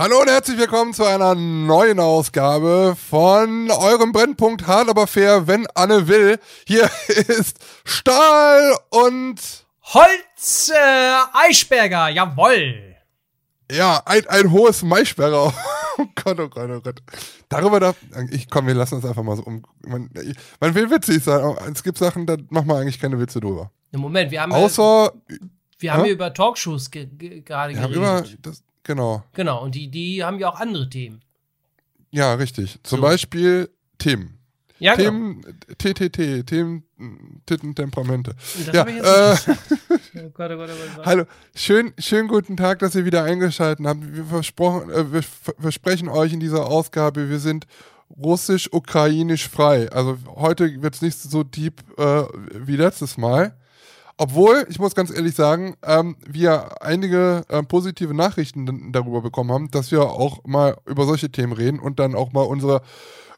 Hallo und herzlich willkommen zu einer neuen Ausgabe von eurem Brennpunkt Hart aber fair, wenn Anne will. Hier ist Stahl und Holz äh, Eichberger, jawoll. ja, ein, ein hohes Maischberger. Oh Gott, oh Gott, oh Gott. Darüber darf, ich komm, wir lassen uns einfach mal so um. Man, man will witzig sein, es gibt Sachen, da macht man eigentlich keine Witze drüber. Im Moment, wir haben, ja, Außer, wir haben ja? über Talkshows ge ge gerade geredet. über, das, genau. genau, und die, die haben ja auch andere Themen. Ja, richtig. Zum So. Beispiel Themen. Ja, genau. Themen, TTT, Themen, Titten, Temperamente. Das Ja, hab ich jetzt äh, Oh Gott, oh Gott, oh Gott. hallo, schön, schönen guten Tag, dass ihr wieder eingeschaltet habt. Wir, versprochen, äh, wir versprechen euch in dieser Ausgabe, wir sind russisch-ukrainisch frei. Also heute wird es nicht so deep äh, wie letztes Mal. Obwohl, ich muss ganz ehrlich sagen, ähm, wir einige äh, positive Nachrichten darüber bekommen haben, dass wir auch mal über solche Themen reden und dann auch mal unsere,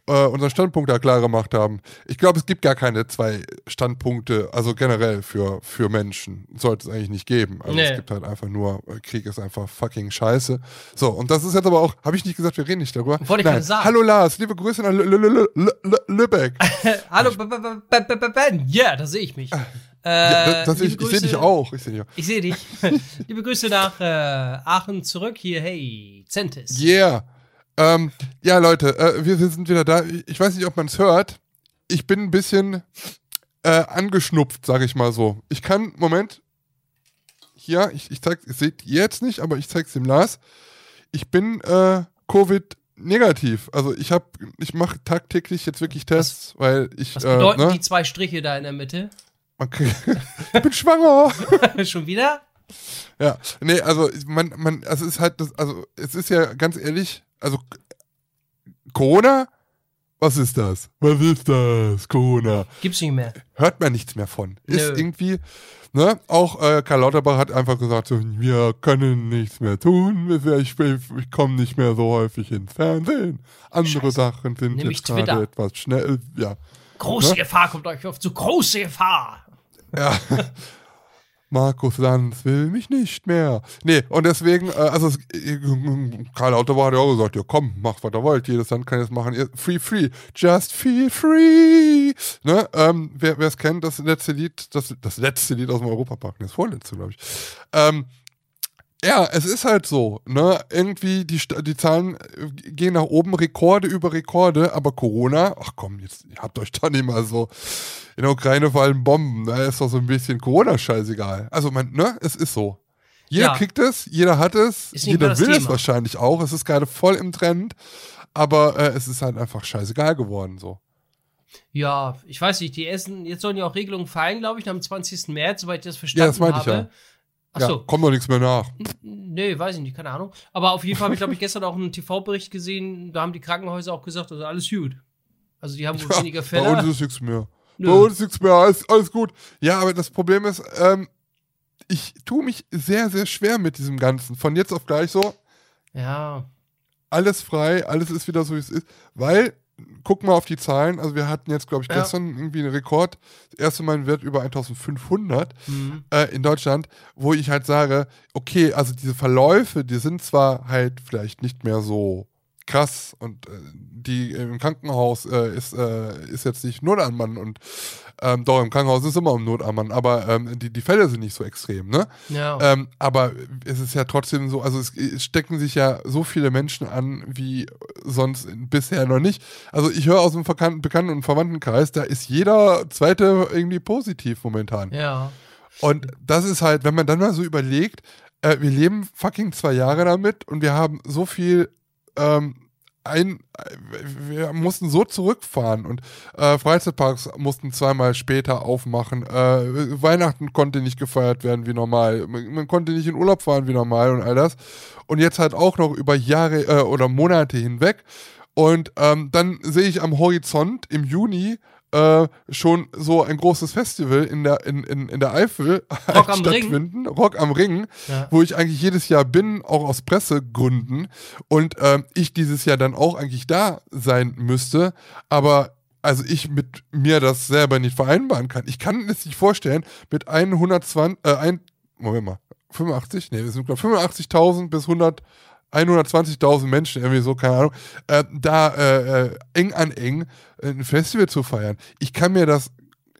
äh, unseren Standpunkt da klar gemacht haben. Ich glaube, es gibt gar keine zwei Standpunkte, also generell für, für Menschen. Sollte es eigentlich nicht geben. Also Nee. es gibt halt einfach nur, äh, Krieg ist einfach fucking scheiße. So, und das ist jetzt aber auch, habe ich nicht gesagt, wir reden nicht darüber. Wollte ich gerade sagen. Hallo Lars, liebe Grüße nach Lü- Lü- Lü- Lü- Lü- Lübeck. Hallo, Ben. Ja, da sehe ich mich. Äh, Ja, das, liebe ich ich sehe dich auch. Ich sehe dich. Ich sehe dich. liebe Grüße nach äh, Aachen zurück. Hier, hey, Centis. Yeah. Ähm, ja, Leute, äh, wir, sind wieder da. Ich weiß nicht, ob man es hört. Ich bin ein bisschen äh, angeschnupft, sage ich mal so. Ich kann, Moment, hier, ich, ich zeig, ihr seht jetzt nicht, aber ich zeig's dem Lars. Ich bin äh, Covid negativ. Also ich habe, ich mache tagtäglich jetzt wirklich Tests, weil ich, Was äh, bedeuten ne, die zwei Striche da in der Mitte? Kriegt- ich bin schwanger. Schon wieder? Ja, nee, also man, man, also es ist halt das, also es ist ja ganz ehrlich, also Corona, was ist das? Was ist das? Corona. Gibt's nicht mehr. Hört man nichts mehr von. Ist Nö. irgendwie, ne? Auch äh, Karl Lauterbach hat einfach gesagt, so, wir können nichts mehr tun, ich, ich komme nicht mehr so häufig ins Fernsehen. Andere Scheiße. Sachen sind Nämlich jetzt gerade etwas schnell, ja. Große Ne? Gefahr kommt euch auf zu. Große Gefahr. Ja. Markus Lanz will mich nicht mehr. Nee, und deswegen, äh, also Karl Lauterbach hat ja auch gesagt, ja komm, macht was ihr wollt, jedes Land kann jetzt machen, free, free, just feel free. Ne? Ähm, wer es kennt, das letzte Lied, das, das letzte Lied aus dem Europapark, das vorletzte, glaube ich. Ähm, ja, es ist halt so, ne? Irgendwie die, die Zahlen äh, gehen nach oben, Rekorde über Rekorde, aber Corona, ach komm, jetzt ihr habt euch da nicht mal so. In der Ukraine fallen Bomben, da ist doch so ein bisschen Corona scheißegal. Also man, ne, es ist so. Jeder Ja. kriegt es, jeder hat es, jeder will es Thema. wahrscheinlich auch. Es ist gerade voll im Trend, aber äh, es ist halt einfach scheißegal geworden so. Ja, ich weiß nicht, die Essen, jetzt sollen ja auch Regelungen fallen, glaube ich, am 20. März, soweit ich das Ja, verstanden das meinte ich habe. ja. Achso, Ja, kommt doch nichts mehr nach. nee, weiß ich nicht, keine Ahnung. Aber auf jeden Fall habe ich, glaube ich, gestern auch einen TV-Bericht gesehen, da haben die Krankenhäuser auch gesagt, also alles gut. Also die haben wohl weniger Bei Fälle. uns ist nichts mehr. Nö. Bei uns ist nichts mehr, alles, alles gut. Ja, aber das Problem ist, ähm, ich tue mich sehr, sehr schwer mit diesem Ganzen. Von jetzt auf gleich so, Ja, alles frei, alles ist wieder so, wie es ist. Weil, guck mal auf die Zahlen, also wir hatten jetzt, glaube ich, Ja. gestern irgendwie einen Rekord, das erste Mal ein Wert über 1500 mhm. äh, in Deutschland, wo ich halt sage, okay, also diese Verläufe, die sind zwar halt vielleicht nicht mehr so krass und äh, die im Krankenhaus äh, ist, äh, ist jetzt nicht Notanmann und ähm, doch im Krankenhaus ist immer ein Notanmann, aber ähm, die, die Fälle sind nicht so extrem, ne? ja. Ähm, aber es ist ja trotzdem so, also es, es stecken sich ja so viele Menschen an wie sonst bisher noch nicht. Also ich höre aus dem Verkan- Bekannten- und Verwandtenkreis, da ist jeder zweite irgendwie positiv momentan. ja. Und das ist halt, wenn man dann mal so überlegt, äh, wir leben fucking zwei Jahre damit und wir haben so viel ähm, ein, wir mussten so zurückfahren und äh, Freizeitparks mussten zweimal später aufmachen. Äh, Weihnachten konnte nicht gefeiert werden wie normal. Man, man konnte nicht in Urlaub fahren wie normal und all das. Und jetzt halt auch noch über Jahre äh, oder Monate hinweg. Und ähm, dann sehe ich am Horizont im Juni äh, schon so ein großes Festival in der, in, in, in der Eifel Rock am Ring. stattfinden. Rock am Ring, Ja. wo ich eigentlich jedes Jahr bin, auch aus Pressegründen. Und ähm, ich dieses Jahr dann auch eigentlich da sein müsste. Aber also ich mit mir das selber nicht vereinbaren kann. Ich kann es nicht vorstellen, mit 120, äh, ein, Moment mal, 85? Nee, wir sind glaube 85.000 bis 120.000 Menschen, irgendwie so, keine Ahnung, äh, da äh, äh, eng an eng ein Festival zu feiern. Ich kann mir das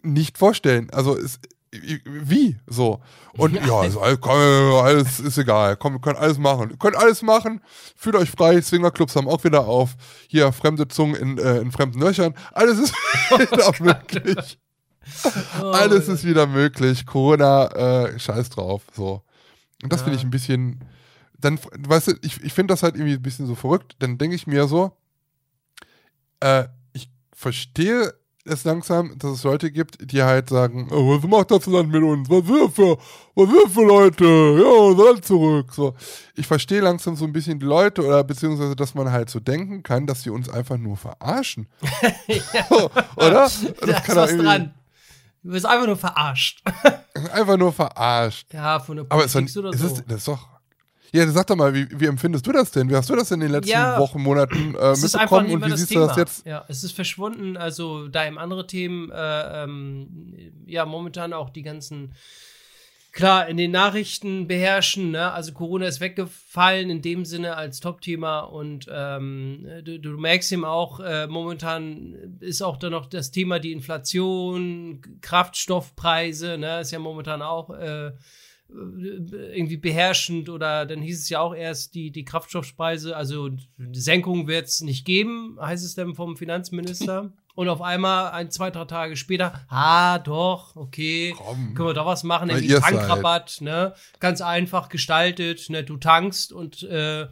nicht vorstellen. Also es, wie so. Und ja, also, alles ist egal. Komm wir können alles machen. Ihr könnt alles machen. Fühlt euch frei. Swingerclubs haben auch wieder auf. Hier fremde Zungen in, äh, in fremden Löchern. Alles ist wieder möglich. Oh, alles ist wieder möglich. Corona äh, scheiß drauf so. Und das ja. finde ich ein bisschen dann weißt du ich, ich finde das halt irgendwie ein bisschen so verrückt dann denke ich mir so äh, ich verstehe es langsam, dass es Leute gibt, die halt sagen, oh, was macht das Land mit uns? Was wir für, was wir für Leute? Ja, unser Land zurück. So. Ich verstehe langsam so ein bisschen die Leute oder beziehungsweise, dass man halt so denken kann, dass sie uns einfach nur verarschen. so, oder? Das da kann ist was dran. Du bist einfach nur verarscht. einfach nur verarscht. Ja, von der Politik Aber ist, dann, oder so. Ist, das ist doch ja, sag doch mal, wie, wie, empfindest du das denn? Wie hast du das in den letzten ja, Wochen, Monaten äh, mitbekommen und wie siehst Thema. du das jetzt? Ja, es ist verschwunden. Also da eben andere Themen, äh, ähm, ja, momentan auch die ganzen, klar, in den Nachrichten beherrschen. Ne? Also Corona ist weggefallen in dem Sinne als Top-Thema und ähm, du, du, merkst eben auch, äh, momentan ist auch da noch das Thema die Inflation, Kraftstoffpreise, ne? ist ja momentan auch äh, äh, irgendwie beherrschend oder dann hieß es ja auch erst, die, die Kraftstoffpreise, also Senkung wird es nicht geben, heißt es dann vom Finanzminister. Und auf einmal, ein, zwei, drei Tage später, ah, doch, okay, Komm, können wir doch was machen, irgendwie Tankrabatt, ne? Ganz einfach gestaltet, ne? Du tankst und äh,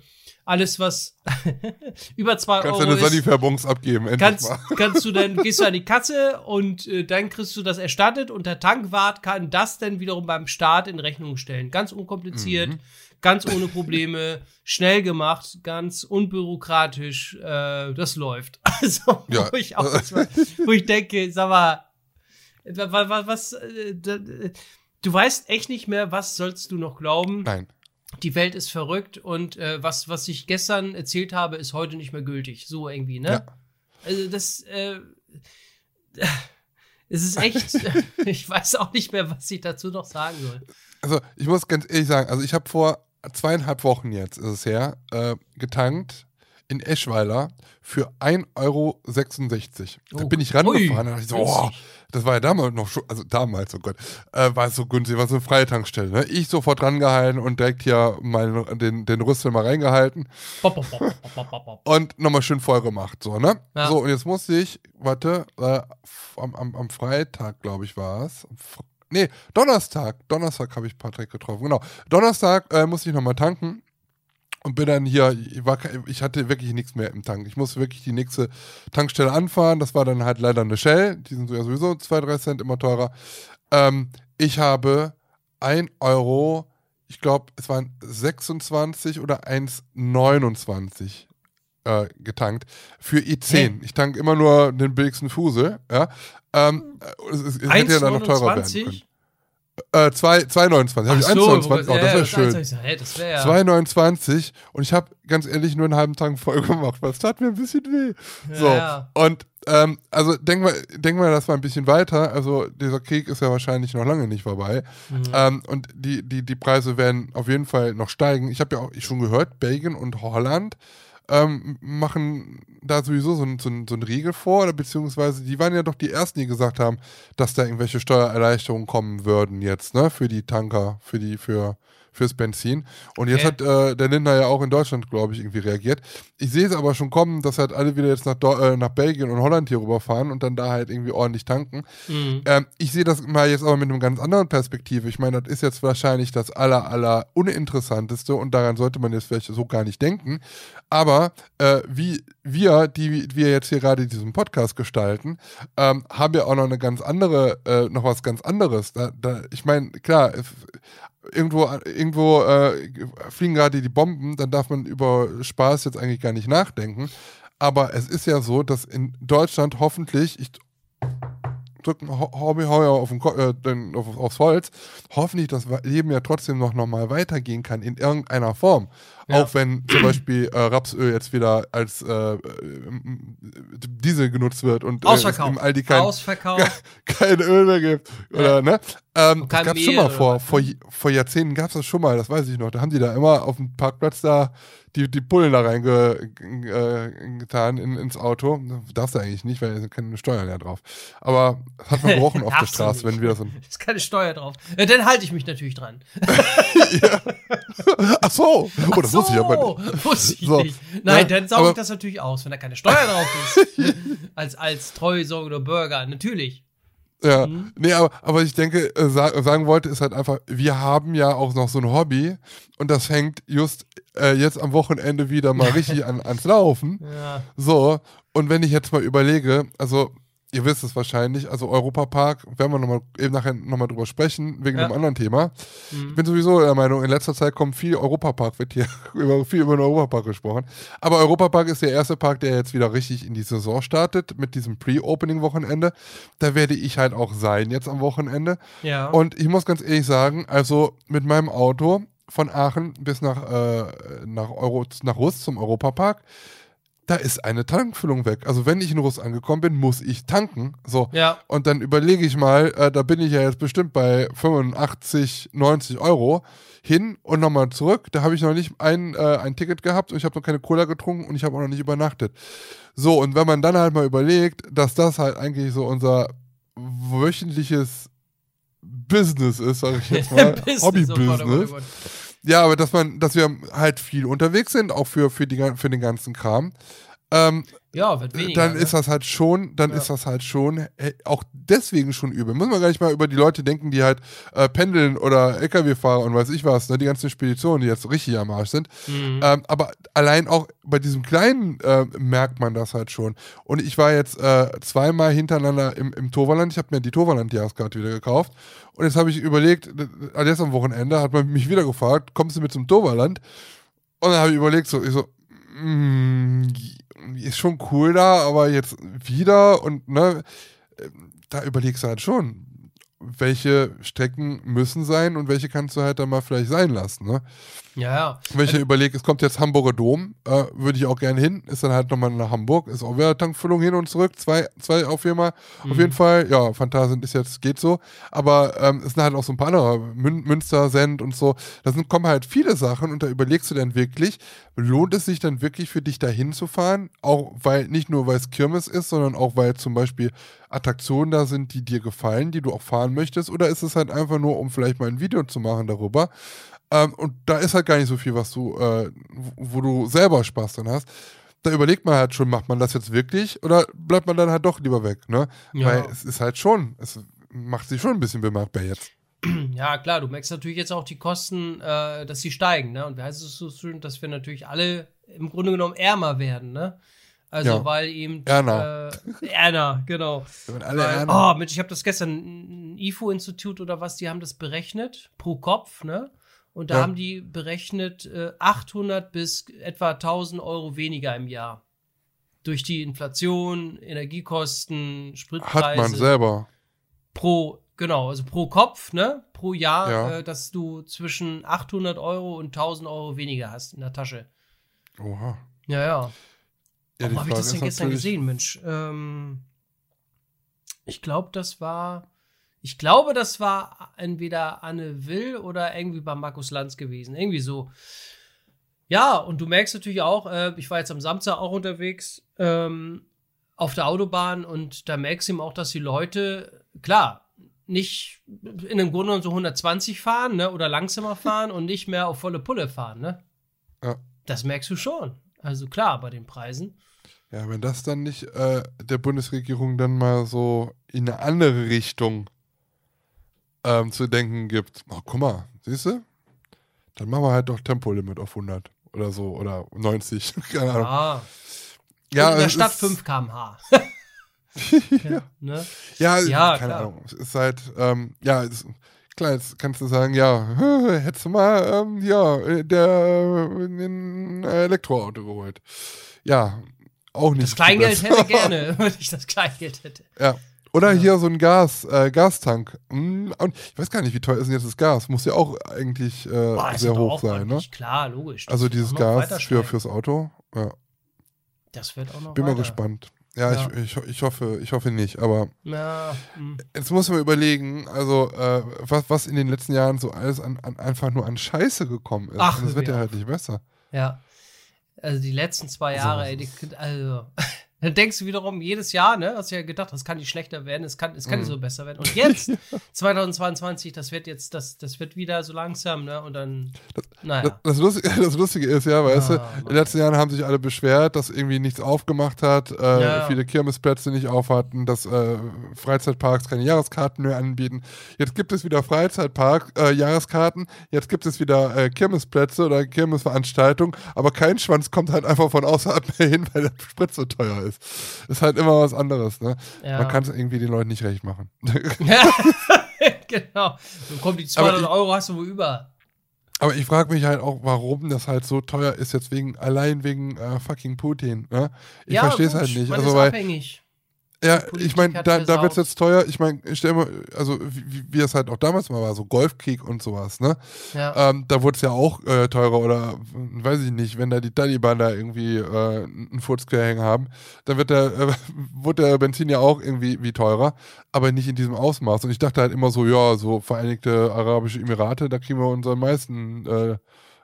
alles, was über 2 Euro kannst du eine Sanifair-Bons abgeben, endlich kannst, mal. kannst du dann, gehst du an die Kasse und äh, dann kriegst du das erstattet und der Tankwart kann das dann wiederum beim Start in Rechnung stellen. Ganz unkompliziert, mhm. ganz ohne Probleme, schnell gemacht, ganz unbürokratisch, äh, das läuft. Also, ja. wo, ich auch, wo ich denke, sag mal, was, was äh, du weißt echt nicht mehr, was sollst du noch glauben? Nein die Welt ist verrückt und äh, was, was ich gestern erzählt habe, ist heute nicht mehr gültig. So irgendwie, ne? Ja. Also das, äh, es ist echt, ich weiß auch nicht mehr, was ich dazu noch sagen soll. Also ich muss ganz ehrlich sagen, also ich habe vor zweieinhalb Wochen jetzt, ist es her, äh, getankt in Eschweiler für 1,66 Euro. Oh. Da bin ich rangefahren und dachte ich so, oh, das war ja damals noch, also damals, oh Gott, äh, war es so günstig, war so eine freie Tankstelle. Ne? Ich sofort rangehalten und direkt hier mal den, den Rüssel mal reingehalten. und nochmal schön voll gemacht, so, ne? Ja. So, und jetzt musste ich, warte, äh, am, am, am Freitag, glaube ich, war es. Nee, Donnerstag. Donnerstag habe ich Patrick getroffen, genau. Donnerstag äh, musste ich nochmal tanken und bin dann hier, ich, war, ich hatte wirklich nichts mehr im Tank. Ich musste wirklich die nächste Tankstelle anfahren. Das war dann halt leider eine Shell. Die sind ja sowieso 2, 3 Cent immer teurer. Ähm, ich habe 1 Euro, ich glaube, es waren 26 oder 1,29 äh, getankt für i10. Hey. Ich tank immer nur den billigsten Fusel. Ja. Ähm, es, es hätte ja dann noch teurer werden können. Äh, 2,29. Habe ich so, 1,29. Oh, das wäre schön. 2,29 und ich habe ganz ehrlich nur einen halben Tag voll gemacht, weil es tat mir ein bisschen weh. So. Ja. Und ähm, also denk mal, denk mal das mal ein bisschen weiter. Also dieser Krieg ist ja wahrscheinlich noch lange nicht vorbei. Mhm. Ähm, und die, die, die Preise werden auf jeden Fall noch steigen. Ich habe ja auch schon gehört, Belgien und Holland ähm, machen da sowieso so, so, so einen Riegel vor, oder beziehungsweise die waren ja doch die Ersten, die gesagt haben, dass da irgendwelche Steuererleichterungen kommen würden jetzt, ne, für die Tanker, für die, für, fürs Benzin. Und jetzt hat äh, der Lindner ja auch in Deutschland, glaube ich, irgendwie reagiert. Ich sehe es aber schon kommen, dass halt alle wieder jetzt nach, äh, nach Belgien und Holland hier rüberfahren und dann da halt irgendwie ordentlich tanken. Mhm. Ähm, ich sehe das mal jetzt aber mit einem ganz anderen Perspektive. Ich meine, das ist jetzt wahrscheinlich das aller, aller uninteressanteste und daran sollte man jetzt vielleicht so gar nicht denken. Aber äh, wie wir, die wir jetzt hier gerade diesen Podcast gestalten, ähm, haben ja auch noch eine ganz andere, äh, noch was ganz anderes. Da, da, ich meine, klar, irgendwo, irgendwo äh, fliegen gerade die Bomben, dann darf man über Spaß jetzt eigentlich gar nicht nachdenken. Aber es ist ja so, dass in Deutschland hoffentlich, ich drücken, hau mir auf den, äh, auf, aufs Holz, hoffentlich das Leben ja trotzdem noch normal weitergehen kann in irgendeiner Form. Ja. Auch wenn zum Beispiel äh, Rapsöl jetzt wieder als äh, Diesel genutzt wird und. Äh, im Aldi kein, kein Öl mehr gibt. Oder, Ja. ne? Ähm, das kein gab's schon mal oder vor, was, vor, vor Jahrzehnten gab es das schon mal, das weiß ich noch. Da haben die da immer auf dem Parkplatz da die, die Bullen da reingetan äh, in, ins Auto. Darfst du eigentlich nicht, weil da sind keine Steuern ja drauf. Aber das hat man gerochen auf der Straße, wenn wir so ein. Ist keine Steuer drauf. Ja, dann halte ich mich natürlich dran. Ach so! Oh, das wusste ich aber so, nicht. Wusste ich So. nicht. Nein, Ja, dann sauge ich das natürlich aus, wenn da keine Steuer drauf ist. als, als treusorgender Bürger, natürlich. Ja, Mhm. nee, aber, aber ich denke, äh, sa sagen wollte, ist halt einfach, wir haben ja auch noch so ein Hobby und das hängt just äh, jetzt am Wochenende wieder mal richtig an, ans Laufen. Ja. So, und wenn ich jetzt mal überlege, also ihr wisst es wahrscheinlich, also Europapark, werden wir noch mal, eben nachher nochmal drüber sprechen, wegen Ja. einem anderen Thema. Mhm. Ich bin sowieso der Meinung, in letzter Zeit kommt viel Europapark, wird hier über, viel über den Europapark gesprochen. Aber Europapark ist der erste Park, der jetzt wieder richtig in die Saison startet, mit diesem Pre-Opening-Wochenende. Da werde ich halt auch sein jetzt am Wochenende. Ja. Und ich muss ganz ehrlich sagen, also mit meinem Auto von Aachen bis nach, äh, nach, Euro, nach Rust zum Europapark, da ist eine Tankfüllung weg. Also wenn ich in Rust angekommen bin, muss ich tanken. So. ja. Und dann überlege ich mal, äh, da bin ich ja jetzt bestimmt bei 85, 90 Euro hin und nochmal zurück. Da habe ich noch nicht ein, äh, ein Ticket gehabt und ich habe noch keine Cola getrunken und ich habe auch noch nicht übernachtet. So, und wenn man dann halt mal überlegt, dass das halt eigentlich so unser wöchentliches Business ist, sage ich jetzt mal, oh Gott, oh Gott, oh Hobby-Business. Gott. Ja, aber dass man, dass wir halt viel unterwegs sind, auch für, für, die, für den ganzen Kram. Ähm, Ja, wird weniger. dann ne? ist das halt schon, dann Ja. ist das halt schon äh, auch deswegen schon übel. Muss man gar nicht mal über die Leute denken, die halt äh, pendeln oder LKW fahren und weiß ich was, ne, die ganzen Speditionen, die jetzt richtig am Arsch sind. Mhm. Ähm, aber allein auch bei diesem Kleinen äh, merkt man das halt schon. Und ich war jetzt äh, zweimal hintereinander im, im Toverland. Ich habe mir die Toverland-Jahreskarte wieder gekauft. Und jetzt habe ich überlegt, jetzt am Wochenende hat man mich wieder gefragt, kommst du mit zum Toverland? Und dann habe ich überlegt, so, ich so, mm, ist schon cool da, aber jetzt wieder und ne, da überlegst du halt schon, welche Strecken müssen sein und welche kannst du halt dann mal vielleicht sein lassen, ne? Ja, ja. Wenn ich mir überlege, es kommt jetzt Hamburger Dom, äh, würde ich auch gerne hin. Ist dann halt nochmal nach Hamburg. Ist auch wieder Tankfüllung hin und zurück. Zwei, zwei auf jeden Fall. Auf jeden Fall. Ja, Phantasien ist jetzt, geht so. Aber ähm, es sind halt auch so ein paar andere. Mün Münster, Send und so. Da sind, kommen halt viele Sachen und da überlegst du dann wirklich, lohnt es sich dann wirklich für dich da hinzufahren? Auch weil, nicht nur weil es Kirmes ist, sondern auch weil zum Beispiel Attraktionen da sind, die dir gefallen, die du auch fahren möchtest? Oder ist es halt einfach nur, um vielleicht mal ein Video zu machen darüber? Ähm, und da ist halt gar nicht so viel, was du, äh, wo- du selber Spaß dran hast. Da überlegt man halt schon, macht man das jetzt wirklich oder bleibt man dann halt doch lieber weg, ne? Ja. Weil es ist halt schon, es macht sich schon ein bisschen bemerkbar jetzt. Ja, klar, du merkst natürlich jetzt auch die Kosten, äh, dass sie steigen, ne? Und wie heißt es so schön, dass wir natürlich alle im Grunde genommen ärmer werden, ne? Also, Ja. weil eben. Ärner. Äh, ärner, genau. Alle Weil, ernst. oh, Mensch, ich habe das gestern, ein IFO-Institut oder was, die haben das berechnet, pro Kopf, ne? Und da Ja. haben die berechnet äh, 800 bis etwa 1000 Euro weniger im Jahr. Durch die Inflation, Energiekosten, Spritpreise. Hat man selber. Pro, genau, also pro Kopf, ne? Pro Jahr, Ja. äh, dass du zwischen 800 Euro und 1000 Euro weniger hast in der Tasche. Oha. Ja, ja. Ja, Warum habe ich das denn gestern gesehen, Mensch? Ähm, ich glaube, das war. Ich glaube, das war entweder Anne Will oder irgendwie bei Markus Lanz gewesen. Irgendwie so. Ja, und du merkst natürlich auch, äh, ich war jetzt am Samstag auch unterwegs ähm, auf der Autobahn und da merkst du eben auch, dass die Leute, klar, nicht in dem Grunde so 120 fahren ne, oder langsamer fahren und nicht mehr auf volle Pulle fahren. Ne? Ja. Das merkst du schon. Also klar, bei den Preisen. Ja, wenn das dann nicht äh, der Bundesregierung dann mal so in eine andere Richtung ähm, zu denken gibt. Oh, guck mal, siehst du? Dann machen wir halt doch Tempolimit auf 100 oder so oder 90. Keine Ahnung. Ah, Ja, in der Stadt ist- 5 km/h. ja. Ne? Ja, Ja, keine klar. Ahnung. Es ist halt, ähm, ja, es, klar, jetzt kannst du sagen, ja, hättest du mal, ähm, ja, äh, der äh, ein Elektroauto geholt. Ja, auch nicht. Das Kleingeld hätte gerne, wenn ich das Kleingeld hätte. Ja. Oder hier so ein Gas, äh, Gastank. Hm, Und ich weiß gar nicht, wie teuer ist denn jetzt das Gas? Muss ja auch eigentlich äh, Boah, sehr hoch sein, ne? Klar, logisch. Das Also dieses Gas für, fürs Auto. Ja. Das wird auch noch Bin mal weiter. gespannt. Ja, Ja. Ich, ich, ich, hoffe, ich hoffe nicht. Aber Ja, hm. jetzt muss man überlegen, also äh, was, was in den letzten Jahren so alles an, an einfach nur an Scheiße gekommen ist. Ach, Und das wird ja halt nicht besser. ja. Also die letzten zwei So. Jahre, ey, die, also. Dann denkst du wiederum, jedes Jahr, ne, hast du ja gedacht, das kann nicht schlechter werden, es kann, es kann nicht Mhm. so besser werden. Und jetzt, 2022, das wird jetzt, das, das wird wieder so langsam, ne, und dann, Das, naja. das, Lustige, das Lustige ist ja, weißt Ah, du, in den letzten Jahren haben sich alle beschwert, dass irgendwie nichts aufgemacht hat, äh, Ja. viele Kirmesplätze nicht auf hatten, dass äh, Freizeitparks keine Jahreskarten mehr anbieten. Jetzt gibt es wieder Freizeitpark, äh, Jahreskarten, jetzt gibt es wieder äh, Kirmesplätze oder Kirmesveranstaltungen, aber kein Schwanz kommt halt einfach von außerhalb mehr hin, weil der Sprit so teuer ist. Ist halt immer was anderes, ne? ja. Man kann es irgendwie den Leuten nicht recht machen. Ja, genau. Dann kommen die 200 ich- Euro, hast du wohl über. Aber ich frage mich halt auch, warum das halt so teuer ist, jetzt wegen, allein wegen äh, fucking Putin. Ne? Ich ja, verstehe es halt nicht. Man Also, ist weil, abhängig. Ja, ich meine, da, da wird es jetzt teuer. Ich meine, ich stell mal, also wie, wie es halt auch damals mal war, so Golfkrieg und sowas, ne? Ja. Ähm, da wurde es ja auch äh, teurer oder weiß ich nicht, wenn da die Taliban da irgendwie äh, einen Furz quer hängen haben, dann wird der, äh, wurde der Benzin ja auch irgendwie wie teurer, aber nicht in diesem Ausmaß. Und ich dachte halt immer so, ja, so Vereinigte Arabische Emirate, da kriegen wir unseren meisten, äh,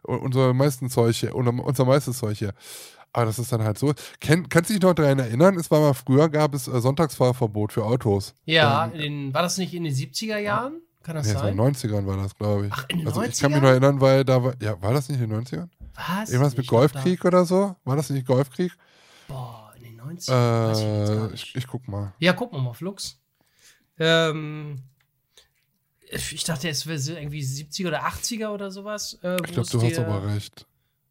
unser meisten Zeug, unser, meistes Zeug her. Aber das ist dann halt so. Kenn, kannst du dich noch daran erinnern? Es war mal früher, gab es äh, Sonntagsfahrverbot für Autos. ja, Ähm, den, war das nicht in den 70er Jahren? Kann das Nee, war in sein? den 90ern war das, glaube ich. Ach, in den also ich 90ern? kann mich noch erinnern, weil da war, ja, war das nicht in den 90ern? Was? Irgendwas mit Ich glaub, Golfkrieg oder so? War das nicht Golfkrieg? Boah, in den 90ern? Weiß ich jetzt gar Äh, ich, ich guck mal. Ja, gucken wir mal, Flux. Ähm, ich dachte, es wäre irgendwie 70er oder 80er oder sowas. Äh, Ich glaube, du hast aber recht.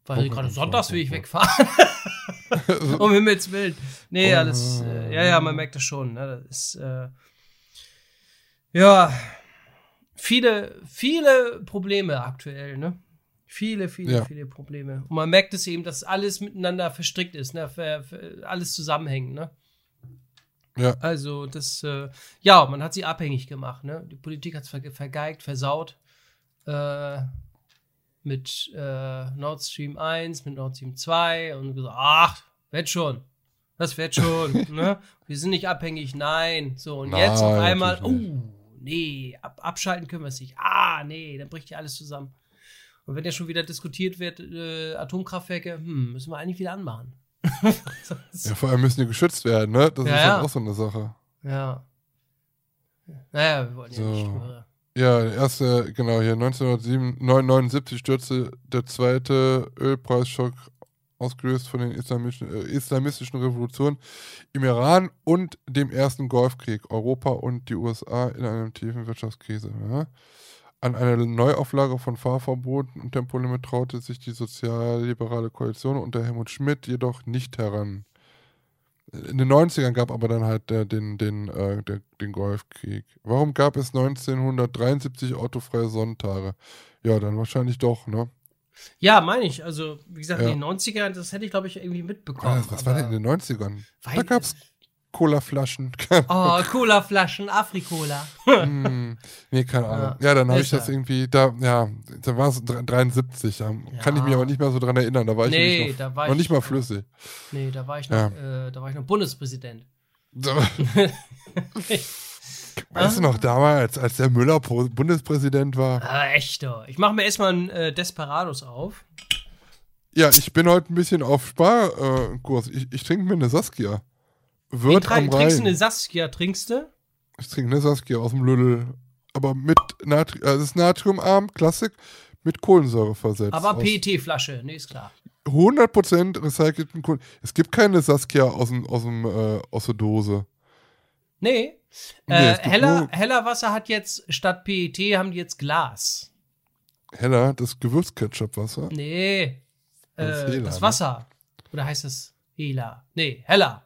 Weil Guck gerade sonntags will ich wegfahren. Um Himmels Willen. Nee, Oh. alles. Äh, ja, ja, man merkt das schon. Ne? Das ist. Äh, ja. Viele, viele Probleme aktuell, ne? Viele, viele, Ja. viele Probleme. Und man merkt es eben, dass alles miteinander verstrickt ist, ne? Ver, ver, alles zusammenhängt, ne? Ja. Also, das, äh, ja, man hat sie abhängig gemacht, ne? Die Politik hat es ver vergeigt, versaut. Äh, mit äh, Nord Stream 1, mit Nord Stream 2 und gesagt, ach, wird schon. Das wird schon. ne? Wir sind nicht abhängig, nein. So, und jetzt auf Nein, einmal, oh, nee, ab, abschalten können wir es nicht. Ah, nee, dann bricht ja alles zusammen. Und wenn ja schon wieder diskutiert wird, äh, Atomkraftwerke, hm, müssen wir eigentlich wieder anmachen. ja, vor allem müssen die geschützt werden, ne? Das Ja, ist ja. auch so eine Sache. Ja. Naja, wir wollen ja So. nicht nur. Ja, der erste, genau, hier 1979 stürzte der zweite Ölpreisschock ausgelöst von den islamischen, äh, islamistischen Revolutionen im Iran und dem ersten Golfkrieg. Europa und die USA in einer tiefen Wirtschaftskrise. Ja. An eine Neuauflage von Fahrverboten und Tempolimit traute sich die sozialliberale Koalition unter Helmut Schmidt jedoch nicht heran. In den 90ern gab aber dann halt äh, den, den, äh, der, den Golfkrieg. Warum gab es 1973 autofreie Sonntage? Ja, dann wahrscheinlich doch, ne? Ja, meine ich. Also, wie gesagt, Ja. in den 90ern, das hätte ich, glaube ich, irgendwie Ah, mitbekommen. was war denn in den 90ern? Da gab es Colaflaschen. Oh, Cola-Flaschen, Afrikola. hm, nee, keine Ahnung. Ja, dann habe ich das irgendwie, da, ja, da war es 73. Da kann ich mich Ja. aber nicht mehr so dran erinnern. Da war ich Nee, noch, da war noch ich- nicht mal flüssig. Nee, da war ich noch, äh, da war ich noch Bundespräsident. Weißt du noch damals, als der Müller Bundespräsident war? Ah, echt doch. Ich mache mir erstmal einen äh, Desperados auf. Ja, ich bin heute ein bisschen auf Sparkurs. ich ich trinke mir eine Saskia. Wird tra- am trinkst du Rhein. eine Saskia, trinkst du? Ich trinke eine Saskia aus dem Lüdel. Aber mit Natri also es ist natriumarm, Klassik, mit Kohlensäure versetzt. Aber PET-Flasche, nee, ist klar. 100% recycelten Kohlen. Es gibt keine Saskia aus, dem, aus, dem, äh, aus der Dose. Nee. Nee, äh, heller, heller Wasser hat jetzt statt PET haben die jetzt Glas. Heller, das Gewürzketchup-Wasser. Nee. Das äh, Hela, das ne? Wasser. Oder heißt es Hela? Nee, heller.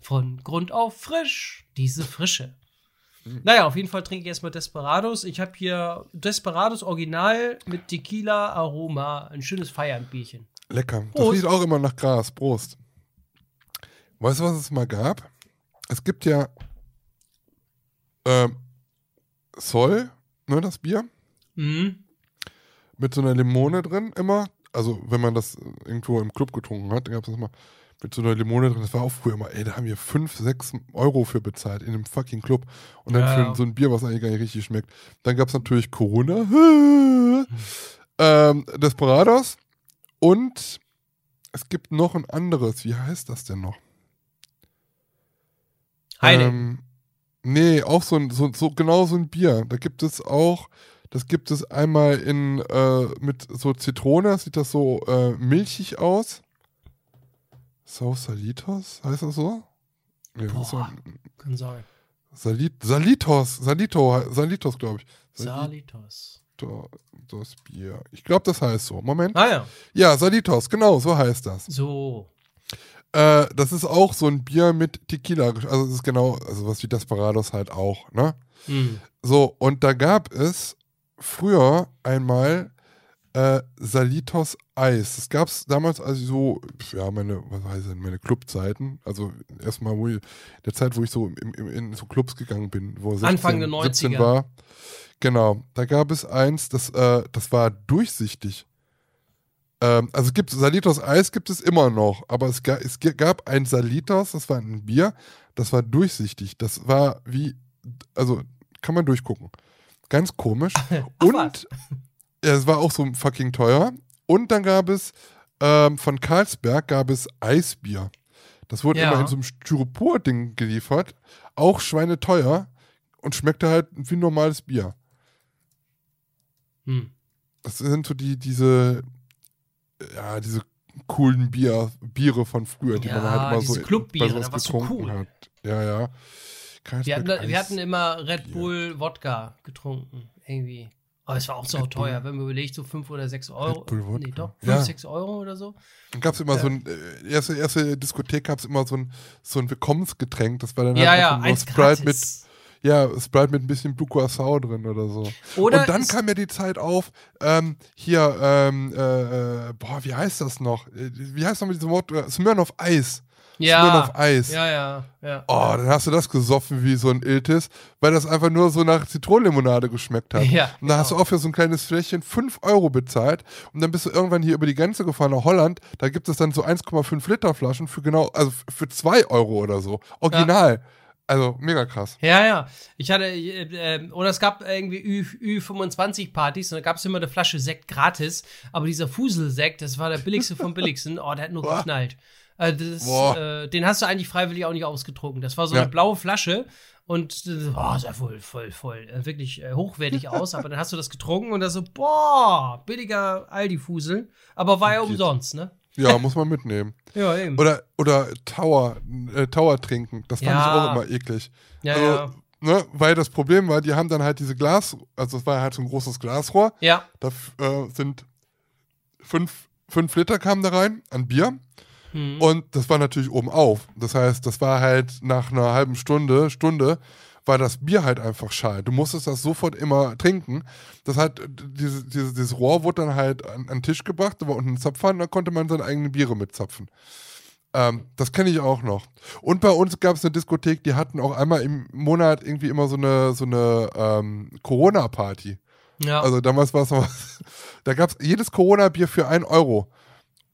Von Grund auf frisch. Diese Frische. Naja, auf jeden Fall trinke ich erstmal Desperados. Ich habe hier Desperados Original mit Tequila Aroma. Ein schönes Feierabendbierchen. Lecker. Das Prost. riecht auch immer nach Gras. Prost. Weißt du, was es mal gab? Es gibt ja ähm, Sol, ne, das Bier, Mhm. mit so einer Limone drin immer. Also, wenn man das irgendwo im Club getrunken hat, gab es das mal mit so einer Limone drin. Das war auch früher immer, ey, da haben wir 5, 6 Euro für bezahlt in einem fucking Club. Und dann Ja. für so ein Bier, was eigentlich gar nicht richtig schmeckt. Dann gab es natürlich Corona. ähm, Desperados. Und es gibt noch ein anderes. Wie heißt das denn noch? Heineken. Ähm, nee, auch so ein, so, so genau so ein Bier. Da gibt es auch, das gibt es einmal in äh, mit so Zitrone, sieht das so äh, milchig aus. Sausalitos, heißt das so? Nee, das ist so Boah. Kann sein. Salit, Salitos, Salito, Salitos, glaube ich. Salitos. Salitos Bier. Ich glaube, das heißt so. Moment. Ah ja. Ja, Salitos, genau, so heißt das. So. Äh, das ist auch so ein Bier mit Tequila. Also es ist genau, also was wie Desperados halt auch, ne? Hm. So, und da gab es früher einmal äh, Salitos Eis. Das gab es damals, also so, ja, meine, was heißt denn, meine Clubzeiten. Also erstmal, wo ich, der Zeit, wo ich so im, im, in so Clubs gegangen bin, wo 16, Anfang der 17 90er. war. Genau, da gab es eins, das, äh, das war durchsichtig. Ähm, also es gibt Salitos Eis gibt es immer noch, aber es, ga, es gab ein Salitos, das war ein Bier, das war durchsichtig. Das war wie, also kann man durchgucken. Ganz komisch. Und was. Ja, es war auch so fucking teuer. Und dann gab es ähm, von Carlsberg gab es Eisbier. Das wurde Ja. immer in so einem Styropor-Ding geliefert. Auch schweineteuer und schmeckte halt wie ein normales Bier. Hm. Das sind so die, diese, ja, diese coolen Bier, Biere von früher, die man Ja, halt immer so Clubbiere, bei sowas das war so getrunken cool. hat. Ja, ja. Wir, hatten, wir hatten immer Red Bull Wodka getrunken. Irgendwie. Aber es war auch so teuer, wenn man überlegt, so 5 oder 6 Euro. Nee, doch, 5, Ja. 6 Euro oder so. Dann gab es immer Ja. so ein, äh, erste, erste Diskothek gab es immer so ein, so ein Willkommensgetränk. Das war dann Ja, halt ja, eins Sprite mit, ja, Sprite mit ein bisschen Blue Curacao drin oder so. Oder und dann kam ja die Zeit auf, ähm, hier, ähm, äh, äh, boah, wie heißt das noch? Äh, Wie heißt nochmal dieses Wort? Smirnoff Eis. Ja, Smirnoff Eis. ja, ja, ja. Oh, dann hast du das gesoffen wie so ein Iltis, weil das einfach nur so nach Zitronenlimonade geschmeckt hat. Ja, und dann hast du genau. auch für so ein kleines Fläschchen 5 Euro bezahlt und dann bist du irgendwann hier über die Grenze gefahren nach Holland. Da gibt es dann so 1,5 Liter Flaschen für genau, also für 2 Euro oder so. Original. Also mega krass. Ja, ja. Ich hatte, äh, äh, oder es gab irgendwie Ü, Ü25-Partys und da gab es immer eine Flasche Sekt gratis. Aber dieser Fuselsekt, das war der billigste vom billigsten. Oh, der hat nur geknallt. Also das, äh, den hast du eigentlich freiwillig auch nicht ausgetrunken. Das war so Ja. eine blaue Flasche und äh, oh, sah voll, voll, voll, äh, wirklich äh, hochwertig aus. Aber dann hast du das getrunken und da so, boah, billiger Aldi-Fusel. Aber war ja Geht. umsonst, ne? Ja, muss man mitnehmen. Ja, eben. Oder, oder Tower, äh, Tower trinken. Das fand Ja. ich auch immer eklig. ja, also, ja. Ne, weil das Problem war, die haben dann halt diese Glas, also es war halt so ein großes Glasrohr. Ja, Da äh, sind fünf, fünf Liter kamen da rein an Bier. Hm. Und das war natürlich oben auf. Das heißt, das war halt nach einer halben Stunde, Stunde, war das Bier halt einfach schal. Du musstest das sofort immer trinken. Das hat, diese, diese, dieses Rohr wurde dann halt an, an den Tisch gebracht, da war unten ein Zapfhahn, da konnte man seine eigenen Biere mitzapfen. Ähm, das kenne ich auch noch. Und bei uns gab es eine Diskothek, die hatten auch einmal im Monat irgendwie immer so eine, so eine ähm, Corona-Party. ja. Also damals war es noch, da gab es jedes Corona-Bier für 1 Euro.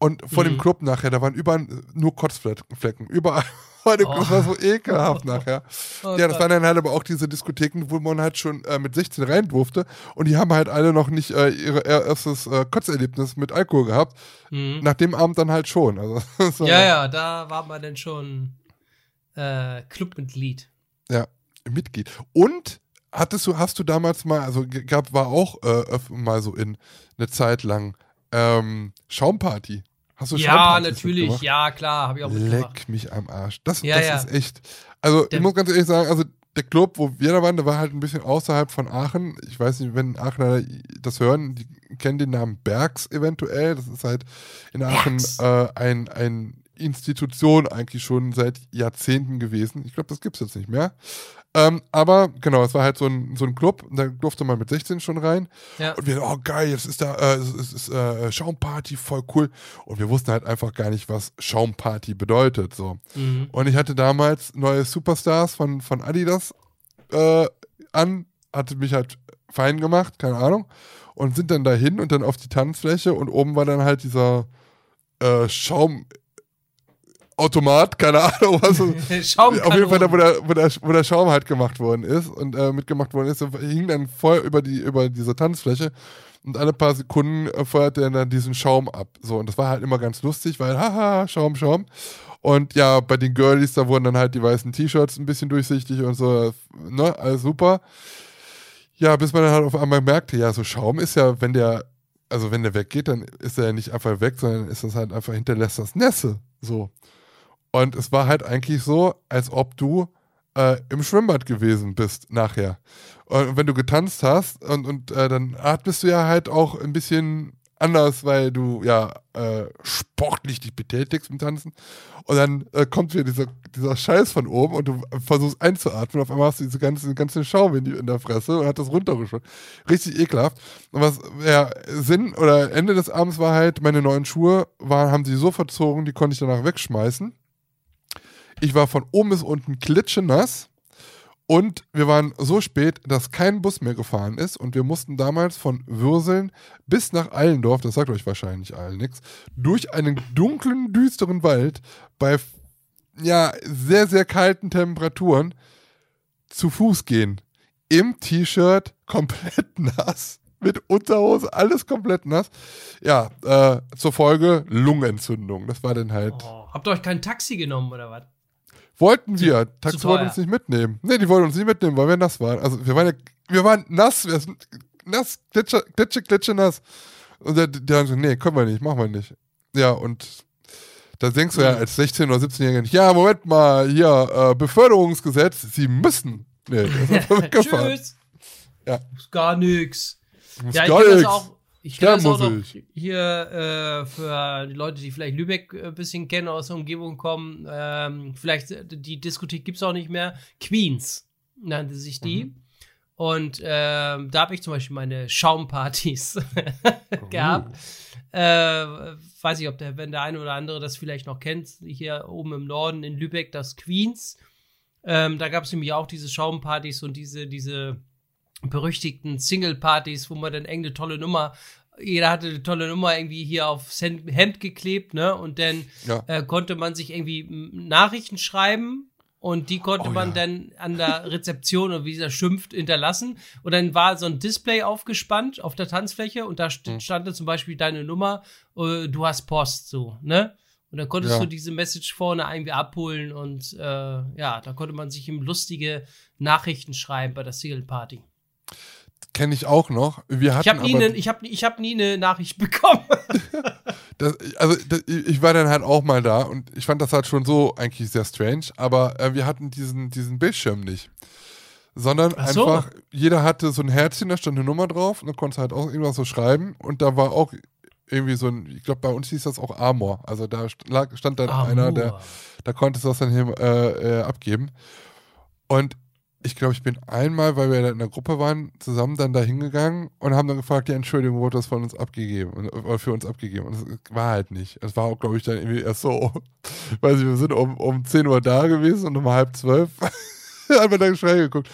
Und vor dem Mhm. Club nachher, da waren überall nur Kotzflecken. Überall. Das Oh. war so ekelhaft nachher. Oh ja, das waren dann halt aber auch diese Diskotheken, wo man halt schon äh, mit 16 rein durfte. Und die haben halt alle noch nicht äh, ihr erstes äh, Kotzerlebnis mit Alkohol gehabt. Mhm. Nach dem Abend dann halt schon. Also, Ja, ja, da war man dann schon äh, Clubmitglied. Ja, Mitglied. Und hattest du, hast du damals mal, also gab, war auch äh, mal so in eine Zeit lang ähm, Schaumparty. Hast du Ja, Schaumpartys natürlich, ja, klar, habe ich auch mitgemacht. Leck mich am Arsch. Das, Ja, das ja. ist echt. Also, Der- ich muss ganz ehrlich sagen, also der Club, wo wir da waren, der war halt ein bisschen außerhalb von Aachen. Ich weiß nicht, wenn Aachener das hören, die kennen den Namen Bergs eventuell. Das ist halt in Aachen äh, ein, ein Institution eigentlich schon seit Jahrzehnten gewesen. Ich glaube, das gibt es jetzt nicht mehr. Ähm, aber genau, es war halt so ein, so ein Club, da durfte man mit 16 schon rein. Ja. Und wir, oh geil, jetzt ist da, äh, es ist, ist äh, Schaumparty, voll cool. Und wir wussten halt einfach gar nicht, was Schaumparty bedeutet. So. Mhm. Und ich hatte damals neue Superstars von, von Adidas äh, an, hatte mich halt fein gemacht, keine Ahnung. Und sind dann dahin und dann auf die Tanzfläche und oben war dann halt dieser äh, Schaum Automat, keine Ahnung, was. es- auf jeden Fall da, wo der, wo, der, wo der Schaum halt gemacht worden ist und äh, mitgemacht worden ist, hing dann voll über, die, über diese Tanzfläche und alle paar Sekunden äh, feuerte er dann diesen Schaum ab. So, und das war halt immer ganz lustig, weil, haha, Schaum, Schaum. Und ja, bei den Girlies, da wurden dann halt die weißen T-Shirts ein bisschen durchsichtig und so, ne, alles super. Ja, bis man dann halt auf einmal merkte, ja, so Schaum ist ja, wenn der, also wenn der weggeht, dann ist er ja nicht einfach weg, sondern ist das halt einfach hinterlässt das Nässe. So. Und es war halt eigentlich so, als ob du äh, im Schwimmbad gewesen bist nachher. Und wenn du getanzt hast und, und äh, dann atmest du ja halt auch ein bisschen anders, weil du ja äh, sportlich dich betätigst im Tanzen. Und dann äh, kommt wieder dieser, dieser Scheiß von oben und du versuchst einzuatmen. Auf einmal hast du diese ganze, ganze Schaum in, der Fresse und hat das runtergeschaut. Richtig ekelhaft. Und was ja, Sinn oder Ende des Abends war halt, meine neuen Schuhe waren, haben sie so verzogen, die konnte ich danach wegschmeißen. Ich war von oben bis unten klitschenass. Und wir waren so spät, dass kein Bus mehr gefahren ist. Und wir mussten damals von Würseln bis nach Allendorf, das sagt euch wahrscheinlich allen nichts, durch einen dunklen, düsteren Wald bei ja, sehr, sehr kalten Temperaturen zu Fuß gehen. Im T-Shirt, komplett nass. Mit Unterhose, alles komplett nass. Ja, äh, zur Folge Lungenentzündung. Das war dann halt. Oh, habt ihr euch kein Taxi genommen oder was? Wollten wir. Taxi teuer. wollten uns nicht mitnehmen. Nee, die wollten uns nicht mitnehmen, weil wir nass waren. Also wir waren ja, wir waren nass, wir sind nass, glitsche, glitsche, glitsche nass. Und der, die haben so, nee, können wir nicht, machen wir nicht. Ja, und da denkst du ja als 16- oder 17-Jähriger nicht, ja, Moment mal, hier, äh, Beförderungsgesetz, sie müssen. Nee, das ist. Tschüss. Ja. Gar nix. Ja, ich kenne das auch. Ich kenne das auch noch hier äh, für die Leute, die vielleicht Lübeck äh, ein bisschen kennen, aus der Umgebung kommen. Ähm, vielleicht äh, die Diskothek gibt es auch nicht mehr. Queens nannte sich die. Mhm. Und ähm, da habe ich zum Beispiel meine Schaumpartys Oh. gehabt. Äh, weiß ich, ob der, wenn der eine oder andere das vielleicht noch kennt, hier oben im Norden in Lübeck, das Queens. Ähm, da gab es nämlich auch diese Schaumpartys und diese, diese berüchtigten Single-Partys, wo man dann irgendeine tolle Nummer, jeder hatte eine tolle Nummer irgendwie hier aufs Hemd Hemd geklebt, ne? Und dann Ja. äh, konnte man sich irgendwie Nachrichten schreiben und die konnte Oh man ja. dann an der Rezeption oder wie dieser schimpft hinterlassen. Und dann war so ein Display aufgespannt auf der Tanzfläche und da st Hm. stand dann zum Beispiel deine Nummer, äh, du hast Post, so, ne? Und dann konntest Ja. du diese Message vorne irgendwie abholen und äh, ja, da konnte man sich ihm lustige Nachrichten schreiben bei der Single Party. Kenne ich auch noch. Wir hatten Ich habe nie, aber- ne, ich hab, ich hab nie eine Nachricht bekommen. Das, also das, ich war dann halt auch mal da und ich fand das halt schon so eigentlich sehr strange, aber äh, wir hatten diesen, diesen Bildschirm nicht. Sondern so. einfach, jeder hatte so ein Herzchen, da stand eine Nummer drauf und dann konntest halt auch irgendwas so schreiben und da war auch irgendwie so ein, ich glaube bei uns hieß das auch Amor, also da stand dann einer, der, Amor. da konntest du das dann hier, äh, äh, abgeben. Und ich glaube, ich bin einmal, weil wir da in der Gruppe waren, zusammen dann da hingegangen und haben dann gefragt, ja, Entschuldigung, wurde das von uns abgegeben oder für uns abgegeben. Und das war halt nicht. Es war auch, glaube ich, dann irgendwie erst so, weiß ich, wir sind um, um 10 Uhr da gewesen und um halb zwölf haben wir dann schnell geguckt.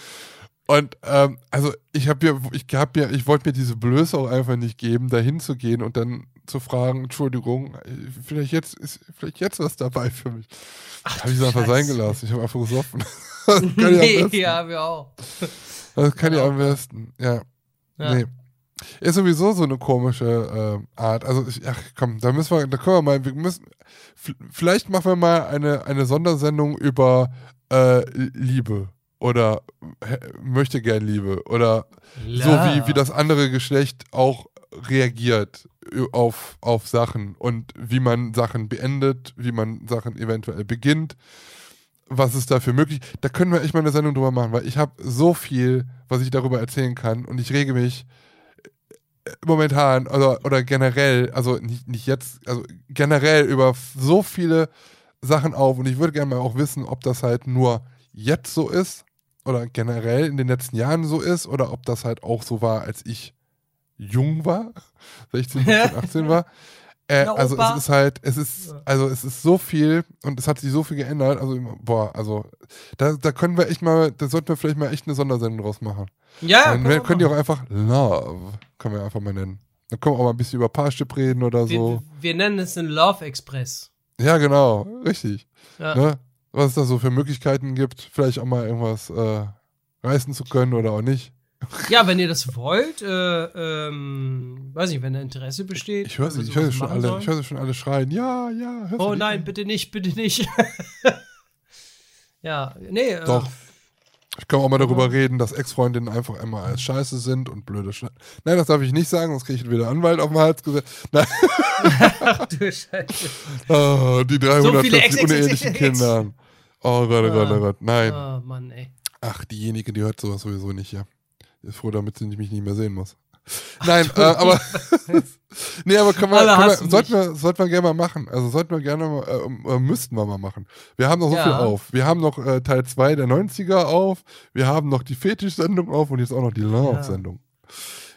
Und ähm, also ich habe mir, ich hab mir, ich wollte mir diese Blöße auch einfach nicht geben, da hinzugehen und dann zu fragen, Entschuldigung, vielleicht jetzt ist vielleicht jetzt was dabei für mich. Habe ich es einfach sein gelassen. Ich habe einfach gesoffen. nee, ja, wir auch. Das kann ich Genau. am besten. Ja. Ja. Nee. Ist sowieso so eine komische äh, Art. Also, ich, ach komm, da müssen wir, da können wir mal, wir müssen, vielleicht machen wir mal eine, eine Sondersendung über äh, Liebe oder äh, möchte gern Liebe oder so wie, wie das andere Geschlecht auch reagiert ö- auf, auf Sachen und wie man Sachen beendet, wie man Sachen eventuell beginnt, was ist dafür möglich. Da können wir echt mal eine Sendung drüber machen, weil ich habe so viel, was ich darüber erzählen kann und ich rege mich äh, momentan oder, oder generell, also nicht, nicht jetzt, also generell über so viele Sachen auf und ich würde gerne mal auch wissen, ob das halt nur jetzt so ist oder generell in den letzten Jahren so ist oder ob das halt auch so war, als ich jung war, 16, 17, 18 war. Äh, Na, also Opa. es ist halt, es ist, also es ist so viel und es hat sich so viel geändert. Also, boah, also da, da können wir echt mal, da sollten wir vielleicht mal echt eine Sondersendung draus machen. Ja, Dann können ihr machen. auch einfach Love, können wir einfach mal nennen. Dann können wir auch mal ein bisschen über Parship reden oder wir, so. wir nennen es den Love Express. Ja, genau, richtig. Ja. Ne? Was es da so für Möglichkeiten gibt, vielleicht auch mal irgendwas äh, reißen zu können oder auch nicht. Ja, wenn ihr das wollt, äh, ähm, weiß nicht, wenn da Interesse besteht. Ich höre sie, ich höre schon alle, sollen. ich höre schon alle schreien. Ja, ja. hörst du Oh nein, bitte nicht, bitte nicht. ja, nee. äh, Doch. Ich kann auch mal darüber reden, dass Ex-Freundinnen einfach immer als Scheiße sind und blöde Scheiße. Nein, das darf ich nicht sagen, sonst kriege ich wieder Anwalt auf den Hals gesetzt. Nein, Ach du Scheiße. oh, die So viele 340 Ex- Ex- unehelichen Kinder. Oh Gott, oh Gott, oh Gott. Nein. Oh Mann, ey. Ach, diejenige, die hört sowas sowieso nicht, ja. Ist froh, damit sie mich nicht mehr sehen muss. Nein, äh, aber. nee, aber können wir, können wir, sollten, wir, sollten wir gerne mal machen. Also sollten wir gerne mal, äh, äh, müssten wir mal machen. Wir haben noch so Ja. viel auf. Wir haben noch äh, Teil 2 der 90er auf. Wir haben noch die Fetisch-Sendung auf und jetzt auch noch die Love-Sendung.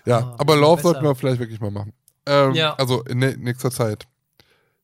Ja, Ah, aber bisschen Love sollten wir vielleicht wirklich mal machen. Ähm, Ja. Also in nä- nächster Zeit.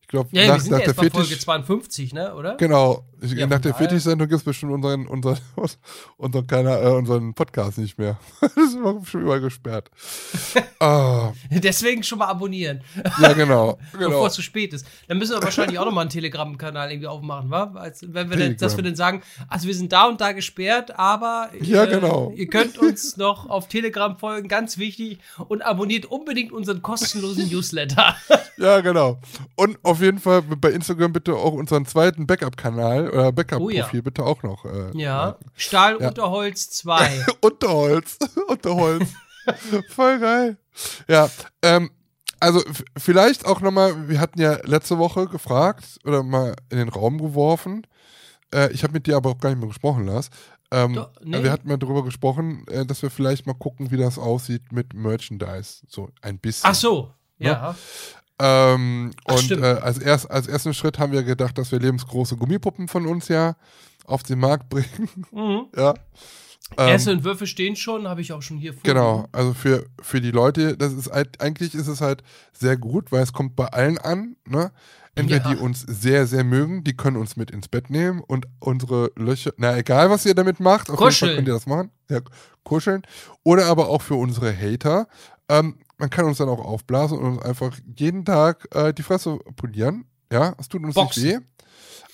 Ich glaube, Ja, nach, wir sind nach ja der jetzt bei Folge Fetisch. 52, ne, oder? Genau. Ich, Ja, nach der Fetisch-Sendung gibt es bestimmt unseren, unseren, unseren, keiner, äh, unseren Podcast nicht mehr. das ist schon überall gesperrt. ah, Deswegen schon mal abonnieren, ja, genau. bevor genau. es zu spät ist. Dann müssen wir wahrscheinlich auch nochmal einen Telegram-Kanal irgendwie aufmachen, wa? Als, wenn wir dann, dass wir dann sagen, also wir sind da und da gesperrt, aber Ja, äh, genau. ihr könnt uns noch auf Telegram folgen, ganz wichtig, und abonniert unbedingt unseren kostenlosen Newsletter. Ja, genau. Und auf jeden Fall bei Instagram bitte auch unseren zweiten Backup-Kanal oder Backup-Profil Oh ja. bitte auch noch. Äh, ja. Stahl Ja. unter Holz 2. Unterholz. Unterholz. Voll geil. Ja, ähm, also vielleicht auch nochmal, wir hatten ja letzte Woche gefragt oder mal in den Raum geworfen. Äh, ich habe mit dir aber auch gar nicht mehr gesprochen, Lars. Ähm, Doch, nee. Wir hatten mal darüber gesprochen, äh, dass wir vielleicht mal gucken, wie das aussieht mit Merchandise. So ein bisschen. Ach so. Ja. Ähm, Ach, und äh, als, erst, als ersten Schritt haben wir gedacht, dass wir lebensgroße Gummipuppen von uns ja auf den Markt bringen. Mhm. ja. Ähm, Erste Entwürfe stehen schon, habe ich auch schon hier vor. Genau, also für, für die Leute, das ist halt, eigentlich ist es halt sehr gut, weil es kommt bei allen an, ne? Entweder Ja. die uns sehr, sehr mögen, die können uns mit ins Bett nehmen und unsere Löcher, na egal was ihr damit macht, auf jeden Kuscheln. Fall könnt ihr das machen. Ja, kuscheln. Oder aber auch für unsere Hater. Ähm, man kann uns dann auch aufblasen und uns einfach jeden Tag äh, die Fresse polieren. Ja, es tut uns Boxen. nicht weh.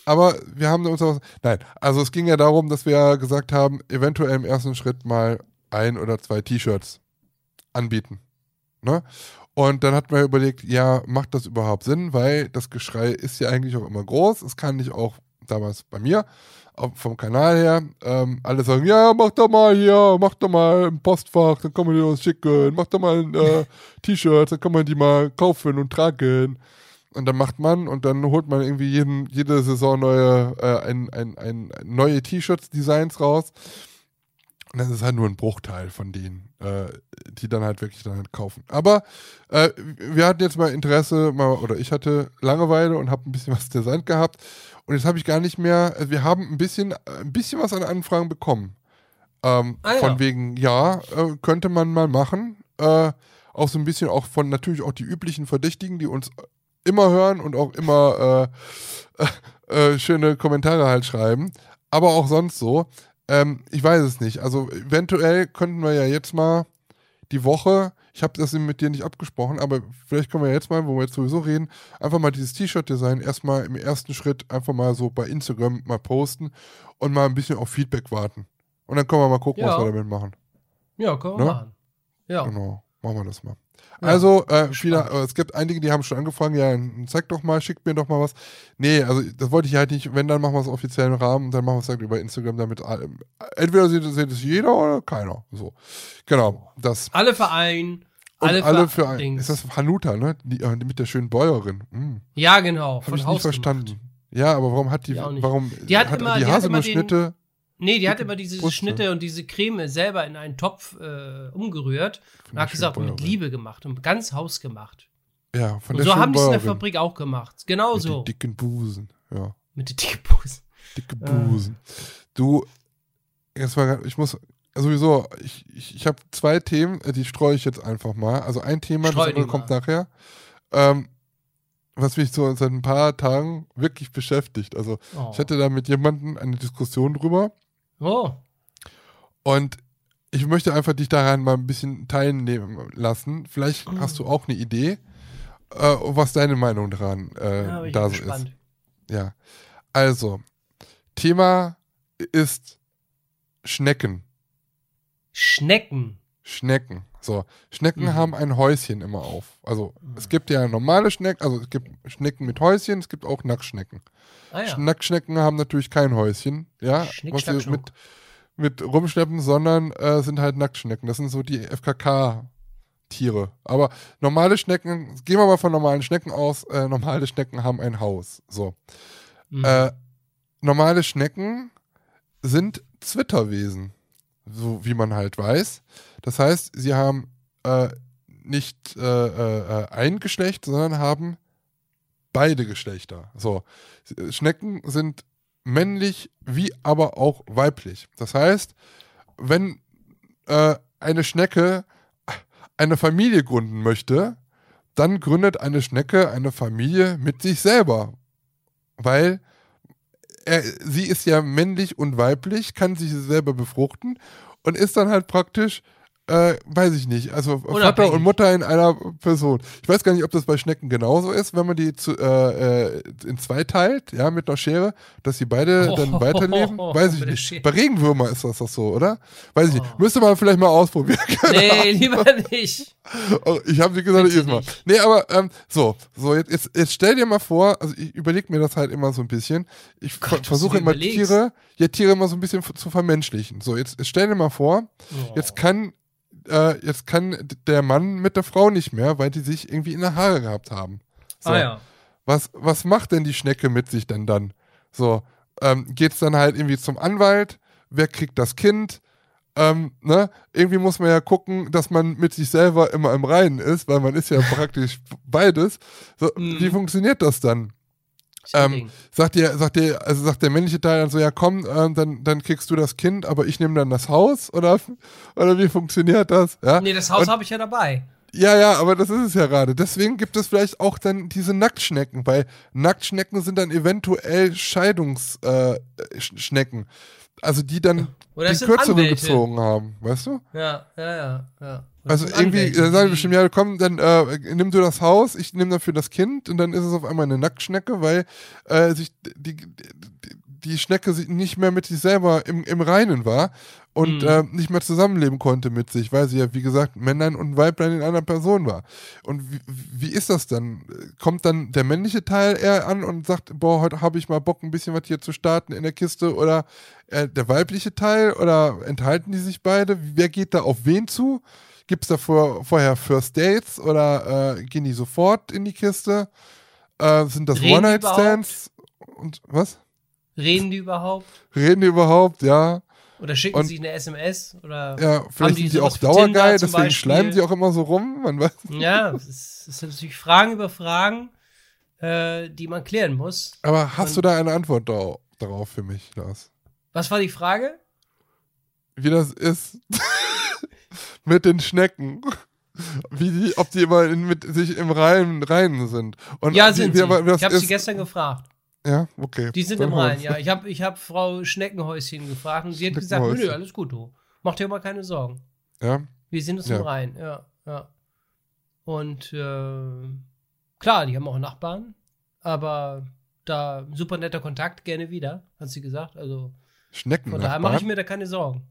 Aber wir haben uns was. Nein, also es ging ja darum, dass wir gesagt haben, eventuell im ersten Schritt mal ein oder zwei T-Shirts anbieten. Ne? Und dann hat man überlegt, ja, macht das überhaupt Sinn? Weil das Geschrei ist ja eigentlich auch immer groß. Es kann nicht auch damals bei mir auch vom Kanal her ähm, alle sagen, ja, mach doch mal hier, mach doch mal im Postfach, dann kann man die uns schicken, mach doch mal ein äh, T-Shirts, dann kann man die mal kaufen und tragen. Und dann macht man und dann holt man irgendwie jeden, jede Saison neue, äh, ein, ein, ein, neue T-Shirts-Designs raus. Und das ist halt nur ein Bruchteil von denen, äh, die dann halt wirklich dann halt kaufen. Aber äh, wir hatten jetzt mal Interesse, mal, oder ich hatte Langeweile und habe ein bisschen was designt gehabt. Und jetzt habe ich gar nicht mehr, also wir haben ein bisschen, ein bisschen was an Anfragen bekommen. Ähm, Ah, ja. Von wegen, ja, äh, könnte man mal machen. Äh, auch so ein bisschen auch von natürlich auch die üblichen Verdächtigen, die uns immer hören und auch immer äh, äh, äh, schöne Kommentare halt schreiben. Aber auch sonst so. Ähm, ich weiß es nicht. Also eventuell könnten wir ja jetzt mal die Woche, ich habe das mit dir nicht abgesprochen, aber vielleicht können wir jetzt mal, wo wir jetzt sowieso reden, einfach mal dieses T-Shirt-Design erstmal im ersten Schritt einfach mal so bei Instagram mal posten und mal ein bisschen auf Feedback warten. Und dann können wir mal gucken, Ja. was wir damit machen. Ja, können wir Ne? machen. Ja. Genau, machen wir das mal. Also, äh, viele, äh, es gibt einige, die haben schon angefangen, ja, zeig doch mal, schickt mir doch mal was. Nee, also das wollte ich halt nicht, wenn, dann machen wir es offiziell im Rahmen, dann machen wir es halt über Instagram, damit alle, entweder sieht, sieht es jeder oder keiner. So. Genau, das. Alle Verein, Und alle, alle für ein, ist das Hanuta, ne? Die, äh, mit der schönen Bäuerin. Hm. Ja, genau. Habe ich Haus verstanden. gemacht. Ja, aber warum hat die, nicht. warum Die hat hat immer- die die Haselnussschnitte? Nee, die hat immer diese Brüste. Schnitte und diese Creme selber in einen Topf äh, umgerührt und hat gesagt, schönen mit Bäuerin. Liebe gemacht und ganz hausgemacht. Ja, von Und der so schönen haben die es in der Bäuerin. Fabrik auch gemacht. Genau Mit so. den dicken Busen, ja. Mit den dicken Busen. Dicke Äh. Busen. Du, jetzt mal, ich muss, sowieso, ich, ich, ich habe zwei Themen, äh, die streue ich jetzt einfach mal. Also ein Thema, Streu das andere kommt mal. nachher. Ähm, was mich so seit ein paar Tagen wirklich beschäftigt. Also Oh. ich hatte da mit jemandem eine Diskussion drüber oh. und ich möchte einfach dich daran mal ein bisschen teilnehmen lassen. Vielleicht Mhm. hast du auch eine Idee, äh, was deine Meinung daran äh, Ja, da so gespannt. ist. Ja. Also, Thema ist Schnecken. Schnecken. Schnecken. So, Schnecken Mhm. haben ein Häuschen immer auf. Also, es gibt ja normale Schnecken, also es gibt Schnecken mit Häuschen, es gibt auch Nacktschnecken. Ah ja. Nacktschnecken haben natürlich kein Häuschen, ja, Schnick, was sie mit, mit rumschleppen, sondern äh, sind halt Nacktschnecken. Das sind so die FKK-Tiere. Aber normale Schnecken, gehen wir mal von normalen Schnecken aus, äh, normale Schnecken haben ein Haus. So. Mhm. Äh, normale Schnecken sind Zwitterwesen, so wie man halt weiß. Das heißt, sie haben äh, nicht äh, äh, äh, ein Geschlecht, sondern haben beide Geschlechter. So, Schnecken sind männlich wie aber auch weiblich. Das heißt, wenn äh, eine Schnecke eine Familie gründen möchte, dann gründet eine Schnecke eine Familie mit sich selber. Weil er, sie ist ja männlich und weiblich, kann sich selber befruchten und ist dann halt praktisch, äh, weiß ich nicht, also Vater Unabhängig. und Mutter in einer Person. Ich weiß gar nicht, ob das bei Schnecken genauso ist, wenn man die zu, äh, äh, in zwei teilt, ja, mit einer Schere, dass sie beide dann Oh, weiterleben. Weiß ich nicht. Schere. Bei Regenwürmer ist das doch so, oder? Weiß ich nicht. Oh. Müsste man vielleicht mal ausprobieren. nee, lieber nicht. Oh, Ich habe sie gesagt, jedes Mal. Nee, aber ähm, so, so jetzt, jetzt, jetzt stell dir mal vor, also ich überlege mir das halt immer so ein bisschen. Ich Gott, versuche immer überlegst. Tiere, ja, Tiere immer so ein bisschen zu vermenschlichen. So, jetzt, jetzt stell dir mal vor, Oh. jetzt kann, äh, jetzt kann der Mann mit der Frau nicht mehr, weil die sich irgendwie in der Haare gehabt haben. So. Ah ja. Was, was macht denn die Schnecke mit sich denn dann? So, ähm, geht's dann halt irgendwie zum Anwalt? Wer kriegt das Kind? Ähm, ne? Irgendwie muss man ja gucken, dass man mit sich selber immer im Reinen ist, weil man ist ja praktisch beides. So, Mhm. Wie funktioniert das dann? Ähm, sagt ihr, sagt ihr, also sagt der männliche Teil dann so, ja komm, ähm, dann, dann kriegst du das Kind, aber ich nehme dann das Haus oder, oder wie funktioniert das? Ja? Nee, das Haus habe ich ja dabei. Ja, ja, aber das ist es ja gerade. Deswegen gibt es vielleicht auch dann diese Nacktschnecken, weil Nacktschnecken sind dann eventuell Scheidungsschnecken. Äh, also die dann Oder die kürzeren gezogen haben, weißt du? Ja, ja, ja. ja. Also irgendwie, dann sagen die die- bestimmt, ja komm, dann äh, nimm du das Haus, ich nehme dafür das Kind und dann ist es auf einmal eine Nacktschnecke, weil äh, sich die, die, die Schnecke sich nicht mehr mit sich selber im, im Reinen war und Mhm. äh, nicht mehr zusammenleben konnte mit sich, weil sie ja, wie gesagt, Männlein und Weiblein in einer Person war. Und wie, wie ist das dann? Kommt dann der männliche Teil eher an und sagt, boah, heute habe ich mal Bock, ein bisschen was hier zu starten in der Kiste oder äh, der weibliche Teil oder enthalten die sich beide? Wer geht da auf wen zu? Gibt es da vor, vorher First Dates oder äh, gehen die sofort in die Kiste? Äh, sind das die One-Night-Stands? Und was? Reden die überhaupt? Reden die überhaupt? Ja. Oder schicken Und- sie eine SMS? Oder Ja, vielleicht die sind sowas auch dauergeil, deswegen Beispiel? schleimen sie auch immer so rum. Man weiß. Ja, es sind natürlich Fragen über Fragen, äh, die man klären muss. Aber hast Und- du da eine Antwort darauf für mich, Lars? Was war die Frage? Wie das ist mit den Schnecken? Wie die, ob die immer in, mit sich im Reinen, Reinen sind. Und ja, wie, sind wie, sie. das Ich habe sie gestern gefragt. Ja, okay. Die sind Dann im Rhein, hol's. ja. Ich habe ich hab Frau Schneckenhäuschen gefragt und sie hat gesagt, nö, alles gut, du. Mach dir mal keine Sorgen. Ja, Wir sind uns Ja. im Rhein, ja, ja. Und äh, klar, die haben auch Nachbarn, aber da super netter Kontakt, gerne wieder, hat sie gesagt. Also Schnecken. von daher mache ich mir da keine Sorgen.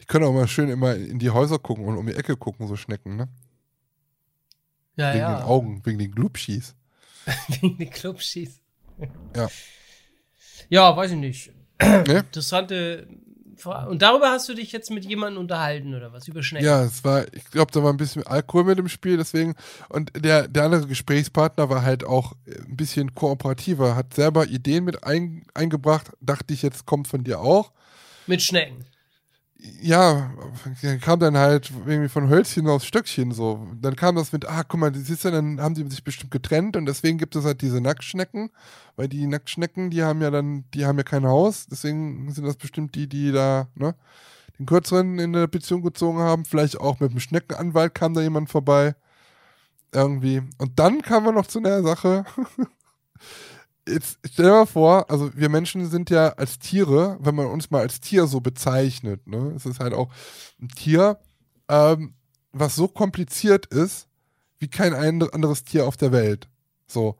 Die können auch mal schön immer in die Häuser gucken und um die Ecke gucken, so Schnecken, ne? Ja, wegen ja. den Augen, wegen den Glubschis. Wegen den Clubschieß. Ja. Ja, weiß ich nicht. Ne? Interessante Frage. Und darüber hast du dich jetzt mit jemandem unterhalten oder was? Über Schnecken? Ja, es war, ich glaube, da war ein bisschen Alkohol mit im Spiel, deswegen. Und der, der andere Gesprächspartner war halt auch ein bisschen kooperativer, hat selber Ideen mit ein, eingebracht, dachte ich, jetzt kommt von dir auch. Mit Schnecken. Ja, kam dann halt irgendwie von Hölzchen aufs Stöckchen so. Dann kam das mit, ah, guck mal, siehst du, dann haben die sich bestimmt getrennt und deswegen gibt es halt diese Nacktschnecken, weil die Nacktschnecken, die haben ja dann, die haben ja kein Haus, deswegen sind das bestimmt die, die da, ne, den kürzeren in eine Beziehung gezogen haben. Vielleicht auch mit dem Schneckenanwalt kam da jemand vorbei. Irgendwie. Und dann kamen wir noch zu der Sache. Jetzt stell dir mal vor, also wir Menschen sind ja als Tiere, wenn man uns mal als Tier so bezeichnet, ne, es ist halt auch ein Tier, ähm, was so kompliziert ist, wie kein ein- anderes Tier auf der Welt. So,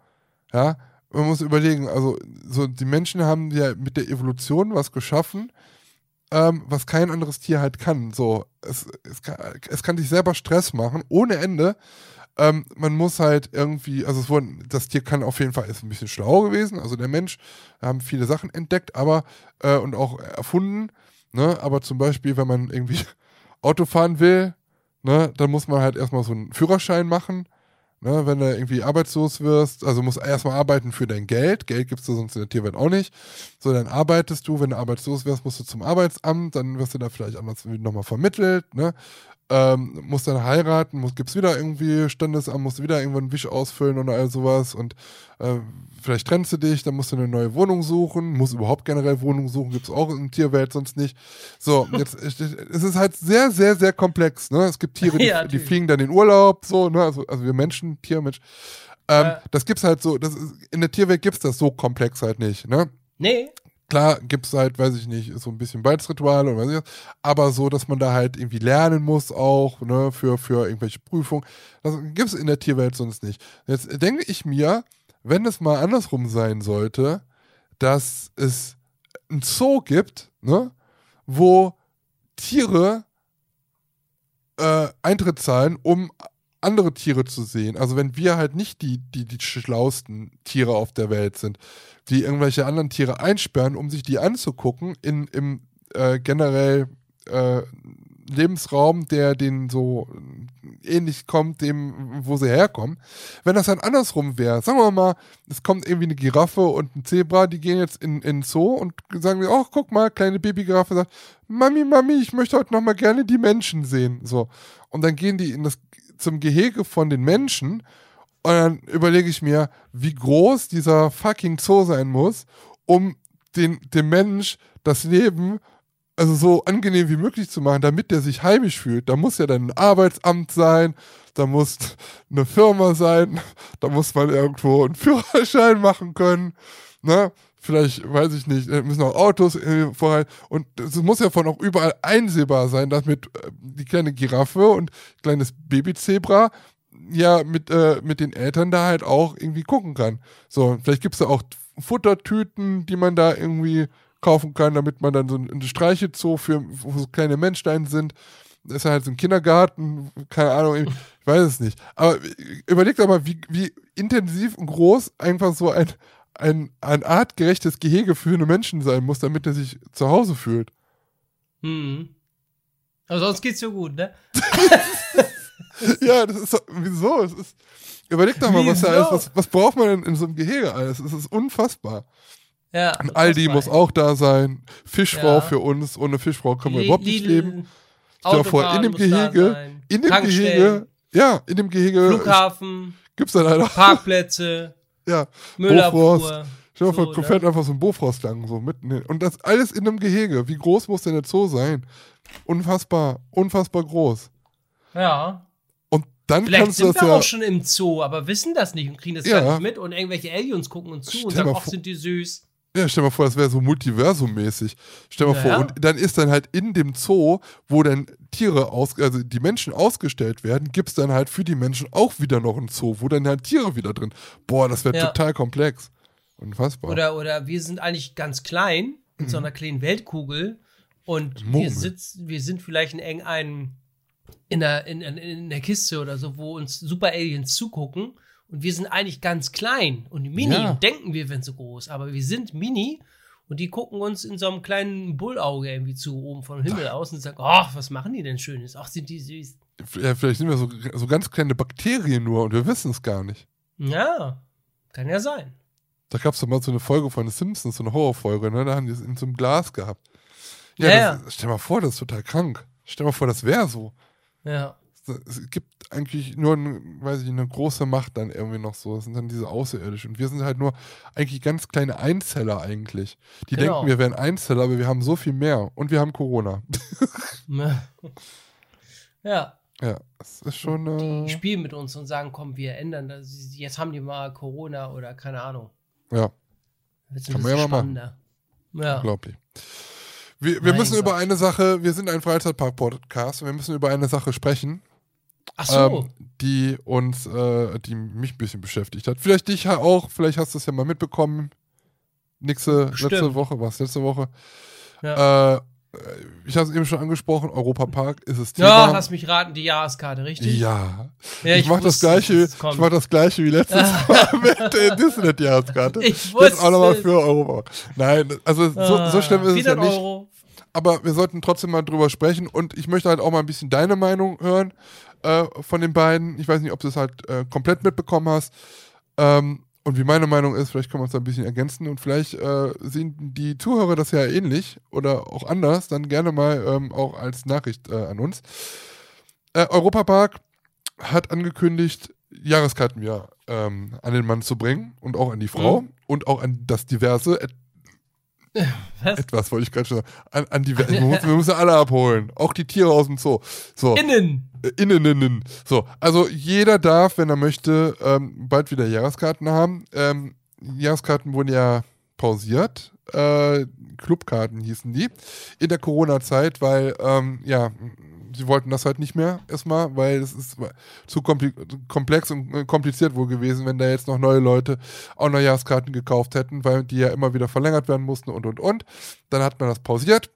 ja. man muss überlegen, also so die Menschen haben ja mit der Evolution was geschaffen, ähm, was kein anderes Tier halt kann. So, es, es, kann, es kann sich selber Stress machen, ohne Ende. Ähm, man muss halt irgendwie, also es wurden, das Tier kann auf jeden Fall, ist ein bisschen schlau gewesen, also der Mensch, haben viele Sachen entdeckt, aber äh, und auch erfunden, ne? Aber zum Beispiel, wenn man irgendwie Auto fahren will, ne, dann muss man halt erstmal so einen Führerschein machen. Ne, wenn du irgendwie arbeitslos wirst, also musst erstmal arbeiten für dein Geld. Geld gibt es sonst in der Tierwelt auch nicht. So, dann arbeitest du, wenn du arbeitslos wirst, musst du zum Arbeitsamt, dann wirst du da vielleicht anders nochmal vermittelt, ne? Ähm, musst dann heiraten, muss, gibt's wieder irgendwie Standesamt, musst du wieder irgendwann einen Wisch ausfüllen und all sowas und äh, vielleicht trennst du dich, dann musst du eine neue Wohnung suchen, musst überhaupt generell Wohnung suchen, gibt's auch in Tierwelt sonst nicht. So, jetzt es ist halt sehr, sehr, sehr komplex, ne? Es gibt Tiere, die, ja, die fliegen dann in Urlaub, so, ne? Also, also wir Menschen, Tier, Mensch. Ähm, äh. Das gibt's halt so, das ist, in der Tierwelt gibt's das so komplex halt nicht, ne? Nee. Klar gibt es halt, weiß ich nicht, so ein bisschen Beitritsritual oder was ich was, aber so, dass man da halt irgendwie lernen muss auch, ne, für, für irgendwelche Prüfungen. Das gibt es in der Tierwelt sonst nicht. Jetzt denke ich mir, wenn es mal andersrum sein sollte, dass es ein Zoo gibt, ne, wo Tiere äh, Eintritt zahlen, um andere Tiere zu sehen. Also wenn wir halt nicht die, die, die schlausten Tiere auf der Welt sind, die irgendwelche anderen Tiere einsperren, um sich die anzugucken, in, im äh, generell äh, Lebensraum, der denen so ähnlich kommt, dem, wo sie herkommen. Wenn das dann andersrum wäre, sagen wir mal, es kommt irgendwie eine Giraffe und ein Zebra, die gehen jetzt in, in Zoo und sagen, oh, guck mal, kleine Babygiraffe sagt, Mami, Mami, ich möchte heute noch mal gerne die Menschen sehen. So. Und dann gehen die in das zum Gehege von den Menschen und dann überlege ich mir, wie groß dieser fucking Zoo sein muss, um den, dem Mensch das Leben also so angenehm wie möglich zu machen, damit der sich heimisch fühlt. Da muss ja dann ein Arbeitsamt sein, da muss eine Firma sein, da muss man irgendwo einen Führerschein machen können. Ne? Vielleicht, weiß ich nicht, müssen auch Autos äh. Und es muss ja von auch überall einsehbar sein, damit äh, die kleine Giraffe und kleines Babyzebra ja mit, äh, mit den Eltern da halt auch irgendwie gucken kann. So, vielleicht gibt es da auch Futtertüten, die man da irgendwie kaufen kann, damit man dann so ein Streichelzoo für wo so kleine Menschlein sind. Das ist halt so ein Kindergarten, keine Ahnung, ich weiß es nicht. Aber überlegt doch mal, wie, wie intensiv und groß einfach so ein, ein, ein artgerechtes Gehege für eine Menschen sein muss, damit er sich zu Hause fühlt. Hm. Aber sonst geht's so gut, ne? ja, das ist so, wieso? Es ist, überleg doch mal, was da ist. Was, was braucht man denn in so einem Gehege alles? Es ist unfassbar. Ja, Ein Aldi muss auch da sein. Fischfrau ja. für uns. Ohne Fischfrau können wir überhaupt nicht leben. Stell dir vor, in dem Gehege, in dem Gehege, ja, in dem Gehege. Flughafen. Gibt's dann leider. Parkplätze. Ja. Stell dir vor, so, fährt ne? einfach so ein Bofrost lang, so mitten in, Und das alles in einem Gehege. Wie groß muss denn der Zoo sein? Unfassbar, unfassbar groß. Ja. Und dann Vielleicht kannst sind du das wir ja, auch schon im Zoo, aber wissen das nicht und kriegen das Ja. gar nicht mit und irgendwelche Aliens gucken uns zu und Stell sagen, mal ach, sind die süß. Ja, stell mal vor, das wäre so Multiversum-mäßig. Stell mal Ja, vor, ja. und dann ist dann halt in dem Zoo, wo dann Tiere aus, also die Menschen ausgestellt werden, gibt es dann halt für die Menschen auch wieder noch ein Zoo, wo dann halt Tiere wieder drin. Boah, das wäre Ja. total komplex. Unfassbar. Oder, oder wir sind eigentlich ganz klein in so einer kleinen Weltkugel und wir, sitzen, wir sind vielleicht in irgendeinem in der, in, in, in der Kiste oder so, wo uns Super Aliens zugucken und wir sind eigentlich ganz klein und mini Ja. und denken wir wären so groß, aber wir sind mini und die gucken uns in so einem kleinen Bullauge irgendwie zu, oben vom Himmel aus und sagen, ach, was machen die denn Schönes? Ach, sind die süß. ja, vielleicht sind wir so, so ganz kleine Bakterien nur und wir wissen es gar nicht. Ja, kann ja sein. Da gab es doch mal so eine Folge von The Simpsons, so eine Horrorfolge, ne? Da haben die es in so einem Glas gehabt. Ja, Ja, das, stell mal vor, das ist total krank. Stell mal vor, das wäre so. Ja. es gibt eigentlich nur, eine, weiß ich, eine große Macht dann irgendwie noch so. Das sind dann diese Außerirdischen. Und wir sind halt nur eigentlich ganz kleine Einzeller eigentlich. Die Genau. denken, wir wären Einzeller, aber wir haben so viel mehr. Und wir haben Corona. Ja. ja, das ist schon. Äh, Die spielen mit uns und sagen, komm, wir ändern das. Jetzt haben die mal Corona oder keine Ahnung. ja, Wird's Kann man ja mal machen. spannender. Ja. unglaublich. Wir, wir müssen über eine Sache, wir sind ein Freizeitpark-Podcast und wir müssen über eine Sache sprechen. Ach so. ähm, die uns, äh, die mich ein bisschen beschäftigt hat. Vielleicht dich ja auch, vielleicht hast du es ja mal mitbekommen. Nächste, letzte Woche, war es letzte Woche? ja. Äh, ich habe es eben schon angesprochen, Europa Park ist es ja, Thema. lass mich raten, die Jahreskarte, richtig? Ja. Ja, ich, mach das wusste, gleiche, ich mach das gleiche wie letztes Mal mit der Disney-Jahreskarte. Ich Jetzt auch nochmal wusste für Europa. Nein, also so, so schlimm ist es ja 400 nicht. Ah, Euro. Aber wir sollten trotzdem mal drüber sprechen und ich möchte halt auch mal ein bisschen deine Meinung hören äh, von den beiden. Ich weiß nicht, ob du es halt äh, komplett mitbekommen hast. Ähm, und wie meine Meinung ist, vielleicht können wir uns da ein bisschen ergänzen und vielleicht äh, sehen die Zuhörer das ja ähnlich oder auch anders, dann gerne mal ähm, auch als Nachricht äh, an uns. Äh, Europapark hat angekündigt, Jahreskarten ja ähm, an den Mann zu bringen und auch an die Frau Mhm. und auch an das diverse Was? etwas, wollte ich gerade schon sagen. An, an die, wir, müssen, wir müssen alle abholen. Auch die Tiere aus dem Zoo. So, Innen. äh, innen, innen. So, also jeder darf, wenn er möchte, ähm, bald wieder Jahreskarten haben. Ähm, Jahreskarten wurden ja pausiert. Äh, Clubkarten hießen die. In der Corona-Zeit, weil, ähm, ja, sie wollten das halt nicht mehr erstmal, weil es ist zu komplex und äh, kompliziert wohl gewesen, wenn da jetzt noch neue Leute auch noch Jahreskarten gekauft hätten, weil die ja immer wieder verlängert werden mussten und und und. Dann hat man das pausiert.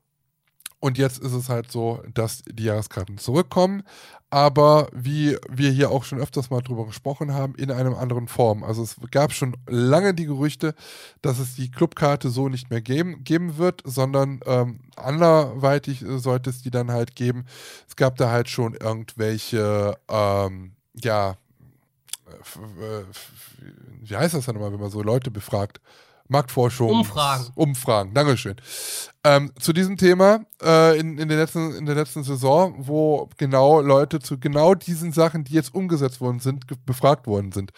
Und jetzt ist es halt so, dass die Jahreskarten zurückkommen, aber wie wir hier auch schon öfters mal drüber gesprochen haben, in einem anderen Form. Also es gab schon lange die Gerüchte, dass es die Clubkarte so nicht mehr geben, geben wird, sondern ähm, anderweitig äh, sollte es die dann halt geben. Es gab da halt schon irgendwelche, ähm, ja, äh, f- wie heißt das dann immer, wenn man so Leute befragt? Marktforschung. Umfragen. Umfragen, Dankeschön. Ähm, zu diesem Thema äh, in, in, der letzten, in der letzten Saison, wo genau Leute zu genau diesen Sachen, die jetzt umgesetzt worden sind, befragt worden sind.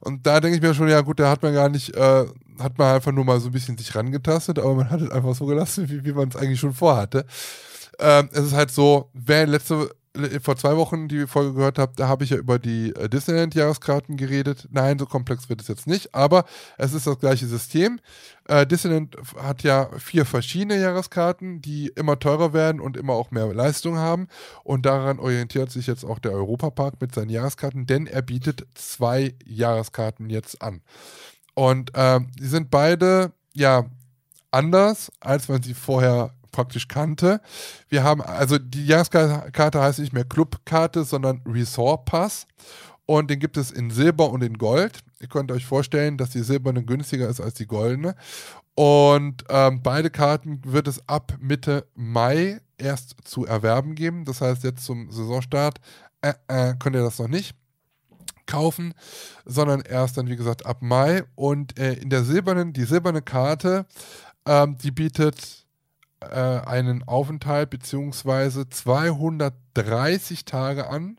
Und da denke ich mir schon, ja gut, da hat man gar nicht, äh, hat man einfach nur mal so ein bisschen sich rangetastet, aber man hat es einfach so gelassen, wie, wie man es eigentlich schon vorhatte. Ähm, es ist halt so, wer letzte vor zwei Wochen die Folge gehört habt, da habe ich ja über die äh, Disneyland-Jahreskarten geredet. Nein, so komplex wird es jetzt nicht, aber es ist das gleiche System. Äh, Disneyland hat ja vier verschiedene Jahreskarten, die immer teurer werden und immer auch mehr Leistung haben. Und daran orientiert sich jetzt auch der Europapark mit seinen Jahreskarten, denn er bietet zwei Jahreskarten jetzt an. Und ähm, die sind beide, ja, anders, als man sie vorher praktisch kannte. Wir haben, also die Jahreskarte heißt nicht mehr Clubkarte, sondern Resort Pass. Und den gibt es in Silber und in Gold. Ihr könnt euch vorstellen, dass die silberne günstiger ist als die goldene. Und ähm, beide Karten wird es ab Mitte Mai erst zu erwerben geben. Das heißt, jetzt zum Saisonstart äh, äh, könnt ihr das noch nicht kaufen, sondern erst dann, wie gesagt, ab Mai. Und äh, in der silbernen, die silberne Karte, ähm, die bietet äh, einen Aufenthalt beziehungsweise 230 Tage an,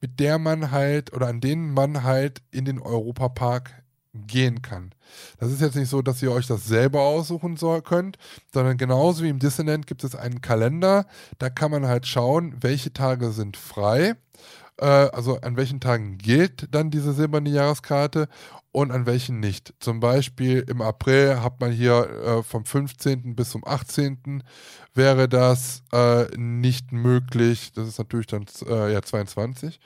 mit der man halt oder an denen man halt in den Europapark gehen kann. Das ist jetzt nicht so, dass ihr euch das selber aussuchen soll, könnt, sondern genauso wie im Disneyland gibt es einen Kalender, da kann man halt schauen, welche Tage sind frei, äh, also an welchen Tagen gilt dann diese silberne Jahreskarte und an welchen nicht. Zum Beispiel im April hat man hier äh, vom 15. bis zum 18. wäre das äh, nicht möglich. Das ist natürlich dann äh, ja 22.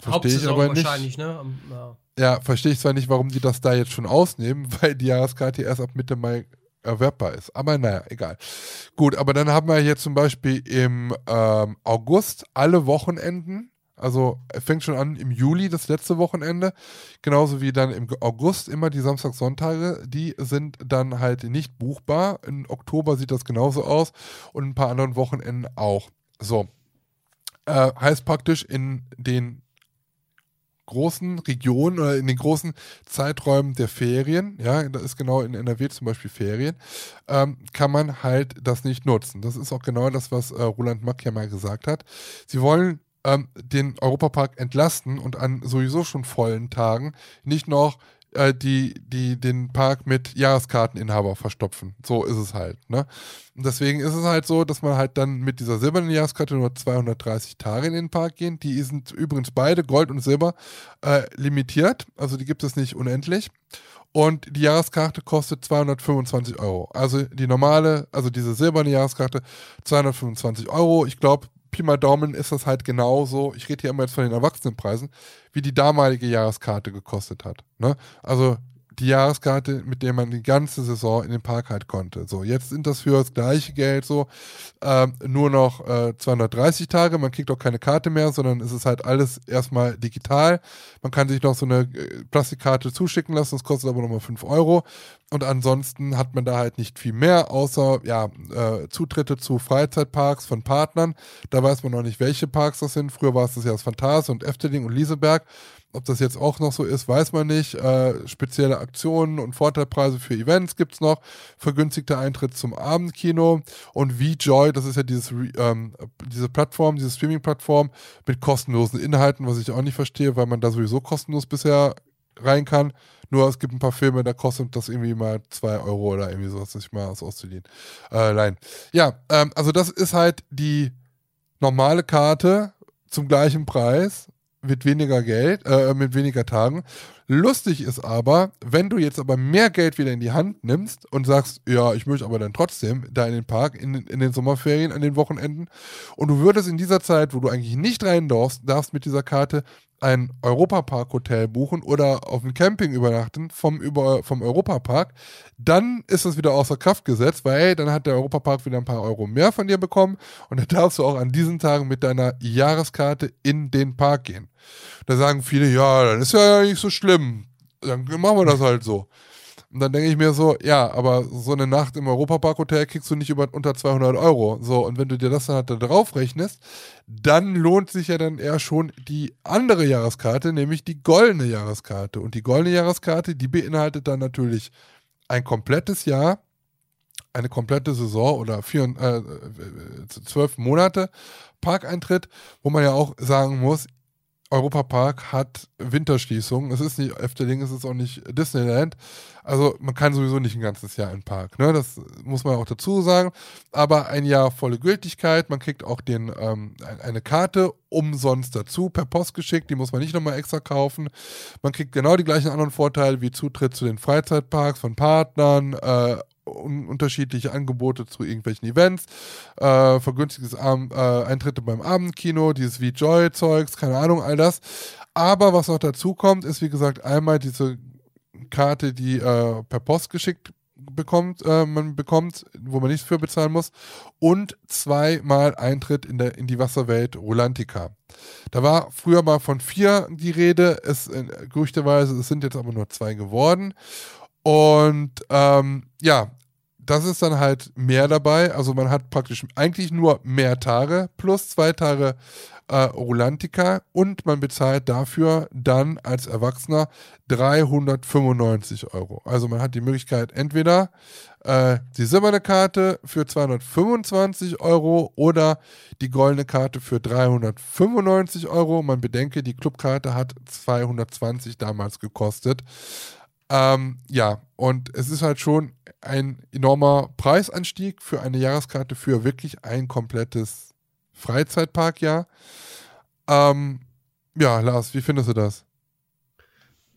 Verstehe ich aber nicht. wahrscheinlich, ne? Ja. Ja, verstehe ich zwar nicht, warum die das da jetzt schon ausnehmen, weil die Jahreskarte erst ab Mitte Mai erwerbbar ist. Aber naja, egal. Gut, aber dann haben wir hier zum Beispiel im ähm, August alle Wochenenden. Also fängt schon an im Juli, das letzte Wochenende. Genauso wie dann im August immer die Samstag-Sonntage. Die sind dann halt nicht buchbar. Im Oktober sieht das genauso aus. Und ein paar anderen Wochenenden auch. So. Äh, heißt praktisch in den großen Regionen oder in den großen Zeiträumen der Ferien, ja, da ist genau in NRW zum Beispiel Ferien, ähm, kann man halt das nicht nutzen. Das ist auch genau das, was äh, Roland Mack ja mal gesagt hat. Sie wollen ähm, den Europapark entlasten und an sowieso schon vollen Tagen nicht noch äh, die, die den Park mit Jahreskarteninhaber verstopfen. So ist es halt. Ne? Und deswegen ist es halt so, dass man halt dann mit dieser silbernen Jahreskarte nur 230 Tage in den Park gehen. Die sind übrigens beide, Gold und Silber, äh, limitiert. Also die gibt es nicht unendlich. Und die Jahreskarte kostet 225 Euro. Also die normale, also diese silberne Jahreskarte, 225 Euro. Ich glaube, Pi mal Daumen ist das halt genauso, ich rede hier immer jetzt von den Erwachsenenpreisen, wie die damalige Jahreskarte gekostet hat. Ne? Also die Jahreskarte, mit der man die ganze Saison in den Park halt konnte. So, jetzt sind das für das gleiche Geld so ähm, nur noch äh, 230 Tage. Man kriegt auch keine Karte mehr, sondern es ist halt alles erstmal digital. Man kann sich noch so eine äh, Plastikkarte zuschicken lassen, das kostet aber nochmal 5 Euro. Und ansonsten hat man da halt nicht viel mehr, außer ja, äh, Zutritte zu Freizeitparks von Partnern. Da weiß man noch nicht, welche Parks das sind. Früher war es das ja das Phantase und Efteling und Lieseberg. Ob das jetzt auch noch so ist, weiß man nicht. Äh, spezielle Aktionen und Vorteilpreise für Events gibt es noch. Vergünstigter Eintritt zum Abendkino. Und VJoy, das ist ja dieses, ähm, diese Plattform, diese Streaming-Plattform mit kostenlosen Inhalten, was ich auch nicht verstehe, weil man da sowieso kostenlos bisher rein kann. Nur es gibt ein paar Filme, da kostet das irgendwie mal 2 Euro oder irgendwie sowas, sich mal was auszuliehen. Äh, nein. Ja, ähm, also das ist halt die normale Karte zum gleichen Preis mit weniger Geld, äh, mit weniger Tagen. Lustig ist aber, wenn du jetzt aber mehr Geld wieder in die Hand nimmst und sagst, ja, ich möchte aber dann trotzdem da in den Park, in, in den Sommerferien, an den Wochenenden, und du würdest in dieser Zeit, wo du eigentlich nicht rein darfst, darfst mit dieser Karte ein Europapark-Hotel buchen oder auf dem Camping übernachten vom, über, vom Europapark, dann ist das wieder außer Kraft gesetzt, weil dann hat der Europapark wieder ein paar Euro mehr von dir bekommen und dann darfst du auch an diesen Tagen mit deiner Jahreskarte in den Park gehen. Da sagen viele, ja, dann ist ja nicht so schlimm. Dann machen wir das halt so. Und dann denke ich mir so, ja, aber so eine Nacht im Europapark-Hotel kriegst du nicht über, unter 200 Euro. So, und wenn du dir das dann halt da drauf rechnest, dann lohnt sich ja dann eher schon die andere Jahreskarte, nämlich die goldene Jahreskarte. Und die goldene Jahreskarte, die beinhaltet dann natürlich ein komplettes Jahr, eine komplette Saison oder vier, äh, äh zwölf Monate Parkeintritt, wo man ja auch sagen muss, Europapark hat Winterschließung. Es ist nicht Efteling, es ist auch nicht Disneyland. Also man kann sowieso nicht ein ganzes Jahr in Park. Ne? Das muss man auch dazu sagen. Aber ein Jahr volle Gültigkeit. Man kriegt auch den, ähm, eine Karte umsonst dazu, per Post geschickt. Die muss man nicht nochmal extra kaufen. Man kriegt genau die gleichen anderen Vorteile wie Zutritt zu den Freizeitparks von Partnern, äh, unterschiedliche Angebote zu irgendwelchen Events, äh, vergünstigtes Arm, äh, Eintritte beim Abendkino, dieses V-Joy-Zeugs, keine Ahnung, all das. Aber was noch dazu kommt, ist wie gesagt einmal diese Karte, die äh, per Post geschickt bekommt, äh, man bekommt, wo man nichts für bezahlen muss, und zweimal Eintritt in, der, in die Wasserwelt Rolantica. Da war früher mal von vier die Rede, es, äh, gerüchteweise, es sind jetzt aber nur zwei geworden. Und ähm, ja, das ist dann halt mehr dabei. Also man hat praktisch eigentlich nur mehr Tage plus zwei Tage äh, Rolantica und man bezahlt dafür dann als Erwachsener 395 Euro. Also man hat die Möglichkeit entweder äh, die silberne Karte für 225 Euro oder die goldene Karte für 395 Euro. Man bedenke, die Clubkarte hat 220 damals gekostet. Ähm, ja, und es ist halt schon ein enormer Preisanstieg für eine Jahreskarte für wirklich ein komplettes Freizeitparkjahr. Ähm, ja, Lars, wie findest du das?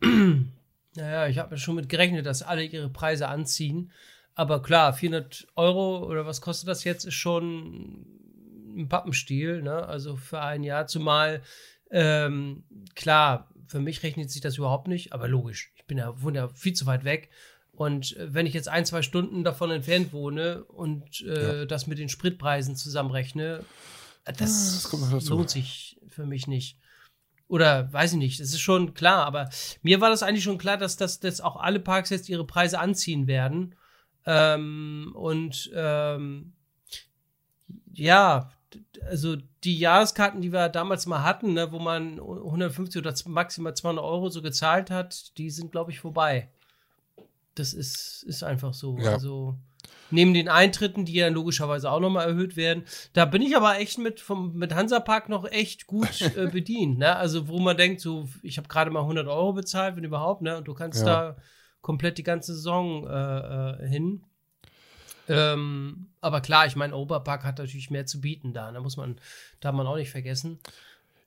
Naja, ich habe schon mit gerechnet, dass alle ihre Preise anziehen. Aber klar, 400 Euro oder was kostet das jetzt, ist schon ein Pappenstiel, ne? Also für ein Jahr, zumal, ähm, klar, für mich rechnet sich das überhaupt nicht, aber logisch. Ich bin ja, wohne ja viel zu weit weg. Und äh, wenn ich jetzt ein, zwei Stunden davon entfernt wohne und äh, ja. das mit den Spritpreisen zusammenrechne, äh, das, das lohnt sich für mich nicht. Oder weiß ich nicht, das ist schon klar, aber mir war das eigentlich schon klar, dass, dass, dass auch alle Parks jetzt ihre Preise anziehen werden. Ähm, und ähm, ja, also die Jahreskarten, die wir damals mal hatten, ne, wo man 150 oder maximal 200 Euro so gezahlt hat, die sind, glaube ich, vorbei. Das ist, ist einfach so. Ja. Also neben den Eintritten, die ja logischerweise auch nochmal erhöht werden. Da bin ich aber echt mit, vom, mit Hansapark noch echt gut äh, bedient. Ne? Also, wo man denkt, so, ich habe gerade mal 100 Euro bezahlt, wenn überhaupt, ne? und du kannst ja. da komplett die ganze Saison äh, äh, hin. Ähm, aber klar, ich meine, Oberpark hat natürlich mehr zu bieten da. Da ne? muss man, darf man auch nicht vergessen.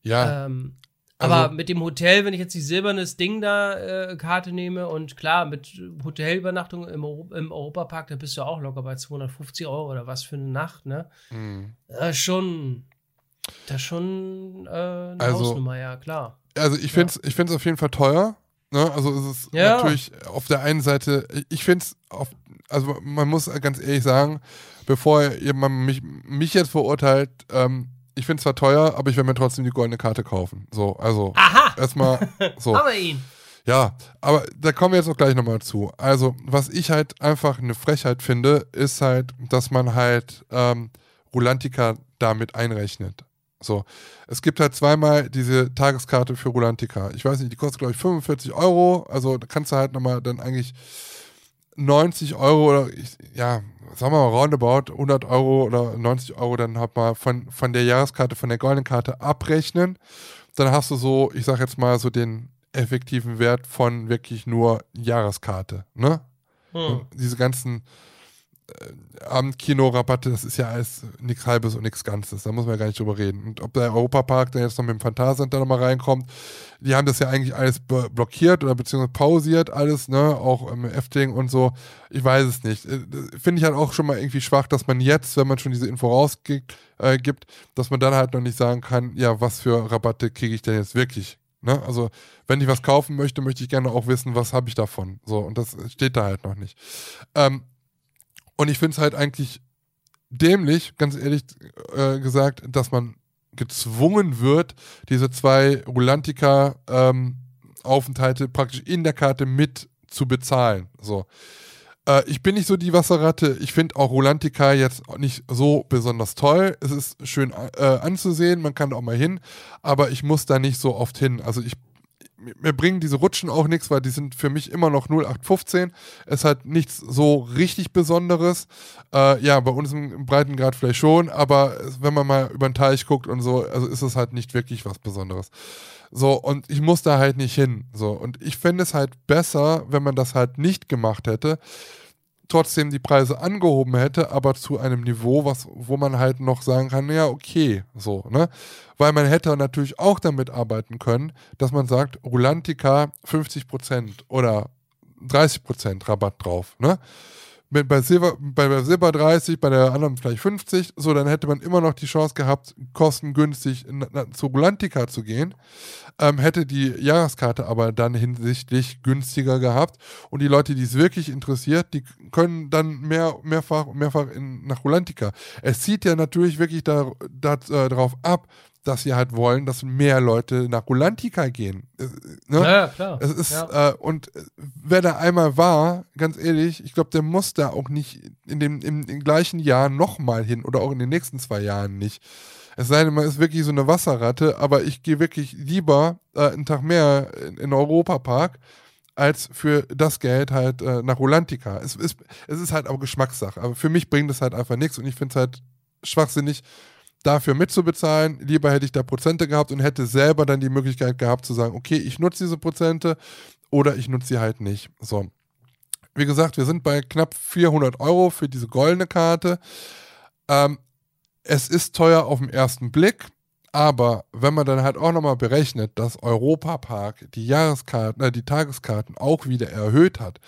Ja. Ähm, also, aber mit dem Hotel, wenn ich jetzt die silbernes Ding da äh, Karte nehme und klar, mit Hotelübernachtung im, im Europapark, da bist du auch locker bei 250 Euro oder was für eine Nacht, ne? Mhm. Äh, schon, Das ist schon äh, eine Also- Hausnummer, ja, klar. Also ich finde es ich find's auf jeden Fall teuer. Ne? Also es ist Ja. natürlich auf der einen Seite, ich finde es, also man muss ganz ehrlich sagen, bevor jemand mich, mich jetzt verurteilt, ähm, ich finde es zwar teuer, aber ich werde mir trotzdem die goldene Karte kaufen. So, also erstmal so. Haben wir ihn. Ja, aber da kommen wir jetzt auch gleich nochmal zu. Also, was ich halt einfach eine Frechheit finde, ist halt, dass man halt ähm, Rulantica damit einrechnet. So, es gibt halt zweimal diese Tageskarte für Rulantica. Ich weiß nicht, die kostet, glaube ich, 45 Euro. Also, da kannst du halt nochmal dann eigentlich 90 Euro oder, ich, ja, sagen wir mal roundabout 100 Euro oder 90 Euro dann halt mal von, von der Jahreskarte, von der goldenen Karte abrechnen. Dann hast du so, ich sag jetzt mal so den effektiven Wert von wirklich nur Jahreskarte, ne? Hm. Diese ganzen Abendkino-Rabatte, das ist ja alles nichts Halbes und nichts Ganzes. Da muss man ja gar nicht drüber reden. Und ob der Europapark dann jetzt noch mit dem Phantasialand nochmal reinkommt, die haben das ja eigentlich alles blockiert oder beziehungsweise pausiert, alles, ne? Auch im Efteling und so. Ich weiß es nicht. Äh, Finde ich halt auch schon mal irgendwie schwach, dass man jetzt, wenn man schon diese Info rausgibt, äh, gibt, dass man dann halt noch nicht sagen kann, ja, was für Rabatte kriege ich denn jetzt wirklich? Ne? Also, wenn ich was kaufen möchte, möchte ich gerne auch wissen, was habe ich davon. So, und das steht da halt noch nicht. Ähm, und ich finde es halt eigentlich dämlich, ganz ehrlich äh, gesagt, dass man gezwungen wird, diese zwei Rulantica-Aufenthalte praktisch in der Karte mit zu bezahlen. So. Äh, ich bin nicht so die Wasserratte. Ich finde auch Rulantica jetzt nicht so besonders toll. Es ist schön äh, anzusehen, man kann auch mal hin, aber ich muss da nicht so oft hin. Also ich mir bringen diese Rutschen auch nichts, weil die sind für mich immer noch 0815. Es hat nichts so richtig Besonderes. Äh, ja, bei uns im, im Breitengrad vielleicht schon, aber wenn man mal über den Teich guckt und so, also ist es halt nicht wirklich was Besonderes. So, und ich muss da halt nicht hin. So, und ich fände es halt besser, wenn man das halt nicht gemacht hätte, trotzdem die Preise angehoben hätte, aber zu einem Niveau, was, wo man halt noch sagen kann, ja, okay, so, ne? Weil man hätte natürlich auch damit arbeiten können, dass man sagt, Rulantica 50% oder 30% Rabatt drauf, ne? Mit, bei, Silber, bei, bei Silber 30, bei der anderen vielleicht 50, so, dann hätte man immer noch die Chance gehabt, kostengünstig zu Rulantica zu gehen. Ähm, hätte die Jahreskarte aber dann hinsichtlich günstiger gehabt. Und die Leute, die es wirklich interessiert, die können dann mehr, mehrfach, mehrfach in, nach Rulantica. Es zieht ja natürlich wirklich da, da, äh, darauf ab, dass sie halt wollen, dass mehr Leute nach Rulantica gehen. Äh, ne? Ja, klar. Es ist, ja. äh, und äh, wer da einmal war, ganz ehrlich, ich glaube, der muss da auch nicht in dem, im, im gleichen Jahr nochmal hin oder auch in den nächsten zwei Jahren nicht. Es sei denn, man ist wirklich so eine Wasserratte, aber ich gehe wirklich lieber äh, einen Tag mehr in, in Europapark, als für das Geld halt äh, nach Rulantica. Es ist, es ist halt auch Geschmackssache. Aber für mich bringt es halt einfach nichts und ich finde es halt schwachsinnig, dafür mitzubezahlen. Lieber hätte ich da Prozente gehabt und hätte selber dann die Möglichkeit gehabt zu sagen, okay, ich nutze diese Prozente oder ich nutze sie halt nicht. So. Wie gesagt, wir sind bei knapp 400 Euro für diese goldene Karte. Ähm, es ist teuer auf den ersten Blick, aber wenn man dann halt auch nochmal berechnet, dass Europapark die Jahreskarten, äh, die Tageskarten auch wieder erhöht hat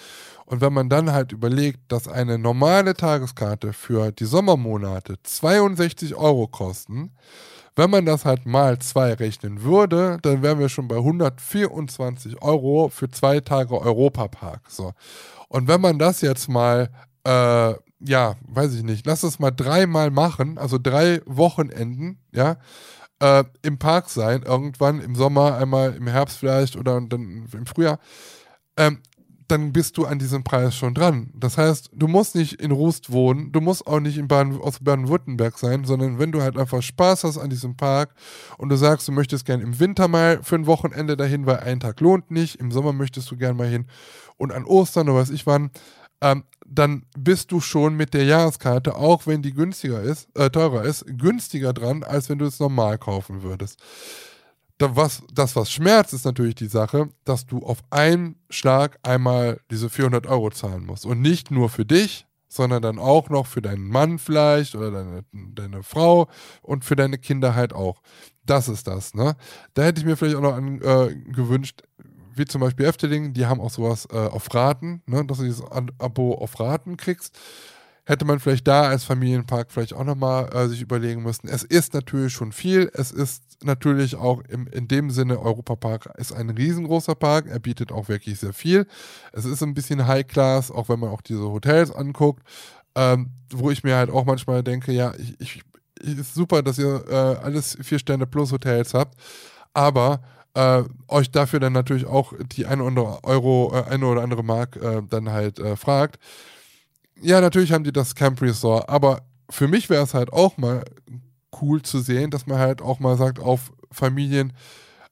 und wenn man dann halt überlegt, dass eine normale Tageskarte für die Sommermonate 62 Euro kosten, wenn man das halt mal zwei rechnen würde, dann wären wir schon bei 124 Euro für zwei Tage Europapark. So. Und wenn man das jetzt mal, äh, ja, weiß ich nicht, lass es mal dreimal machen, also drei Wochenenden, ja, äh, im Park sein, irgendwann im Sommer, einmal im Herbst vielleicht oder dann im Frühjahr, ähm, dann bist du an diesem Preis schon dran. Das heißt, du musst nicht in Rust wohnen, du musst auch nicht in Baden, aus Baden-Württemberg sein, sondern wenn du halt einfach Spaß hast an diesem Park und du sagst, du möchtest gerne im Winter mal für ein Wochenende dahin, weil ein Tag lohnt nicht, im Sommer möchtest du gerne mal hin und an Ostern oder weiß ich wann, ähm, dann bist du schon mit der Jahreskarte, auch wenn die günstiger ist, äh, teurer ist, günstiger dran, als wenn du es normal kaufen würdest. Was, das, was schmerzt, ist natürlich die Sache, dass du auf einen Schlag einmal diese 400 Euro zahlen musst. Und nicht nur für dich, sondern dann auch noch für deinen Mann vielleicht oder deine, deine Frau und für deine Kinder halt auch. Das ist das, ne? Da hätte ich mir vielleicht auch noch an, äh, gewünscht, wie zum Beispiel Efteling, die haben auch sowas äh, auf Raten, ne? dass du dieses Abo auf Raten kriegst. Hätte man vielleicht da als Familienpark vielleicht auch nochmal äh, sich überlegen müssen. Es ist natürlich schon viel. Es ist natürlich auch im, in dem Sinne, Europapark ist ein riesengroßer Park. Er bietet auch wirklich sehr viel. Es ist ein bisschen High-Class, auch wenn man auch diese Hotels anguckt, ähm, wo ich mir halt auch manchmal denke, ja, ich, ich ist super, dass ihr äh, alles vier Sterne plus Hotels habt, aber äh, euch dafür dann natürlich auch die eine oder andere Euro, äh, eine oder andere Mark äh, dann halt äh, fragt. Ja, natürlich haben die das Camp Resort, aber für mich wäre es halt auch mal cool zu sehen, dass man halt auch mal sagt, auf Familien,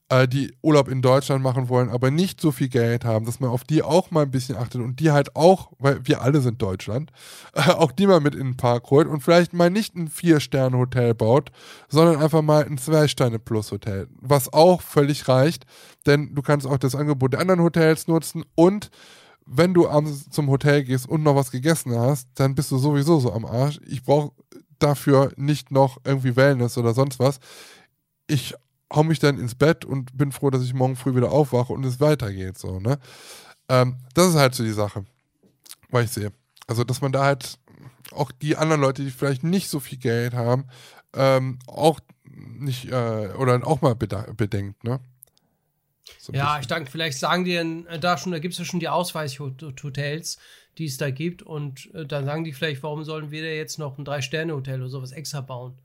äh, die Urlaub in Deutschland machen wollen, aber nicht so viel Geld haben, dass man auf die auch mal ein bisschen achtet und die halt auch, weil wir alle sind Deutschland, äh, auch die mal mit in den Park holt und vielleicht mal nicht ein Vier-Sterne-Hotel baut, sondern einfach mal ein Zwei-Sterne-Plus-Hotel, was auch völlig reicht, denn du kannst auch das Angebot der anderen Hotels nutzen und wenn du abends zum Hotel gehst und noch was gegessen hast, dann bist du sowieso so am Arsch. Ich brauche dafür nicht noch irgendwie Wellness oder sonst was. Ich hau mich dann ins Bett und bin froh, dass ich morgen früh wieder aufwache und es weitergeht. So, ne? Ähm, das ist halt so die Sache, weil ich sehe. Also, dass man da halt auch die anderen Leute, die vielleicht nicht so viel Geld haben, ähm, auch nicht äh, oder auch mal bedenkt, ne? So ja, ich denke, vielleicht sagen die dann äh, da schon, da gibt es ja schon die Ausweichhotels, die es da gibt und äh, dann sagen die vielleicht, warum sollen wir da jetzt noch ein Drei-Sterne-Hotel oder sowas extra bauen?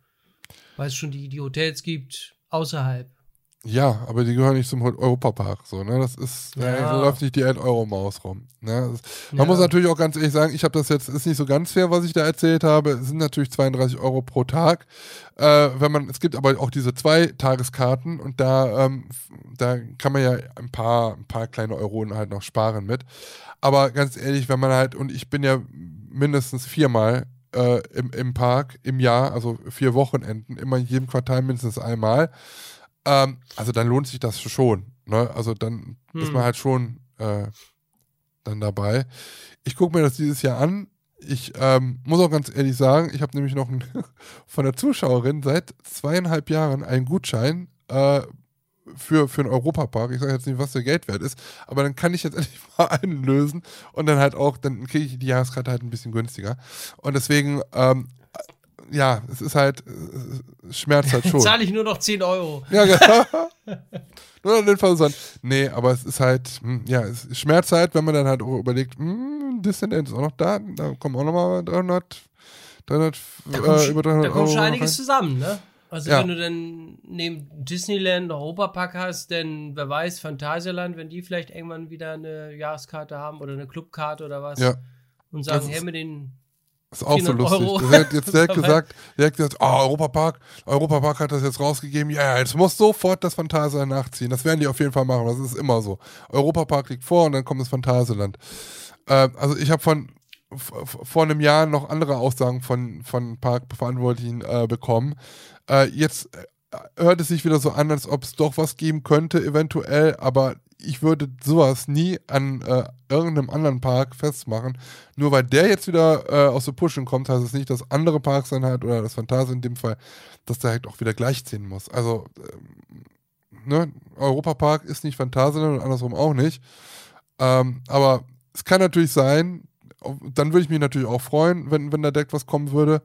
Weil es schon die, die Hotels gibt, außerhalb. Ja, aber die gehören nicht zum Europapark. So, ne? Das ist, ja. So läuft nicht die 1-Euro-Maus rum. Ne? Das, man ja. muss natürlich auch ganz ehrlich sagen, ich habe das jetzt, ist nicht so ganz fair, was ich da erzählt habe. Es sind natürlich 32 Euro pro Tag. Äh, wenn man, es gibt aber auch diese zwei Tageskarten und da, ähm, da kann man ja ein paar, ein paar kleine Euronen halt noch sparen mit. Aber ganz ehrlich, wenn man halt, und ich bin ja mindestens viermal äh, im, im Park im Jahr, also vier Wochenenden, immer in jedem Quartal mindestens einmal. Ähm, also dann lohnt sich das schon. Ne? Also dann hm. ist man halt schon äh, dann dabei. Ich gucke mir das dieses Jahr an. Ich ähm, muss auch ganz ehrlich sagen, ich habe nämlich noch ein, von der Zuschauerin seit zweieinhalb Jahren einen Gutschein äh, für, für einen Europapark. Ich sage jetzt nicht, was der Geld wert ist, aber dann kann ich jetzt endlich mal einen lösen und dann halt auch, dann kriege ich die Jahreskarte halt ein bisschen günstiger. Und deswegen, ähm, ja, es ist halt, es schmerzt halt schon. Zahle ich nur noch 10 Euro. Ja, genau. nur an den Versand. Nee, aber es ist halt, hm, ja, es schmerzt halt, wenn man dann halt auch überlegt, hm, Dissident ist auch noch da, da kommen auch nochmal 300, 300, da äh, über 300 Da kommt schon einiges rein. zusammen, ne? Also ja. wenn du dann neben Disneyland Europapark hast, denn wer weiß, Phantasialand, wenn die vielleicht irgendwann wieder eine Jahreskarte haben oder eine Clubkarte oder was ja. und sagen, hey, mit den das ist auch so lustig. Euro. Der hat jetzt direkt gesagt, direkt gesagt, oh, Europapark, Europapark hat das jetzt rausgegeben. Ja, jetzt muss sofort das Phantasialand nachziehen. Das werden die auf jeden Fall machen. Das ist immer so. Europapark liegt vor und dann kommt das Phantasialand. Äh, also ich habe von vor einem Jahr noch andere Aussagen von, von Parkverantwortlichen äh, bekommen. Äh, jetzt äh, hört es sich wieder so an, als ob es doch was geben könnte, eventuell, aber ich würde sowas nie an äh, irgendeinem anderen Park festmachen. Nur weil der jetzt wieder äh, aus der Pushen kommt, heißt es nicht, dass andere Parks dann halt, oder das Phantasia in dem Fall, dass der halt auch wieder gleichziehen muss. Also, äh, ne, Europapark ist nicht Phantasialand und andersrum auch nicht. Ähm, aber es kann natürlich sein, dann würde ich mich natürlich auch freuen, wenn, wenn da direkt was kommen würde.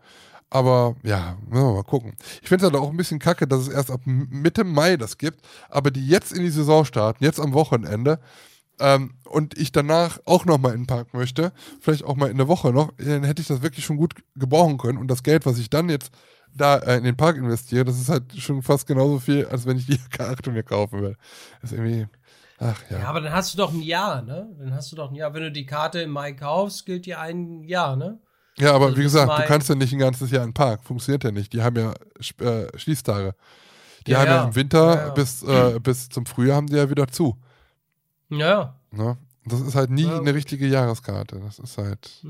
Aber ja, mal gucken. Ich finde es halt auch ein bisschen kacke, dass es erst ab Mitte Mai das gibt, aber die jetzt in die Saison starten, jetzt am Wochenende, ähm, und ich danach auch nochmal in den Park möchte, vielleicht auch mal in der Woche noch, dann hätte ich das wirklich schon gut gebrauchen können. Und das Geld, was ich dann jetzt da äh, in den Park investiere, das ist halt schon fast genauso viel, als wenn ich die Karte mir kaufen will. Das ist irgendwie. Ach ja. Ja, aber dann hast du doch ein Jahr, ne? Dann hast du doch ein Jahr. Wenn du die Karte im Mai kaufst, gilt dir ein Jahr, ne? Ja, aber also wie gesagt, du kannst ja nicht ein ganzes Jahr in den Park. Funktioniert ja nicht. Die haben ja äh, Schließtage. Die ja, haben ja, ja im Winter ja, Bis, äh, bis zum Frühjahr haben die ja wieder zu. Ja. Ne? Das ist halt nie eine richtige Jahreskarte. Das ist halt.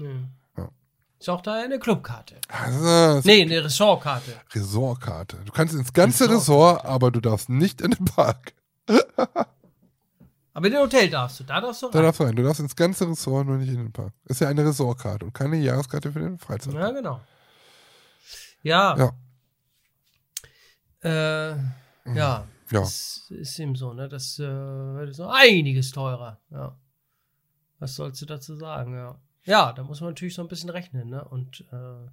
Ist auch da eine Clubkarte. Also, nee, eine Ressortkarte. Ressortkarte. Du kannst ins ganze Ressort, aber du darfst nicht in den Park. Aber in den Hotel darfst du, da darfst du rein. Da darfst du rein. Du darfst ins ganze Ressort, nur nicht in den Park. Ist ja eine Ressortkarte und keine Jahreskarte für den Freizeit. Ja, genau. Ja. Ja. Äh, ja. Ja. Das ist eben so, ne? Das äh, wird so einiges teurer. Ja. Was sollst du dazu sagen, ja. ja, da muss man natürlich so ein bisschen rechnen, ne? Und äh,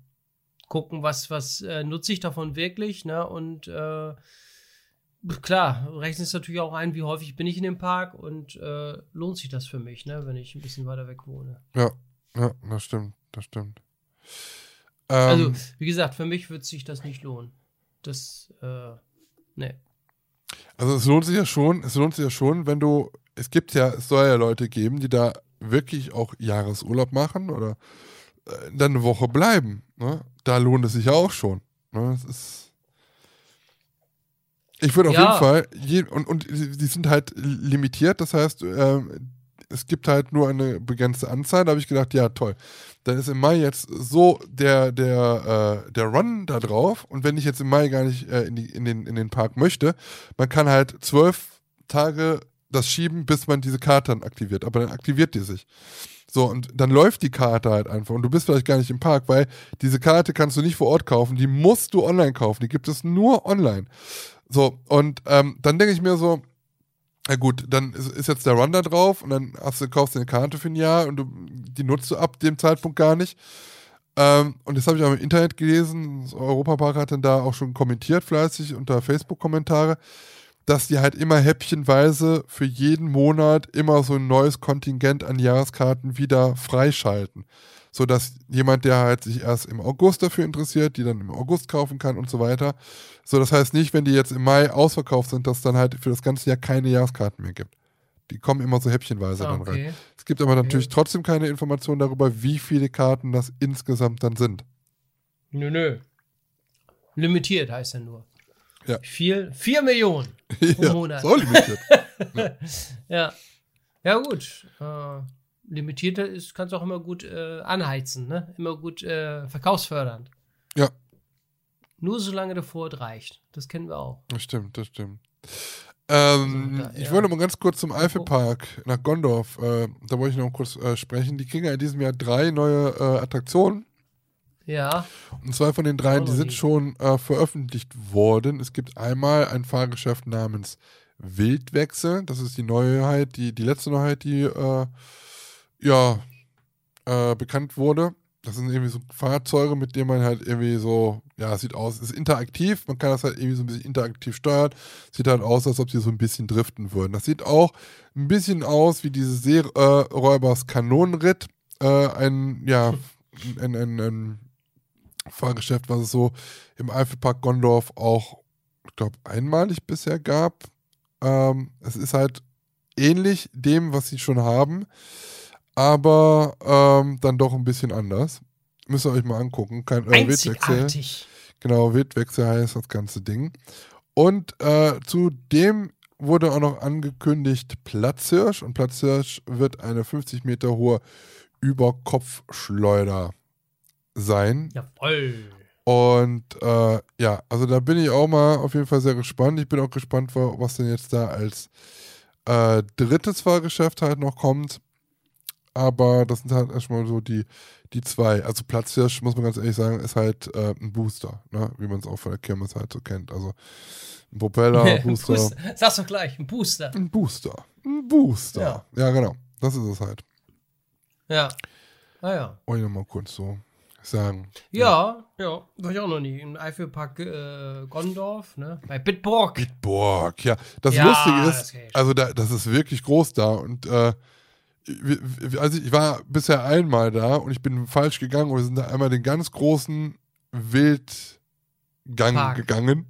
gucken, was, was äh, nutze ich davon wirklich, ne? Und äh, klar, rechnest natürlich auch ein, wie häufig bin ich in dem Park und äh, lohnt sich das für mich, ne, wenn ich ein bisschen weiter weg wohne. Ja, ja, das stimmt, das stimmt. also, ähm, wie gesagt, für mich wird sich das nicht lohnen. Das, äh, ne. Also es lohnt sich ja schon, es lohnt sich ja schon, wenn du, es gibt ja, es soll ja Leute geben, die da wirklich auch Jahresurlaub machen oder äh, dann eine Woche bleiben. Ne? Da lohnt es sich ja auch schon. Ne? Das ist ich würde auf ja. jeden Fall, je, und, und die sind halt limitiert, das heißt, äh, es gibt halt nur eine begrenzte Anzahl. Da habe ich gedacht, ja, toll. Dann ist im Mai jetzt so der, der, äh, der Run da drauf. Und wenn ich jetzt im Mai gar nicht äh, in, die, in, den, in den Park möchte, man kann halt zwölf Tage das schieben, bis man diese Karte dann aktiviert. Aber dann aktiviert die sich. So, und dann läuft die Karte halt einfach und du bist vielleicht gar nicht im Park, weil diese Karte kannst du nicht vor Ort kaufen, die musst du online kaufen, die gibt es nur online. So, und ähm, dann denke ich mir so, na gut, dann ist, ist, jetzt der Run da drauf und dann hast du, kaufst du eine Karte für ein Jahr und du, die nutzt du ab dem Zeitpunkt gar nicht. Ähm, und das habe ich auch im Internet gelesen. Das Europapark hat dann da auch schon kommentiert, fleißig unter Facebook-Kommentare, dass die halt immer häppchenweise für jeden Monat immer so ein neues Kontingent an Jahreskarten wieder freischalten sodass jemand, der halt sich erst im August dafür interessiert, die dann im August kaufen kann und so weiter. So, das heißt nicht, wenn die jetzt im Mai ausverkauft sind, dass es dann halt für das ganze Jahr keine Jahreskarten mehr gibt. Die kommen immer so häppchenweise ah, dann rein. Es gibt aber natürlich trotzdem keine Informationen darüber, wie viele Karten das insgesamt dann sind. Nö, nö. Limitiert heißt ja nur. Ja. Vier, vier Millionen pro ja, Monat. So limitiert. ja. ja. ja. gut. Äh, limitierter ist, kannst du auch immer gut äh, anheizen, ne? Immer gut äh, verkaufsfördernd. Ja. Nur solange der Vorort reicht. Das kennen wir auch. Das stimmt, das stimmt. Ähm, also, da, ich wollte mal ganz kurz zum Eifelpark nach Gondorf. Äh, da wollte ich noch kurz äh, sprechen. Die kriegen ja in diesem Jahr drei neue äh, Attraktionen. Ja. Und zwei von den dreien, die sind schon äh, veröffentlicht worden. Es gibt einmal ein Fahrgeschäft namens Wildwechsel. Das ist die Neuheit, die, die letzte Neuheit, die ja, äh, bekannt wurde. Das sind irgendwie so Fahrzeuge, mit denen man halt irgendwie so, ja, sieht aus, ist interaktiv, man kann das halt irgendwie so ein bisschen interaktiv steuern. Sieht halt aus, als ob sie so ein bisschen driften würden. Das sieht auch ein bisschen aus wie dieses Seeräubers äh, Kanonenritt. Äh, ein, ja, ein, ein, ein Fahrgeschäft, was es so im Eifelpark Gondorf auch, ich glaube, einmalig bisher gab. Ähm, es ist halt ähnlich dem, was sie schon haben aber ähm, dann doch ein bisschen anders. Müsst ihr euch mal angucken. Kein äh, Wildwechsel. Genau, Wildwechsel heißt das ganze Ding. Und äh, zudem wurde auch noch angekündigt Platzhirsch. Und Platzhirsch wird eine 50 Meter hohe Überkopfschleuder sein. Jawoll. Und äh, ja, also da bin ich auch mal auf jeden Fall sehr gespannt. Ich bin auch gespannt, was denn jetzt da als äh, drittes Fahrgeschäft halt noch kommt. Aber das sind halt erstmal so die, die zwei. Also Platzhirsch, muss man ganz ehrlich sagen, ist halt äh, ein Booster, ne? wie man es auch von der Kirmes halt so kennt. Also ein Propeller, ein Booster. Booster. Sagst du gleich, ein Booster. Ein Booster. Ein Booster. Ja, ja genau. Das ist es halt. Ja. Ah ja. Wollte ich mal kurz so sagen. Ja, ja, ja. war ich auch noch nie. Im Eifelpark äh, Gondorf, ne? Bei Bitburg. Bitburg, ja. Das ja, Lustige ist, das also da, das ist wirklich groß da und äh, also ich war bisher einmal da und ich bin falsch gegangen und wir sind da einmal den ganz großen Wildgang Park. gegangen.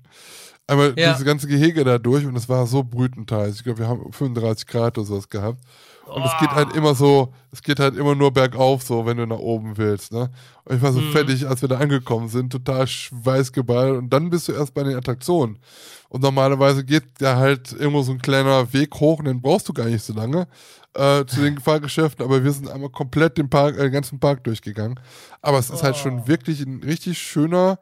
Einmal ja. diese ganze Gehege da durch und es war so brütenteils. Ich glaube, wir haben 35 Grad oder sowas gehabt. Und es geht halt immer so, es geht halt immer nur bergauf, so, wenn du nach oben willst, ne? Und ich war so mhm. fertig, als wir da angekommen sind, total schweißgeballt. Und dann bist du erst bei den Attraktionen. Und normalerweise geht da halt irgendwo so ein kleiner Weg hoch und den brauchst du gar nicht so lange äh, zu den Fahrgeschäften. Aber wir sind einmal komplett den, Park, äh, den ganzen Park durchgegangen. Aber es ist oh. halt schon wirklich ein richtig schöner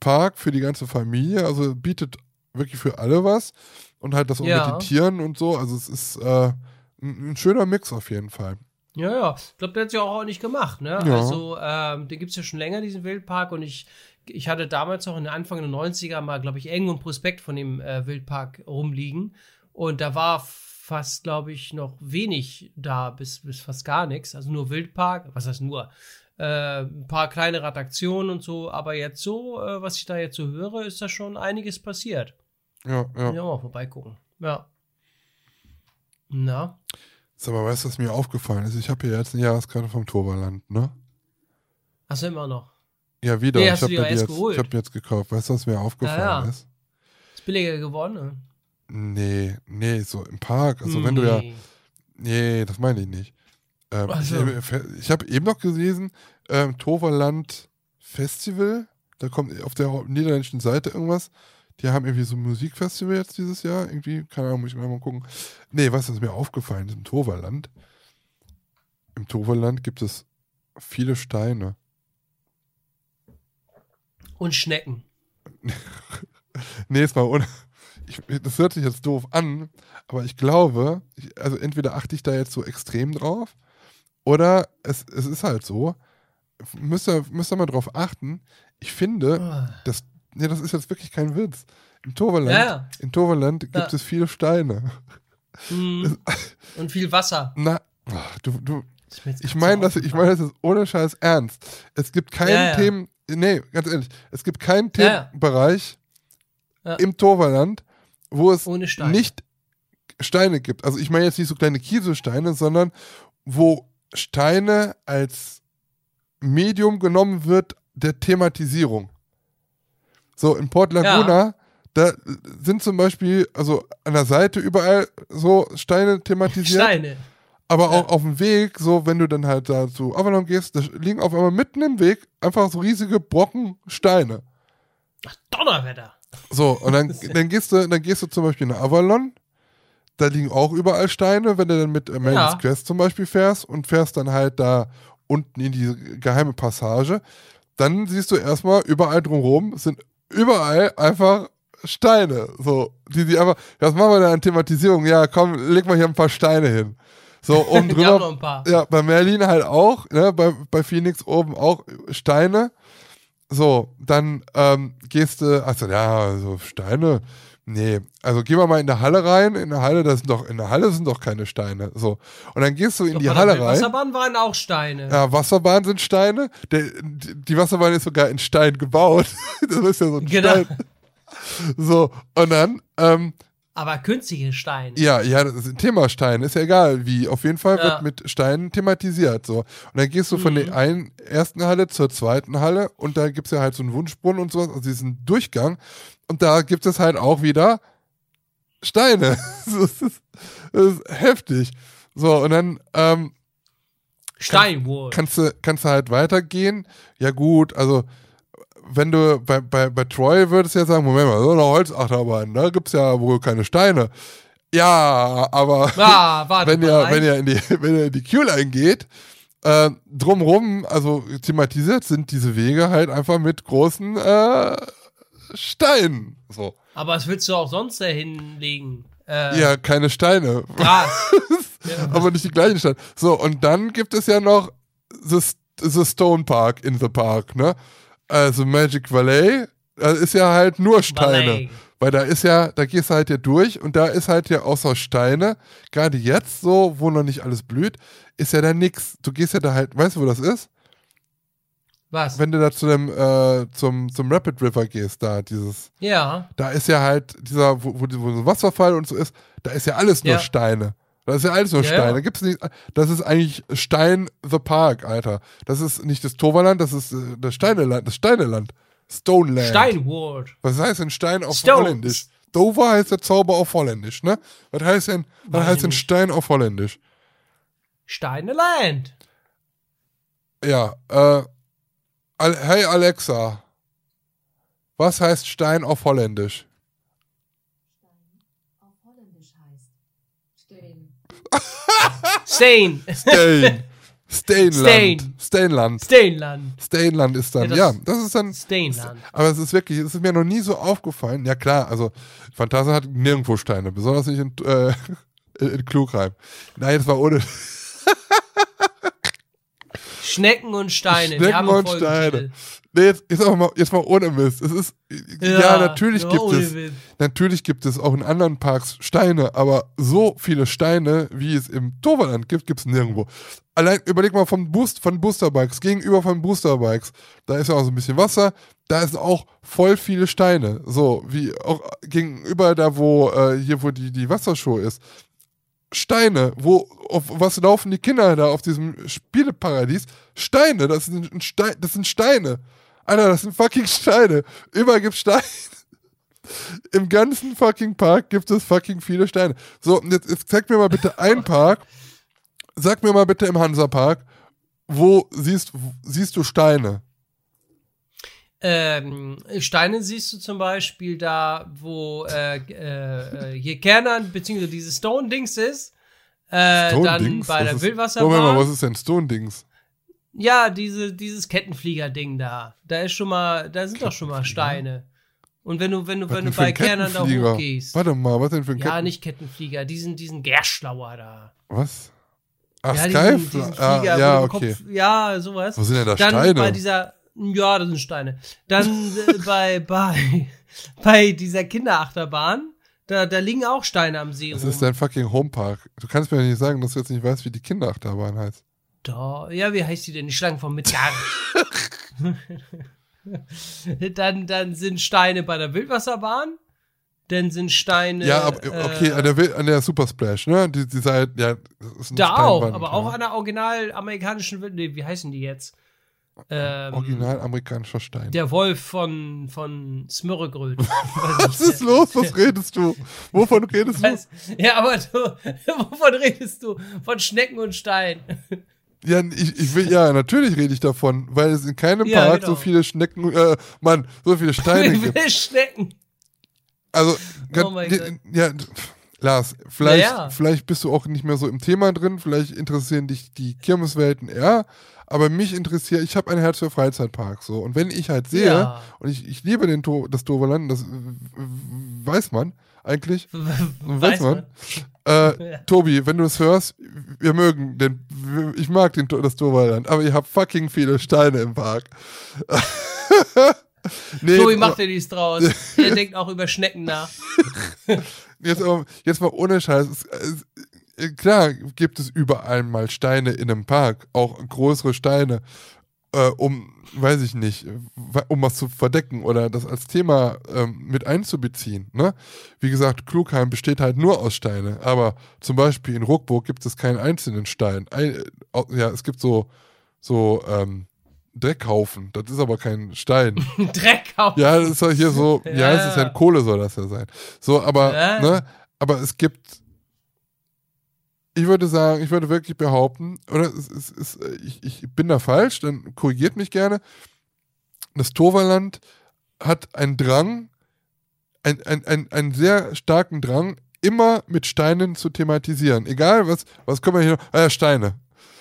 Park für die ganze Familie. Also bietet wirklich für alle was. Und halt das ja. mit den Tieren und so. Also es ist äh, ein, ein schöner Mix auf jeden Fall. Ja, ja. Ich glaube, der hat ja auch nicht gemacht, ne? Ja. Also, ähm, den gibt es ja schon länger, diesen Wildpark. Und ich, ich hatte damals noch in den Anfang der 90er mal, glaube ich, irgendwo ein Prospekt von dem äh, Wildpark rumliegen. Und da war fast, glaube ich, noch wenig da, bis, bis fast gar nichts. Also nur Wildpark, was heißt nur? Äh, ein paar kleinere Attraktionen und so, aber jetzt so, äh, was ich da jetzt so höre, ist da schon einiges passiert. Ja, ja. Ja, mal vorbeigucken. Ja. Na? Sag mal, weißt du, was mir aufgefallen ist? Ich habe hier jetzt eine Jahreskarte vom Torvaland, ne? Hast du immer noch? Ja, wieder. Nee, ich habe mir, jetzt- geholt? ich hab mir jetzt gekauft. Weißt du, was mir aufgefallen Ja, ja. ist? Ist billiger geworden, ne? Nee, nee, so im Park. Also wenn du ja. Nee. Nee, das meine ich nicht. Ähm, Ach ich ich habe eben noch gelesen, ähm, Toverland Festival, da kommt auf der niederländischen Seite irgendwas. Die haben irgendwie so ein Musikfestival jetzt dieses Jahr. Irgendwie, keine Ahnung, muss ich mal gucken. Nee, was ist mir aufgefallen im Toverland? Im Toverland gibt es viele Steine. Und Schnecken. Nee, ist mal ohne. Ich, das hört sich jetzt doof an, aber ich glaube, ich, also entweder achte ich da jetzt so extrem drauf oder es, es ist halt so. Müsst ihr, müsst ihr mal drauf achten. Ich finde, Ah. das, nee, das ist jetzt wirklich kein Witz. Im Toverland, Ja, ja. in Toverland gibt Ja. es viele Steine. Hm. Und viel Wasser. Na, ach, du, du, jetzt ich meine, das, ich meine, das ist ohne Scheiß ernst. Es gibt keinen Ja, ja. Themen, nee, ganz ehrlich, es gibt keinen Ja, ja. Themenbereich Ja. im Toverland, wo es Steine. nicht Steine gibt. Also ich meine jetzt nicht so kleine Kieselsteine, sondern wo Steine als Medium genommen wird der Thematisierung. So, in Port Laguna, da sind zum Beispiel, also an der Seite überall so Steine thematisiert. Steine. Aber auch Ja. auf dem Weg, so wenn du dann halt da zu Avalon gehst, da liegen auf einmal mitten im Weg einfach so riesige Brocken Steine. Ach, Donnerwetter. So, und dann, dann, gehst du, dann gehst du zum Beispiel nach Avalon, da liegen auch überall Steine, wenn du dann mit Amanda's Ja. Quest zum Beispiel fährst und fährst dann halt da unten in die geheime Passage, dann siehst du erstmal überall drumherum sind überall einfach Steine. So, die, die einfach, was machen wir da an Thematisierung? Ja, komm, leg mal hier ein paar Steine hin. So, oben drüber. ein paar. Ja, bei Merlin halt auch, ne, bei, bei Phoenix oben auch Steine. So, dann ähm, gehst du, also ja, so Steine. Nee, also gehen wir mal in der Halle rein. In der Halle, das sind doch, in der Halle sind doch keine Steine. So. Und dann gehst du in Doch, die Halle rein. Wasserbahn waren auch Steine. Ja, Wasserbahn sind Steine. Der, die die Wasserbahn ist sogar in Stein gebaut. das ist ja so ein Genau. Stein. So, und dann, ähm, Aber künstliche Steine. ja, ja, das ist ein Thema Stein, ist ja egal wie. Auf jeden Fall Ja. wird mit Steinen thematisiert. So. Und dann gehst du von Mhm. der einen ersten Halle zur zweiten Halle und da gibt es ja halt so einen Wunschbrunnen und sowas, also diesen Durchgang. Und da gibt es halt auch wieder Steine. das, ist, das ist heftig. So, und dann ähm, Steinwohl. kannst, du, kannst du halt weitergehen. Ja, gut, also wenn du bei, bei, bei Troy würdest ja sagen, Moment mal, so eine Holzachterbahn, da gibt es ja wohl keine Steine. Ja, aber Ah, wenn ihr, ein. wenn ihr in die, wenn ihr in die Queue-Line geht, äh, drumrum, also thematisiert sind diese Wege halt einfach mit großen äh, Steinen. So. Aber was willst du auch sonst da hinlegen? Äh, Ja, keine Steine. Gras. ja. aber nicht die gleichen Steine. So, und dann gibt es ja noch The, the Stone Park in the Park, ne? Also Magic Valley, da ist ja halt nur Steine. Valley. Weil da ist ja, da gehst du halt ja durch und da ist halt ja außer Steine, gerade jetzt so, wo noch nicht alles blüht, ist ja da nix. Du gehst ja da halt, weißt du, wo das ist? Was? Wenn du da zu dem, äh, zum, zum Rapid River gehst, da dieses, ja. da ist ja halt dieser, wo, wo, wo so ein Wasserfall und so ist, da ist ja alles nur Ja. Steine. Da ist ja alles nur Ja, Steine. ja. Da gibt's nicht, das ist eigentlich Stein the Park, Alter. Das ist nicht das Toverland, das ist äh, das Steineland, das Steineland. Stoneland. Steinwold. Was heißt denn Stein auf Stones. Holländisch? Dover heißt der Zauber auf Holländisch, ne? Was heißt denn, was heißt denn. Stein auf Holländisch? Steineland. Ja, äh, hey Alexa, was heißt Stein auf Holländisch? auf Holländisch heißt stehen. Stain. Stein. Stainland. Stain. Stainland. Stainland. Stainland ist dann, Ja, ja, das- das, ist dann, Stainland. aber es ist wirklich, es ist mir noch nie so aufgefallen. Ja klar, also Phantasia hat nirgendwo Steine, besonders nicht in, äh, in, Klugheim. Nein, das war ohne, Schnecken und Steine. Schnecken haben und. Steine. Nee, jetzt, jetzt, aber mal, jetzt mal ohne Mist. Es ist, ja, natürlich ja, gibt ohne es, Witz. natürlich gibt es auch in anderen Parks Steine, aber so viele Steine, wie es im Toverland gibt, gibt es nirgendwo. Allein überleg mal vom Boost, von Boosterbikes, gegenüber von Boosterbikes, da ist ja auch so ein bisschen Wasser, da ist auch voll viele Steine. So, wie auch gegenüber da, wo, äh, hier, wo die, die Wassershow ist. Steine, wo, auf was laufen die Kinder da auf diesem Spieleparadies? Steine, das sind, ein Stein, das sind Steine. Alter, das sind fucking Steine. Überall gibt Steine. Im ganzen fucking Park gibt es fucking viele Steine. So, und jetzt, jetzt zeig mir mal bitte einen Park. Sag mir mal bitte im Hansa-Park, wo siehst, siehst du Steine? Ähm, Steine siehst du zum Beispiel da, wo äh, äh, äh, hier Kernern, beziehungsweise dieses Stone-Dings ist. Äh, dann Stone-Dings? bei Was der Wildwasserbahn. Moment mal, was ist denn Stone-Dings? Ja, diese, dieses Kettenflieger-Ding da. Da ist schon mal, da sind doch schon mal Steine. Und wenn du, wenn du, Was wenn du bei Kernern da Kettenflieger? hochgehst. Warte mal, was denn für ein Ja, Ketten... nicht Kettenflieger, diesen, diesen Gerschlauer da. Was? Ach, ja, Skype? diesen, diesen ah, Flieger, ja, wo du okay. Kopf, ja, sowas. Wo sind denn da Dann Steine? bei dieser, ja, das sind Steine. Dann äh, bei, bei, bei dieser Kinderachterbahn, da, da liegen auch Steine am See Das rum. ist dein fucking Homepark. Du kannst mir nicht sagen, dass du jetzt nicht weißt, wie die Kinderachterbahn heißt. Da, ja, wie heißt die denn? Die Schlangen vom Midgard. dann, dann sind Steine bei der Wildwasserbahn. Dann sind Steine. ja, aber okay, äh, an, der, an der Super Splash, ne? Die, die Seite, ja, Da auch, aber auch ja. an der original amerikanischen Wild. Nee, wie heißen die jetzt? Ähm, Original amerikanischer Stein. Der Wolf von, von Smörregröt. Was ist los? Was redest du? Wovon redest du? Ja, aber du, wovon redest du? Von Schnecken und Stein. Ja, ich, ich will, ja, natürlich rede ich davon, weil es in keinem Ja, Park genau. so viele Schnecken, äh, Mann, so viele Steine Wie gibt. viele Schnecken? Also, Oh mein ja, Lars, vielleicht, Ja, vielleicht bist du auch nicht mehr so im Thema drin, vielleicht interessieren dich die Kirmeswelten eher, aber mich interessiert, ich habe ein Herz für Freizeitparks, so. Und wenn ich halt sehe, Ja. und ich, ich liebe den to das Doverland, das weiß man eigentlich, Weiß man. Äh. Tobi, wenn du es hörst, wir mögen den, ich mag den, das Doverland, aber ihr habt fucking viele Steine im Park. nee, Tobi jetzt, macht dir nichts draus. Er denkt auch über Schnecken nach. jetzt, jetzt mal ohne Scheiß. Klar gibt es überall mal Steine in einem Park, auch größere Steine, äh, um, weiß ich nicht, wa- um was zu verdecken oder das als Thema ähm, mit einzubeziehen. Ne? Wie gesagt, Klugheim besteht halt nur aus Steine, aber zum Beispiel in Ruckburg gibt es keinen einzelnen Stein. Ein, äh, ja, es gibt so, so ähm, Dreckhaufen, das ist aber kein Stein. Dreck auf. Ja, das ist ja hier so, ja, Ja. es ist ja Kohle soll das ja sein. So, aber, Ja. ne, aber es gibt, ich würde sagen, ich würde wirklich behaupten, oder es, es, es, äh, ich, ich bin da falsch, dann korrigiert mich gerne. Das Toverland hat einen Drang, ein, ein, ein, einen sehr starken Drang, immer mit Steinen zu thematisieren. Egal, was, was können wir hier noch? Ah ja, Steine.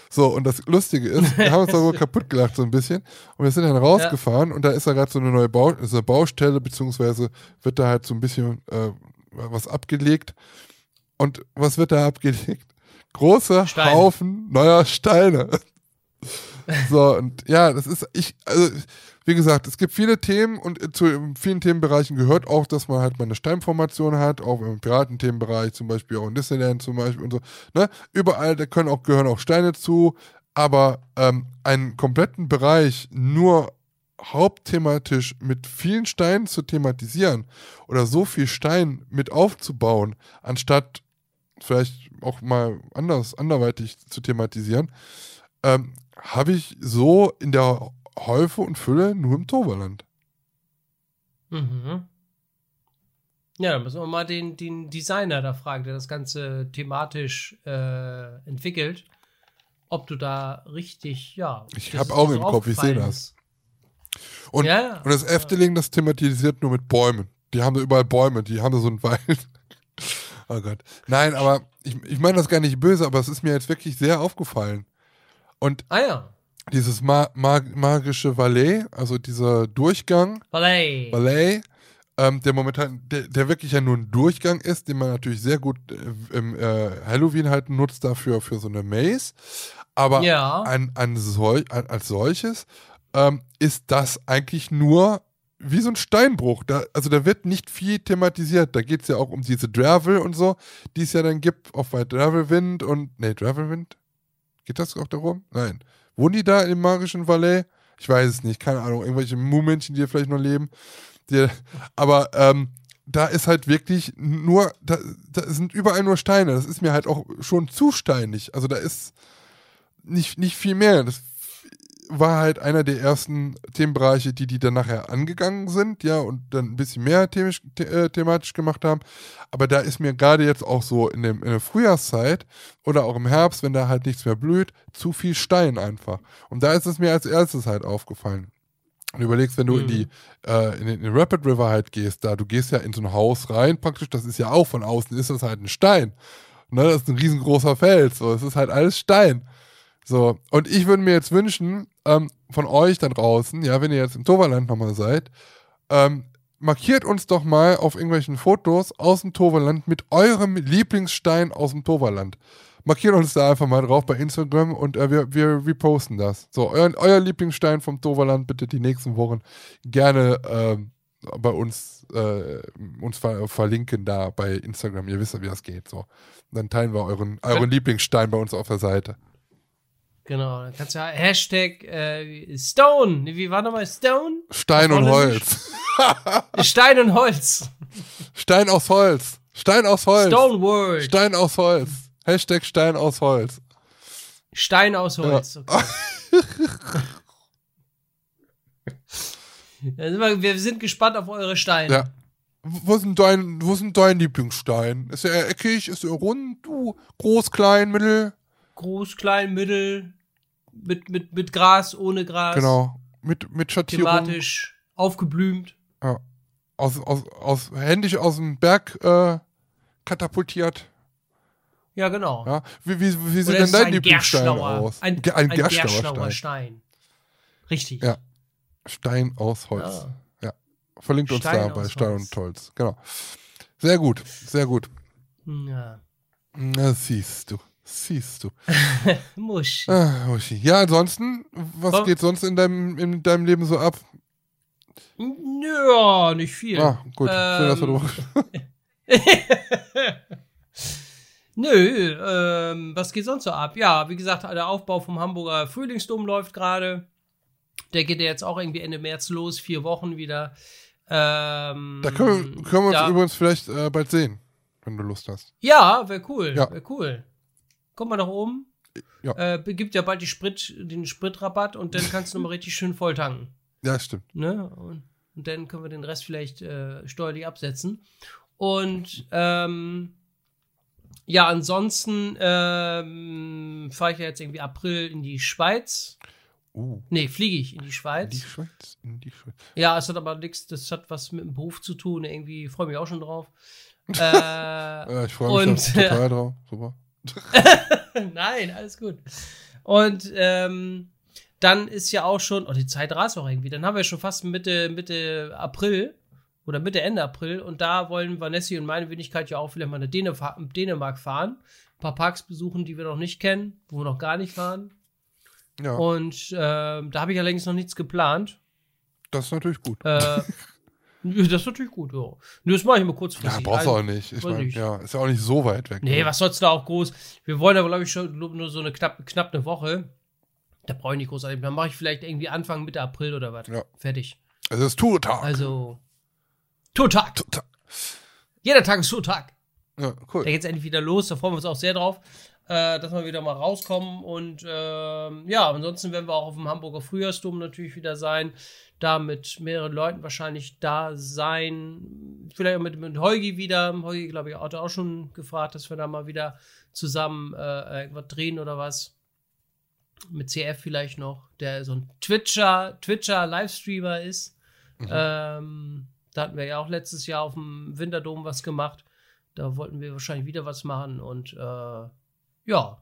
So, und das Lustige ist, wir haben uns darüber kaputt gelacht so ein bisschen. Und wir sind dann rausgefahren und da ist da gerade so eine neue Bau eine Baustelle, beziehungsweise wird da halt so ein bisschen äh, was abgelegt. Und was wird da abgelegt? Große Steine. Haufen neuer Steine. so, und ja, das ist, ich, also, wie gesagt, es gibt viele Themen und zu vielen Themenbereichen gehört auch, dass man halt mal eine Steinformation hat, auch im Piratenthemenbereich, zum Beispiel auch in Disneyland zum Beispiel und so. Ne? Überall, da können auch, gehören auch Steine zu, aber ähm, einen kompletten Bereich nur hauptthematisch mit vielen Steinen zu thematisieren oder so viel Stein mit aufzubauen, anstatt vielleicht auch mal anders, anderweitig zu thematisieren, ähm, habe ich so in der Häufe und Fülle nur im Toverland. Mhm. Ja, dann müssen wir mal den, den Designer da fragen, der das Ganze thematisch äh, entwickelt, ob du da richtig, ja. Ich dass hab es auch im Kopf, ich seh aufgefallen das. Und, Ja, ja. und das Efteling, das thematisiert nur mit Bäumen. Die haben da überall Bäume, die haben da so einen Wald. Oh Gott. Nein, aber ich, ich meine das gar nicht böse, aber es ist mir jetzt wirklich sehr aufgefallen. Und Ah ja. dieses ma ma magische Valet, also dieser Durchgang, Ballet. Ballet, ähm, der momentan, der, der wirklich ja nur ein Durchgang ist, den man natürlich sehr gut äh, im äh, Halloween halt nutzt dafür für so eine Maze. Aber Ja. an, an sol als solches ähm, ist das eigentlich nur wie so ein Steinbruch. Da, also da wird nicht viel thematisiert. Da geht es ja auch um diese Dravel und so, die es ja dann gibt, auch bei Dravelwind und. Nee, Dravelwind? Geht das auch darum? Nein. Wohnen die da im magischen Valais? Ich weiß es nicht, keine Ahnung. Irgendwelche Mu-Männchen, die hier vielleicht noch leben. Die, aber ähm, da ist halt wirklich nur, da, da sind überall nur Steine. Das ist mir halt auch schon zu steinig. Also da ist nicht, nicht viel mehr. Das war halt einer der ersten Themenbereiche, die die dann nachher angegangen sind, ja, und dann ein bisschen mehr themisch, the äh, thematisch gemacht haben. Aber da ist mir gerade jetzt auch so in, dem, in der Frühjahrszeit oder auch im Herbst, wenn da halt nichts mehr blüht, zu viel Stein einfach. Und da ist es mir als erstes halt aufgefallen. Und überlegst, wenn du in Mhm. die äh, in den in den Rapid River halt gehst, da du gehst ja in so ein Haus rein, praktisch, das ist ja auch von außen, ist das halt ein Stein. Ne, das ist ein riesengroßer Fels, so, es ist halt alles Stein. So, und ich würde mir jetzt wünschen, ähm, von euch da draußen, ja, wenn ihr jetzt im Toverland nochmal seid, ähm, markiert uns doch mal auf irgendwelchen Fotos aus dem Toverland mit eurem Lieblingsstein aus dem Toverland. Markiert uns da einfach mal drauf bei Instagram und äh, wir, wir reposten das. So, euer, euer Lieblingsstein vom Toverland bitte die nächsten Wochen gerne ähm, bei uns, äh, uns ver verlinken da bei Instagram. Ihr wisst ja, wie das geht. So. Und dann teilen wir euren, euren Lieblingsstein bei uns auf der Seite. Genau, dann kannst du ja Hashtag äh, Stone. Wie war nochmal Stone? Stein und? Holz. Stein und Holz. Stein aus Holz. Stein aus Holz. Stone World. Stein aus Holz. Hashtag Stein aus Holz. Stein aus Holz. Okay. Dann sind wir, wir sind gespannt auf eure Steine. Ja. Wo ist denn dein, wo ist dein Lieblingsstein? Ist er eckig? Ist er rund? Du? Groß, klein, mittel? Groß, klein, mittel, mit, mit, mit Gras, ohne Gras. Genau. Mit, mit Schattierung. Thematisch aufgeblümt. Ja. Aus, aus, aus, händisch aus dem Berg äh, katapultiert. Ja, genau. Ja. Wie, wie, wie sieht denn dein ein Lieblingsstein aus? Ein, ein, ein Gerschlauer Stein. Stein. Richtig. Ja. Stein aus Holz. Ja. Verlinkt uns Stein da bei Stein Holz. und Holz. Genau. Sehr gut, sehr gut. Ja. Na, siehst du. Siehst du. Musch. Ah, Uschi. Ja, ansonsten, was Komm. geht sonst in deinem, in deinem Leben so ab? Ja, nicht viel. Ah, gut. Schön, dass wir Ähm, Nö, ähm, was geht sonst so ab? Ja, wie gesagt, der Aufbau vom Hamburger Frühlingsdom läuft gerade. Der geht ja jetzt auch irgendwie Ende März los, vier Wochen wieder. Ähm, Da können wir, können wir uns übrigens vielleicht äh, bald sehen, wenn du Lust hast. Ja, wäre cool. Ja. Wäre cool. Kommt mal nach oben. Ja. Äh, gibt ja bald Sprit, den Spritrabatt und dann kannst du nochmal richtig schön voll tanken. Ja, stimmt. Ne? Und, und dann können wir den Rest vielleicht äh, steuerlich absetzen. Und ähm, ja, ansonsten ähm, fahre ich ja jetzt irgendwie April in die Schweiz. Uh, Nee, fliege ich in die in Schweiz. die Schweiz, in die Schweiz. Ja, es hat aber nichts, das hat was mit dem Beruf zu tun. Irgendwie freue mich auch schon drauf. äh, ich freue mich Und, total drauf. Super. Nein, alles gut. Und ähm, dann ist ja auch schon, oh, die Zeit rast auch irgendwie. Dann haben wir schon fast Mitte, Mitte April oder Mitte, Ende April. Und da wollen Vanessa und meine Wenigkeit ja auch vielleicht mal nach Dänemark, fahren. Ein paar Parks besuchen, die wir noch nicht kennen, wo wir noch gar nicht waren. Ja, Und ähm, da habe ich allerdings noch nichts geplant. das ist natürlich gut. Äh, das ist natürlich gut, ja. Nö, Das mache ich mal Ja, kurzfristig. brauchst du Also- auch nicht. Ich nicht. ja, ist ja auch nicht so weit weg. Nee, ne? was soll's da auch groß? Wir wollen aber, glaube ich, schon nur so eine knapp, knapp eine Woche. Da brauche ich nicht großartig. Dann mache ich vielleicht irgendwie Anfang Mitte April oder was. Ja. Fertig. Es ist Tourtag. Also, Tourtag. Tourtag. Jeder Tag ist Tourtag. Ja, cool. Da geht's endlich wieder los. Da freuen wir uns auch sehr drauf, äh, dass wir wieder mal rauskommen. Und ähm, ja, ansonsten werden wir auch auf dem Hamburger Frühjahrsdom natürlich wieder sein. Da mit mehreren Leuten wahrscheinlich da sein. Vielleicht auch mit, mit Holgi wieder. Holgi, glaube ich, hat auch schon gefragt, dass wir da mal wieder zusammen äh, irgendwas drehen oder was. Mit CF vielleicht noch, der so ein Twitcher, Twitcher-Livestreamer ist. Mhm. Ähm, da hatten wir ja auch letztes Jahr auf dem Winterdom was gemacht. Da wollten wir wahrscheinlich wieder was machen und äh, ja,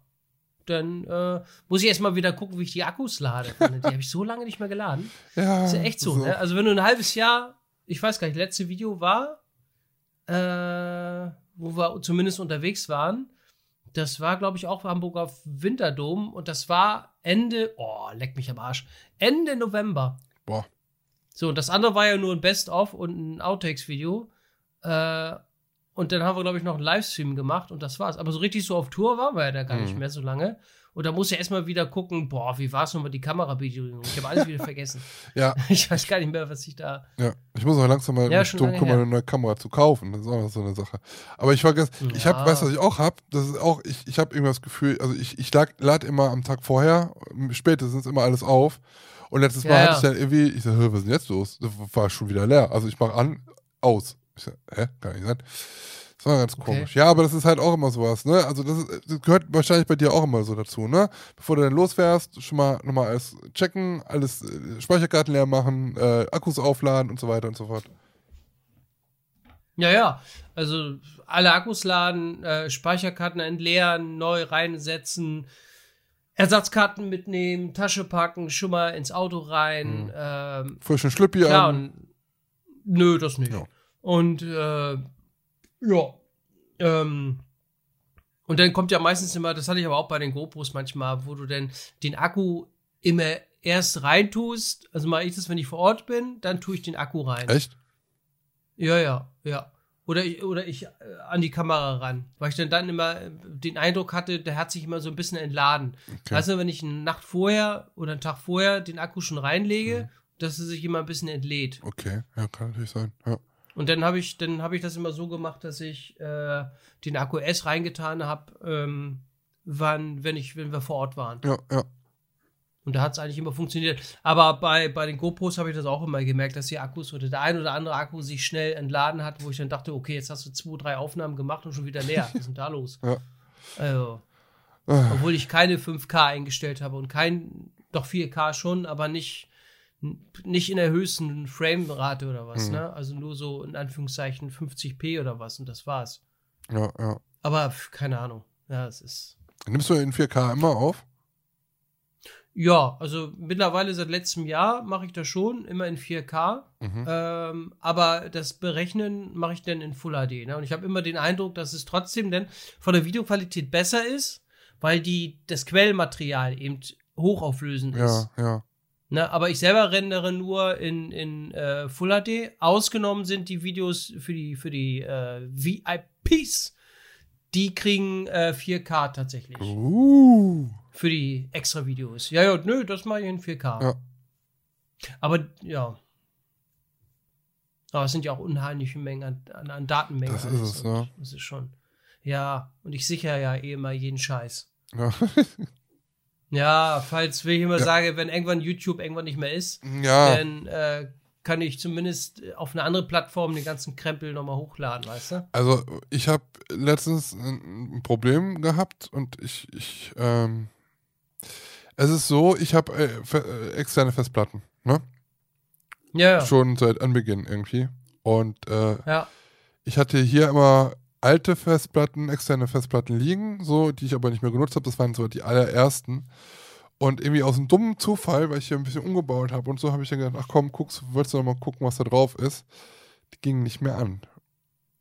dann äh, muss ich erstmal wieder gucken, wie ich die Akkus lade. Die habe ich so lange nicht mehr geladen. Ja, Ist ja echt so, ne? Also wenn du ein halbes Jahr ich weiß gar nicht, letzte Video war, äh, wo wir zumindest unterwegs waren. Das war, glaube ich, auch Hamburger Winterdom und das war Ende, oh, leck mich am Arsch, Ende November. Boah. So, und das andere war ja nur ein Best-of und ein Outtakes-Video. Äh, und dann haben wir, glaube ich, noch einen Livestream gemacht und das war's. Aber so richtig so auf Tour waren wir ja da gar nicht Mhm. mehr so lange. Und da muss ja erstmal wieder gucken, boah, wie war es nochmal die Kamerabedienung? Ich habe alles wieder vergessen. Ja, Ich weiß gar nicht mehr, was ich da. ja. Ich muss auch langsam mal Ja, mich drum kümmern, eine neue Kamera zu kaufen. Das ist auch noch so eine Sache. Aber ich vergesse, ich Ja. habe, weißt du, was ich auch habe? Das ist auch, ich, ich habe irgendwie das Gefühl, also ich, ich lag- lade immer am Tag vorher, spätestens immer alles auf. Und letztes Mal Ja, hatte ja. ich dann irgendwie, ich sag, hör, was ist denn jetzt los? Das war schon wieder leer. Also ich mache an, aus. Ich sag, hä? Kann nicht sein. Das war ganz Okay. komisch. Ja, aber das ist halt auch immer sowas, ne? Also das, ist, das gehört wahrscheinlich bei dir auch immer so dazu, ne? Bevor du dann losfährst, schon mal nochmal alles checken, alles äh, Speicherkarten leer machen, äh, Akkus aufladen und so weiter und so fort. Ja, ja. Also alle Akkus laden, äh, Speicherkarten entleeren, neu reinsetzen, Ersatzkarten mitnehmen, Tasche packen, schon mal ins Auto rein. Mhm. Ähm, Frischen Schlüppi an. und, nö, das nicht. Ja. Und äh, ja. Ähm, und dann kommt ja meistens immer, das hatte ich aber auch bei den GoPros manchmal, wo du dann den Akku immer erst reintust. Also mache ich das, wenn ich vor Ort bin, dann tue ich den Akku rein. Echt? Ja, ja, ja. Oder ich, oder ich äh, an die Kamera ran. Weil ich dann, dann immer äh, den Eindruck hatte, der hat sich immer so ein bisschen entladen. Okay. Du, wenn ich eine Nacht vorher oder einen Tag vorher den Akku schon reinlege, Mhm. dass er sich immer ein bisschen entlädt. Okay, ja, kann natürlich sein. Ja. Und dann habe ich, dann habe ich das immer so gemacht, dass ich äh, den Akku S reingetan habe, ähm, wann, wenn ich, wenn wir vor Ort waren. Ja, ja. Und da hat es eigentlich immer funktioniert. Aber bei, bei den GoPros habe ich das auch immer gemerkt, dass die Akkus oder der ein oder andere Akku sich schnell entladen hat, wo ich dann dachte, okay, jetzt hast du zwei, drei Aufnahmen gemacht und schon wieder leer. Was ist denn da los? Ja. Also, Ah, obwohl ich keine 5K eingestellt habe und kein, doch 4K schon, aber nicht, nicht in der höchsten Framerate oder was, Mhm. ne? Also nur so in Anführungszeichen 50p oder was und das war's. ja, ja. Aber keine Ahnung. Ja, es ist. Nimmst du in 4K immer auf? Ja, also mittlerweile seit letztem Jahr mache ich das schon, immer in 4K. Mhm. Ähm, aber das Berechnen mache ich dann in Full HD. Ne? Und ich habe immer den Eindruck, dass es trotzdem dann von der Videoqualität besser ist, weil die, das Quellmaterial eben hochauflösend ist. Ja, ja. Ne? Aber ich selber rendere nur in, in äh, Full HD. Ausgenommen sind die Videos für die, für die äh, VIPs. Die kriegen äh, 4K tatsächlich. Uh. Für die extra Videos. Ja, ja, nö, das mache ich in 4K. Ja. Aber ja. Aber es sind ja auch unheimliche Mengen an, an, an Datenmengen. Das ist es, und ja. Das ist schon. Ja, und ich sichere ja eh immer jeden Scheiß. Ja. Ja, falls, wie ich immer Ja. sage, wenn irgendwann YouTube irgendwann nicht mehr ist, ja. dann äh, kann ich zumindest auf eine andere Plattform den ganzen Krempel nochmal hochladen, weißt du? Also ich habe letztens ein Problem gehabt und ich, ich ähm, es ist so, ich habe äh, äh, externe Festplatten, ne? Ja, ja. Schon seit Anbeginn irgendwie. Und äh, ja. ich hatte hier immer alte Festplatten, externe Festplatten liegen, so, die ich aber nicht mehr genutzt habe. Das waren so die allerersten. Und irgendwie aus einem dummen Zufall, weil ich hier ein bisschen umgebaut habe und so, habe ich dann gedacht, ach komm, guckst, wolltest du noch mal gucken, was da drauf ist. Die gingen nicht mehr an.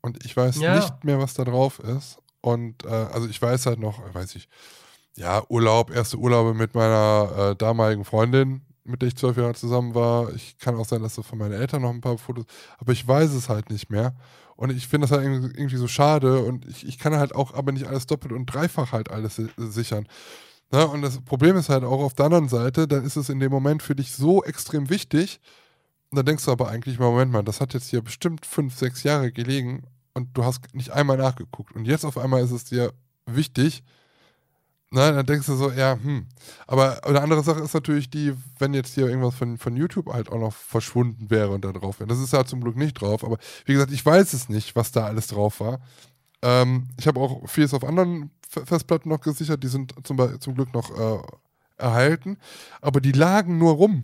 Und ich weiß Ja. nicht mehr, was da drauf ist. Und äh, also ich weiß halt noch, weiß ich, ja, Urlaub, erste Urlaube mit meiner äh, damaligen Freundin, mit der ich zwölf Jahre zusammen war. Ich kann auch sein, dass so von meinen Eltern noch ein paar Fotos, aber ich weiß es halt nicht mehr. Und ich finde das halt irgendwie so schade und ich, ich kann halt auch aber nicht alles doppelt und dreifach halt alles si sichern. Ne? Und das Problem ist halt auch auf der anderen Seite, dann ist es in dem Moment für dich so extrem wichtig. Und dann denkst du aber eigentlich mal, Moment mal, das hat jetzt hier bestimmt fünf, sechs Jahre gelegen und du hast nicht einmal nachgeguckt. Und jetzt auf einmal ist es dir wichtig. Na, dann denkst du so, ja, hm. Aber eine andere Sache ist natürlich die, wenn jetzt hier irgendwas von, von YouTube halt auch noch verschwunden wäre und da drauf wäre. Das ist ja zum Glück nicht drauf. Aber wie gesagt, ich weiß es nicht, was da alles drauf war. Ähm, ich habe auch vieles auf anderen Festplatten noch gesichert, die sind zum, zum Glück noch äh, erhalten. Aber die lagen nur rum.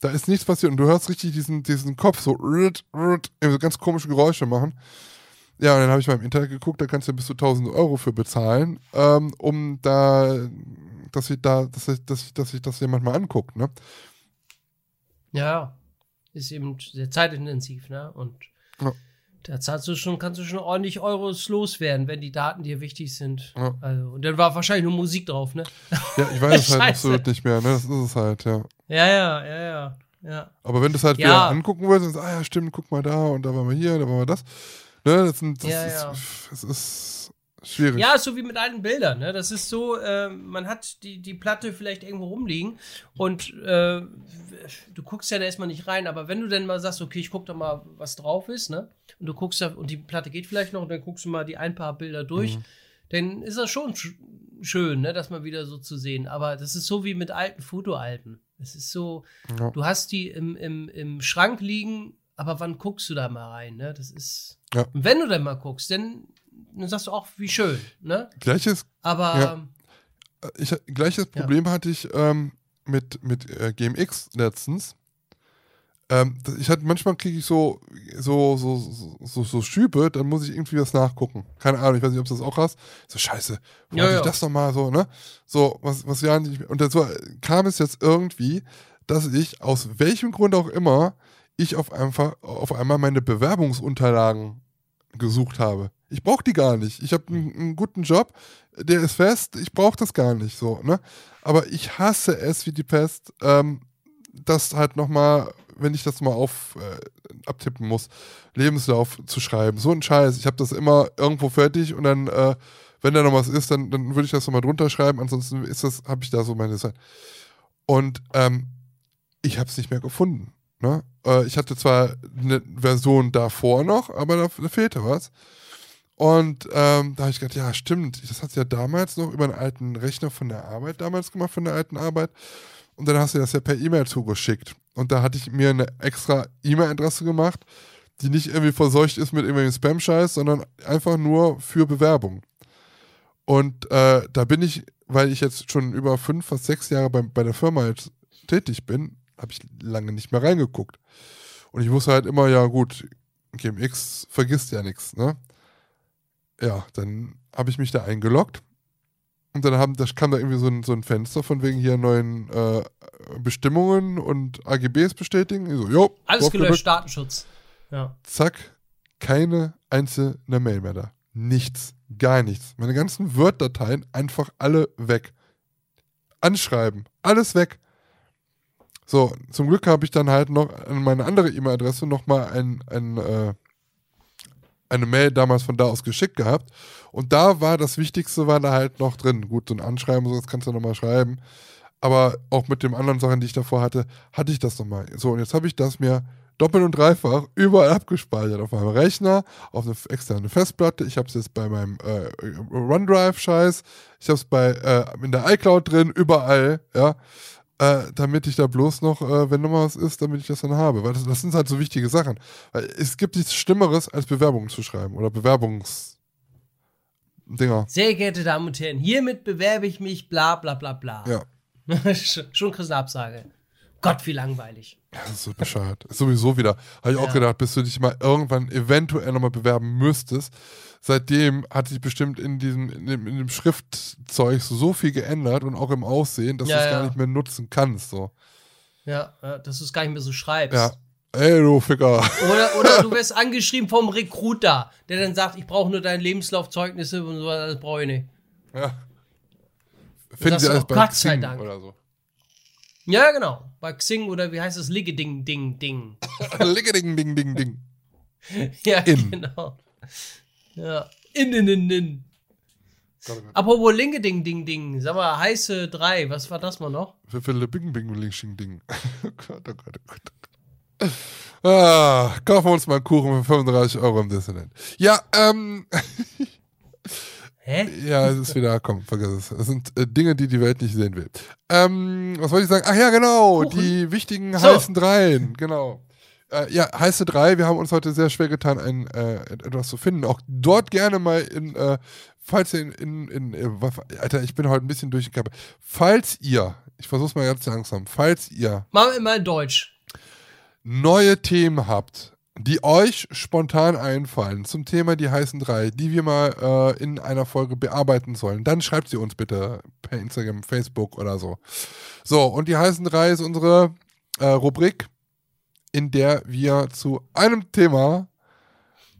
Da ist nichts passiert und du hörst richtig diesen, diesen Kopf so, so ganz komische Geräusche machen. Ja, und dann habe ich mal im Internet geguckt, da kannst du bis zu 1000 Euro für bezahlen, ähm, um da, dass ich da, dass ich, dass ich, dass ich das jemand mal anguckt, ne? Ja. ist eben sehr zeitintensiv, ne? Und Ja. da zahlst du schon, kannst du schon ordentlich Euros loswerden, wenn die Daten dir wichtig sind. Ja. Also, und dann war wahrscheinlich nur Musik drauf, ne? Ja, ich weiß es halt absolut nicht mehr, ne? Das ist es halt, ja. Ja, ja, ja, ja. Ja. Aber wenn du es halt wieder angucken willst, dann sagst, ah ja, stimmt, guck mal da und da waren wir hier, da waren wir das. Ne, das, sind, das, Ja, ist, ja. das ist schwierig. Ja, so wie mit alten Bildern. Ne? Das ist so, äh, man hat die, die Platte vielleicht irgendwo rumliegen und äh, du guckst ja da erstmal nicht rein, aber wenn du dann mal sagst, okay, ich guck da mal, was drauf ist, ne? Und du guckst da, und die Platte geht vielleicht noch und dann guckst du mal die ein paar Bilder durch, dann ist das schon sch schön, ne, das mal wieder so zu sehen. Aber das ist so wie mit alten Fotoalben. Es ist so, Ja. du hast die im, im, im Schrank liegen, aber wann guckst du da mal rein, ne? Das ist. Ja. Wenn du dann mal guckst, dann, dann sagst du auch, wie schön, ne? Gleiches, Aber Ja. ich, gleiches Ja. Problem hatte ich ähm, mit, mit äh, GMX letztens. Ähm, ich hatte manchmal kriege ich so so, so, so, so, Schübe, dann muss ich irgendwie was nachgucken. Keine Ahnung, ich weiß nicht, ob du das auch hast. So, scheiße, wo Ja, hatte ja. ich das nochmal so, ne? So, was, was ja nicht. Und so kam es jetzt irgendwie, dass ich, aus welchem Grund auch immer, ich auf einfach auf einmal meine Bewerbungsunterlagen gesucht habe. Ich brauche die gar nicht. Ich habe einen, einen guten Job, der ist fest, ich brauche das gar nicht so, ne? Aber ich hasse es wie die Pest, ähm, das halt nochmal, wenn ich das mal auf äh, abtippen muss, Lebenslauf zu schreiben. So ein Scheiß. Ich habe das immer irgendwo fertig und dann, äh, wenn da noch was ist, dann, dann würde ich das nochmal drunter schreiben. Ansonsten ist das, habe ich da so meine Zeit. Und ähm, ich habe es nicht mehr gefunden. Ne? Äh, ich hatte zwar eine Version davor noch, aber da, da fehlte was. Und ähm, da habe ich gedacht, ja, stimmt, das hat ja damals noch über einen alten Rechner von der Arbeit damals gemacht, von der alten Arbeit. Und dann hast du das ja per E-Mail zugeschickt. Und da hatte ich mir eine extra E-Mail-Adresse gemacht, die nicht irgendwie verseucht ist mit irgendwelchen Spam-Scheiß, sondern einfach nur für Bewerbung. Und äh, da bin ich, weil ich jetzt schon über fünf, fast sechs Jahre bei, bei der Firma jetzt tätig bin, habe ich lange nicht mehr reingeguckt. Und ich wusste halt immer, ja gut, GMX vergisst ja nichts, ne? Ja, dann habe ich mich da eingeloggt. Und dann haben, das kam da irgendwie so ein, so ein Fenster von wegen hier neuen äh, Bestimmungen und AGBs bestätigen. Ich so, jo, alles gelöscht. Datenschutz. Ja. Zack, keine einzelne Mail mehr da. Nichts, gar nichts. Meine ganzen Word-Dateien einfach alle weg. Anschreiben, alles weg. So, zum Glück habe ich dann halt noch an meine andere E-Mail-Adresse nochmal ein, ein, äh, eine Mail damals von da aus geschickt gehabt. Und da war das Wichtigste, war da halt noch drin. Gut, so ein Anschreiben, so das kannst du nochmal schreiben. Aber auch mit den anderen Sachen, die ich davor hatte, hatte ich das nochmal. So, und jetzt habe ich das mir doppelt und dreifach überall abgespeichert. Auf meinem Rechner, auf eine externe Festplatte. Ich habe es jetzt bei meinem äh, OneDrive-Scheiß. Ich habe es bei äh, in der iCloud drin, überall, ja. Äh, damit ich da bloß noch, äh, wenn nochmal was ist, damit ich das dann habe. Weil das, das sind halt so wichtige Sachen. Weil es gibt nichts Schlimmeres, als Bewerbungen zu schreiben oder Bewerbungsdinger. Sehr geehrte Damen und Herren, hiermit bewerbe ich mich, bla bla bla bla. Ja. Schon kriegst du eine Absage. Gott, wie langweilig. Das ist so bescheuert. Sowieso wieder. Habe ich auch Ja. gedacht, bis du dich mal irgendwann eventuell nochmal bewerben müsstest. Seitdem hat sich bestimmt in diesem, in dem, in dem Schriftzeug so viel geändert und auch im Aussehen, dass Ja, du es ja. gar nicht mehr nutzen kannst. So. Ja, dass du es gar nicht mehr so schreibst. Ja. Ey, du Ficker. Oder, oder du wirst angeschrieben vom Recruiter, der dann sagt, ich brauche nur deine Lebenslaufzeugnisse und so, das brauche ich nicht. Ja. Finden sie du, alles bei Gott sei Xing Dank. oder so. Ja, genau. Bei Xing oder wie heißt es? Liggeding, Ding, Ding. Liggeding, ding, ding, ding. Ja, In. genau. Ja. In, in, in, in. Gott, Gott. Apropos Linkeding, Ding, Ding. Sag mal, heiße 3, was war das mal noch? Für viele Bing, Bing, Bing, Ding, Ding. Oh Gott, oh Gott, oh Gott. oh Gott. Ah, kaufen wir uns mal einen Kuchen für 35 Euro im Disneyland. Ja, ähm, Hä? Ja, es ist wieder, komm, vergiss es. Es sind äh, Dinge, die die Welt nicht sehen will. Ähm, was wollte ich sagen? Ach ja, genau, Kuchen. die wichtigen So. heißen Dreien, genau. Äh, ja, heiße Drei, wir haben uns heute sehr schwer getan, ein, äh, etwas zu finden. Auch dort gerne mal in, äh, falls ihr in, in, in, äh, Alter, ich bin heute ein bisschen durch die Kappe. Falls ihr, ich versuch's mal ganz langsam, falls ihr Machen wir immer in Deutsch. neue Themen habt, die euch spontan einfallen zum Thema die heißen drei, die wir mal äh, in einer Folge bearbeiten sollen, dann schreibt sie uns bitte per Instagram, Facebook oder so. So, und die heißen drei ist unsere äh, Rubrik in der wir zu einem Thema,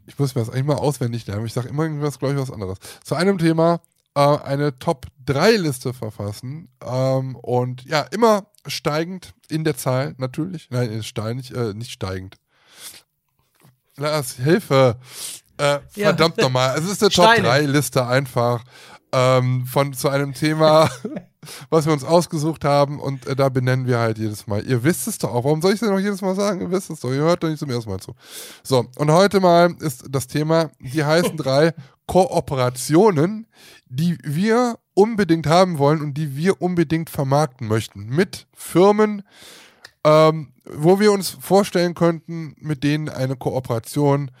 ich muss mir das eigentlich mal auswendig lernen, ich sage immer irgendwas, glaube ich, was anderes, zu einem Thema äh, eine Top-3-Liste verfassen ähm, und ja, immer steigend in der Zahl, natürlich. Nein, steigend, äh, nicht steigend. Lass, Hilfe. Äh, Ja. verdammt nochmal. Es ist eine Steine. Top-3-Liste einfach ähm, von zu einem Thema, was wir uns ausgesucht haben und äh, da benennen wir halt jedes Mal. Ihr wisst es doch auch. Warum soll ich es denn noch jedes Mal sagen? Ihr wisst es doch. Ihr hört doch nicht zum ersten Mal zu. So, und heute mal ist das Thema, die heißen drei Kooperationen, die wir unbedingt haben wollen und die wir unbedingt vermarkten möchten. Mit Firmen, ähm, wo wir uns vorstellen könnten, mit denen eine Kooperation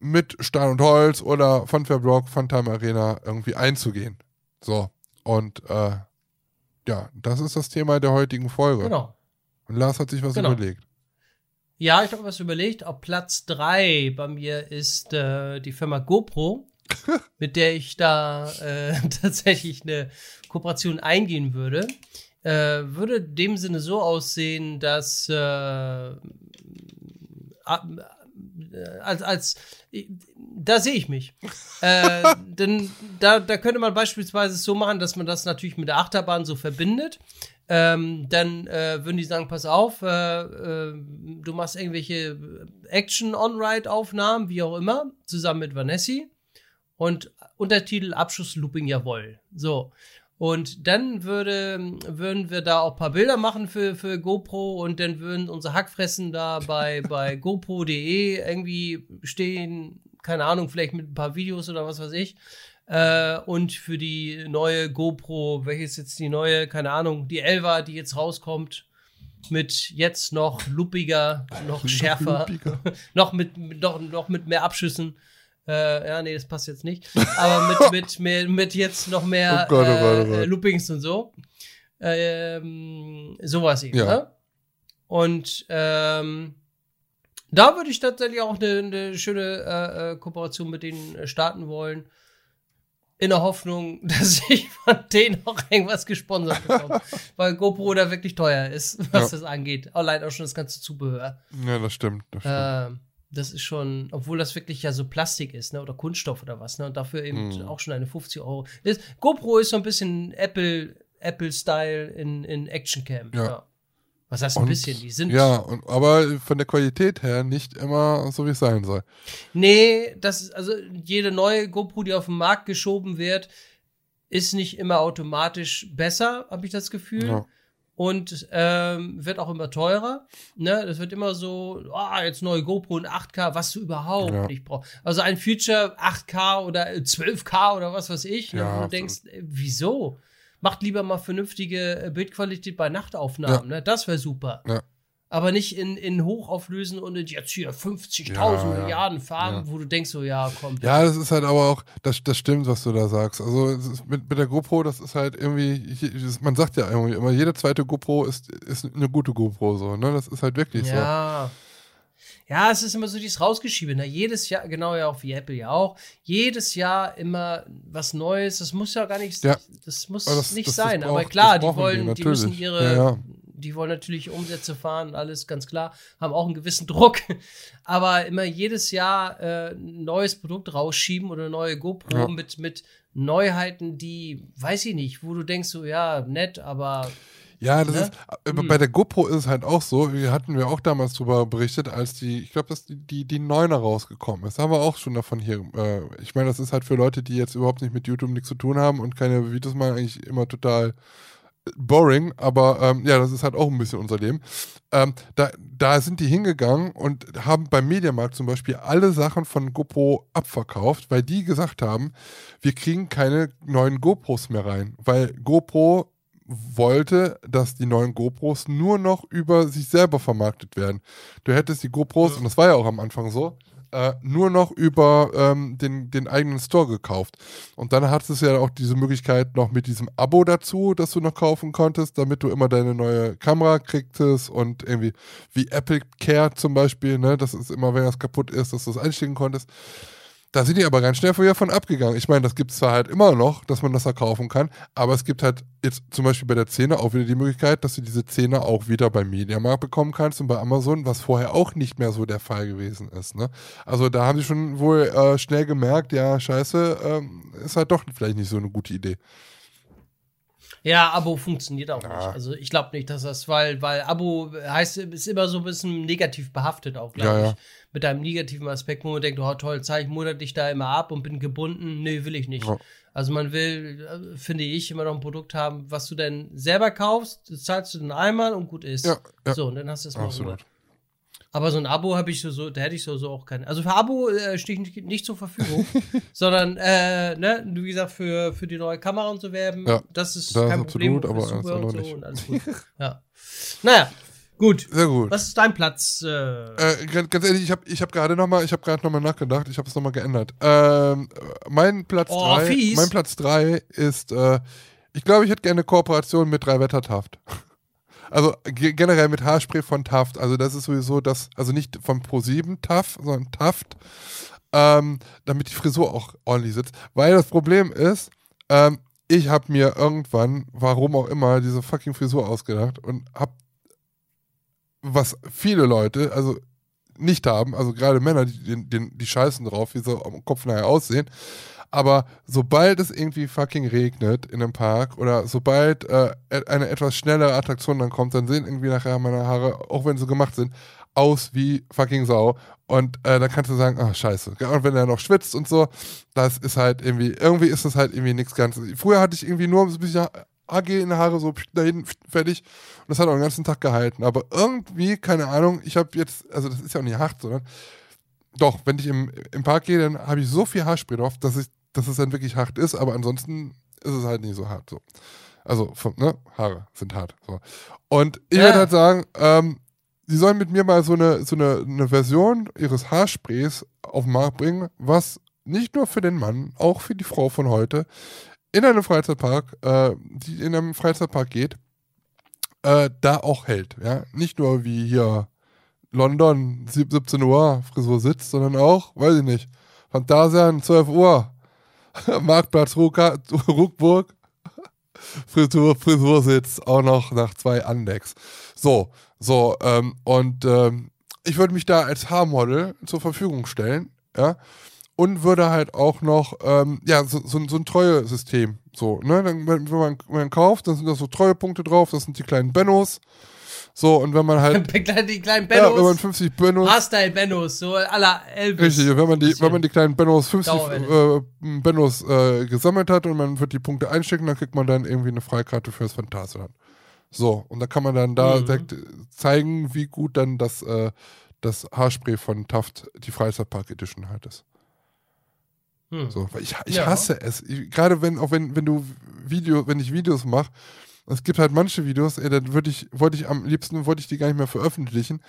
mit Stein und Holz oder Funfair Block, Funtime Arena irgendwie einzugehen. So, und äh, ja, das ist das Thema der heutigen Folge. Genau. Und Lars hat sich was Genau. überlegt. Ja, ich habe was überlegt. Auf Platz 3 bei mir ist äh, die Firma GoPro, mit der ich da äh, tatsächlich eine Kooperation eingehen würde. Äh, würde in dem Sinne so aussehen, dass äh, äh, als, als da sehe ich mich. äh, denn da, da könnte man beispielsweise so machen, dass man das natürlich mit der Achterbahn so verbindet. Ähm, dann äh, würden die sagen, pass auf, äh, äh, du machst irgendwelche Action-On-Ride-Aufnahmen, wie auch immer, zusammen mit Vanessi. Und Untertitel Abschuss Looping Jawoll. So. Und dann würde, würden wir da auch ein paar Bilder machen für, für GoPro und dann würden unsere Hackfressen da bei, bei GoPro.de irgendwie stehen, keine Ahnung, vielleicht mit ein paar Videos oder was weiß ich. Äh, und für die neue GoPro, welches jetzt die neue, keine Ahnung, die Elva, die jetzt rauskommt, mit jetzt noch luppiger, noch schärfer, noch mit, noch, noch mit mehr Abschüssen. Äh, ja, nee, das passt jetzt nicht. Aber mit, mit, mit, mit jetzt noch mehr Oh Gott, oh Gott, oh äh, Gott. äh, Loopings und so. Ähm, sowas eben, Ja. ne? Und ähm, da würde ich tatsächlich auch eine, eine schöne äh, äh, Kooperation mit denen äh, starten wollen. In der Hoffnung, dass ich von denen auch irgendwas gesponsert bekomme. weil GoPro da wirklich teuer ist, was Ja. das angeht. Allein auch schon das ganze Zubehör. Ja, das stimmt. Das stimmt. Ähm, das ist schon, obwohl das wirklich ja so Plastik ist, ne, oder Kunststoff oder was, ne, und dafür eben Mhm. auch schon eine 50 Euro. Das, GoPro ist so ein bisschen Apple, Apple-Style in, in Actioncam. Ja. Was heißt ein Und- bisschen? Die sind. ja, und, aber von der Qualität her nicht immer so, wie es sein soll. Nee, das ist, also jede neue GoPro, die auf den Markt geschoben wird, ist nicht immer automatisch besser, habe ich das Gefühl. Ja. Und ähm, wird auch immer teurer. Ne? Das wird immer so, ah, jetzt neue GoPro in 8K, was du überhaupt Ja. nicht brauchst. Also ein Future 8K oder äh, 12K oder was weiß ich. ne? Ja, Wo du denkst, äh, wieso? Macht lieber mal vernünftige äh, Bildqualität bei Nachtaufnahmen. Ne? Das wäre super. Ja. Aber nicht in, in Hochauflösen und in jetzt hier 50.000 Ja, ja. Milliarden Farben, Ja. wo du denkst so, ja, komm. Ja, das ist halt aber auch, das, das stimmt, was du da sagst. Also mit, mit der GoPro, das ist halt irgendwie, man sagt ja irgendwie immer, jede zweite GoPro ist, ist eine gute GoPro so, ne? Das ist halt wirklich so. Ja. Ja, es ist immer so dieses Rausgeschiebe. Ne? Jedes Jahr, genau ja auch wie Apple ja auch, jedes Jahr immer was Neues. Das muss ja gar nicht, Ja. das muss Aber das- nicht das- sein. Aber braucht- klar, das die brauchen die, wollen, die, müssen natürlich. ihre, Ja, ja. die wollen natürlich Umsätze fahren, alles ganz klar, haben auch einen gewissen Druck. Aber immer jedes Jahr äh, ein neues Produkt rausschieben oder eine neue GoPro mit, mit Neuheiten, die, weiß ich nicht, wo du denkst so, ja, nett, aber Ja, das Ne? ist, aber Hm. bei der GoPro ist es halt auch so, wir hatten wir auch damals drüber berichtet, als die, ich glaube, dass die, die, die Neuner rausgekommen ist. Da haben wir auch schon davon hier, äh, ich meine, das ist halt für Leute, die jetzt überhaupt nicht mit YouTube nichts zu tun haben und keine Videos machen, eigentlich immer total boring, aber ähm, ja, das ist halt auch ein bisschen unser Leben. Ähm, da, da sind die hingegangen und haben beim Mediamarkt zum Beispiel alle Sachen von GoPro abverkauft, weil die gesagt haben, wir kriegen keine neuen GoPros mehr rein, weil GoPro wollte, dass die neuen GoPros nur noch über sich selber vermarktet werden. Du hättest die GoPros, und das war ja auch am Anfang so, äh, nur noch über ähm, den, den eigenen Store gekauft. Und dann hattest du ja auch diese Möglichkeit noch mit diesem Abo dazu, das du noch kaufen konntest, damit du immer deine neue Kamera kriegtest und irgendwie wie Apple Care zum Beispiel, ne, das ist immer, wenn das kaputt ist, dass du es einstecken konntest. Da sind die aber ganz schnell vorher von abgegangen. Ich meine, das gibt es zwar halt immer noch, dass man das da kaufen kann, aber es gibt halt jetzt zum Beispiel bei der Zähne auch wieder die Möglichkeit, dass du diese Zähne auch wieder beim Mediamarkt bekommen kannst und bei Amazon, was vorher auch nicht mehr so der Fall gewesen ist. Ne? Also da haben sie schon wohl äh, schnell gemerkt, ja, scheiße, ähm, ist halt doch vielleicht nicht so eine gute Idee. Ja, Abo funktioniert auch Ja. nicht. Also ich glaube nicht, dass das, weil, weil Abo heißt, ist immer so ein bisschen negativ behaftet auch, glaube Ja, ja. ich. Mit einem negativen Aspekt, wo man denkt, oh toll, zahle ich monatlich da immer ab und bin gebunden. Nee, will ich nicht. Ja. Also man will, äh, finde ich, immer noch ein Produkt haben, was du denn selber kaufst, das zahlst du dann einmal und gut ist. Ja, ja. So, und dann hast du es mal in Ruhe. Absolut. Aber so ein Abo habe ich so, so, da hätte ich so, so auch kein. Also für Abo äh, stehe ich nicht, zur Verfügung, sondern, äh, ne, wie gesagt, für, für die neue Kamera und so werben, Ja, das ist das ist kein absolut, Problem. und aber ist alles super und so nicht. und alles gut. ja. Naja, gut. Sehr gut. Was ist dein Platz? Äh, Äh, ganz, ehrlich, ich habe ich hab gerade nochmal, ich gerade nochmal nachgedacht, ich habe es nochmal geändert. Ähm, mein Platz Oh, 3, fies. mein Platz 3 ist, äh, ich glaube, ich hätte gerne eine Kooperation mit drei Wetter Taft. Also ge- generell mit Haarspray von Taft. Also das ist sowieso das, also nicht von Pro7 Taft, sondern Taft, ähm, damit die Frisur auch ordentlich sitzt. Weil das Problem ist, ähm, ich habe mir irgendwann, warum auch immer, diese fucking Frisur ausgedacht und habe was viele Leute, also nicht haben, also gerade Männer, die, die, die, die scheißen drauf, wie sie am Kopf nachher aussehen. Aber sobald es irgendwie fucking regnet in einem Park oder sobald äh, eine etwas schnellere Attraktion dann kommt, dann sehen irgendwie nachher meine Haare, auch wenn sie gemacht sind, aus wie fucking Sau. Und äh, dann kannst du sagen, ach scheiße. Ja, Und wenn er noch schwitzt und so, das ist halt irgendwie, irgendwie ist das halt irgendwie nichts Ganzes. Früher hatte ich irgendwie nur so ein bisschen AG in Haare, so pst, da hinten pst, fertig. Und das hat auch den ganzen Tag gehalten. Aber irgendwie, keine Ahnung, ich habe jetzt, also das ist ja auch nicht hart, sondern doch, wenn ich im, im Park gehe, dann habe ich so viel Haarspray drauf, dass, ich, dass es dann wirklich hart ist, aber ansonsten ist es halt nicht so hart. So. Also, vom, ne, Haare sind hart. So. Und ich Ja. würde halt sagen, ähm, sie sollen mit mir mal so eine, so eine, eine Version ihres Haarsprays auf den Markt bringen, was nicht nur für den Mann, auch für die Frau von heute in einem Freizeitpark, äh, die in einem Freizeitpark geht, äh, da auch hält. Ja? Nicht nur wie hier London, sieb- 17 Uhr, Frisur sitzt, sondern auch, weiß ich nicht, Phantasian, 12 Uhr, Marktplatz Ruckburg, Frisur, Frisursitz, auch noch nach zwei Andecks. So, so, ähm, und ähm, ich würde mich da als Haarmodel zur Verfügung stellen, ja, und würde halt auch noch, ähm, ja, so, so, so ein Treuesystem, so, ne, dann, wenn, man, wenn man kauft, dann sind da so Treuepunkte drauf, das sind die kleinen Bennos, so, und wenn man halt, die kleinen ja, wenn man Bennos. 50 Bennos, Hardstyle Bennos, so aller Elvis. Richtig, wenn man die, wenn man die kleinen Bennos, 50 Dauerwelle. äh, Bennos äh, gesammelt hat und man wird die Punkte einstecken, dann kriegt man dann irgendwie eine Freikarte fürs Phantasialand. So, und da kann man dann da Mhm. direkt zeigen, wie gut dann das, äh, das Haarspray von Taft, die Freizeitpark Edition halt ist. Hm. So, weil ich, ich Ja. hasse es. Gerade wenn, auch wenn, wenn du Video, wenn ich Videos mache, es gibt halt manche Videos, ey, dann würde ich, wollte ich am liebsten, wollte ich die gar nicht mehr veröffentlichen,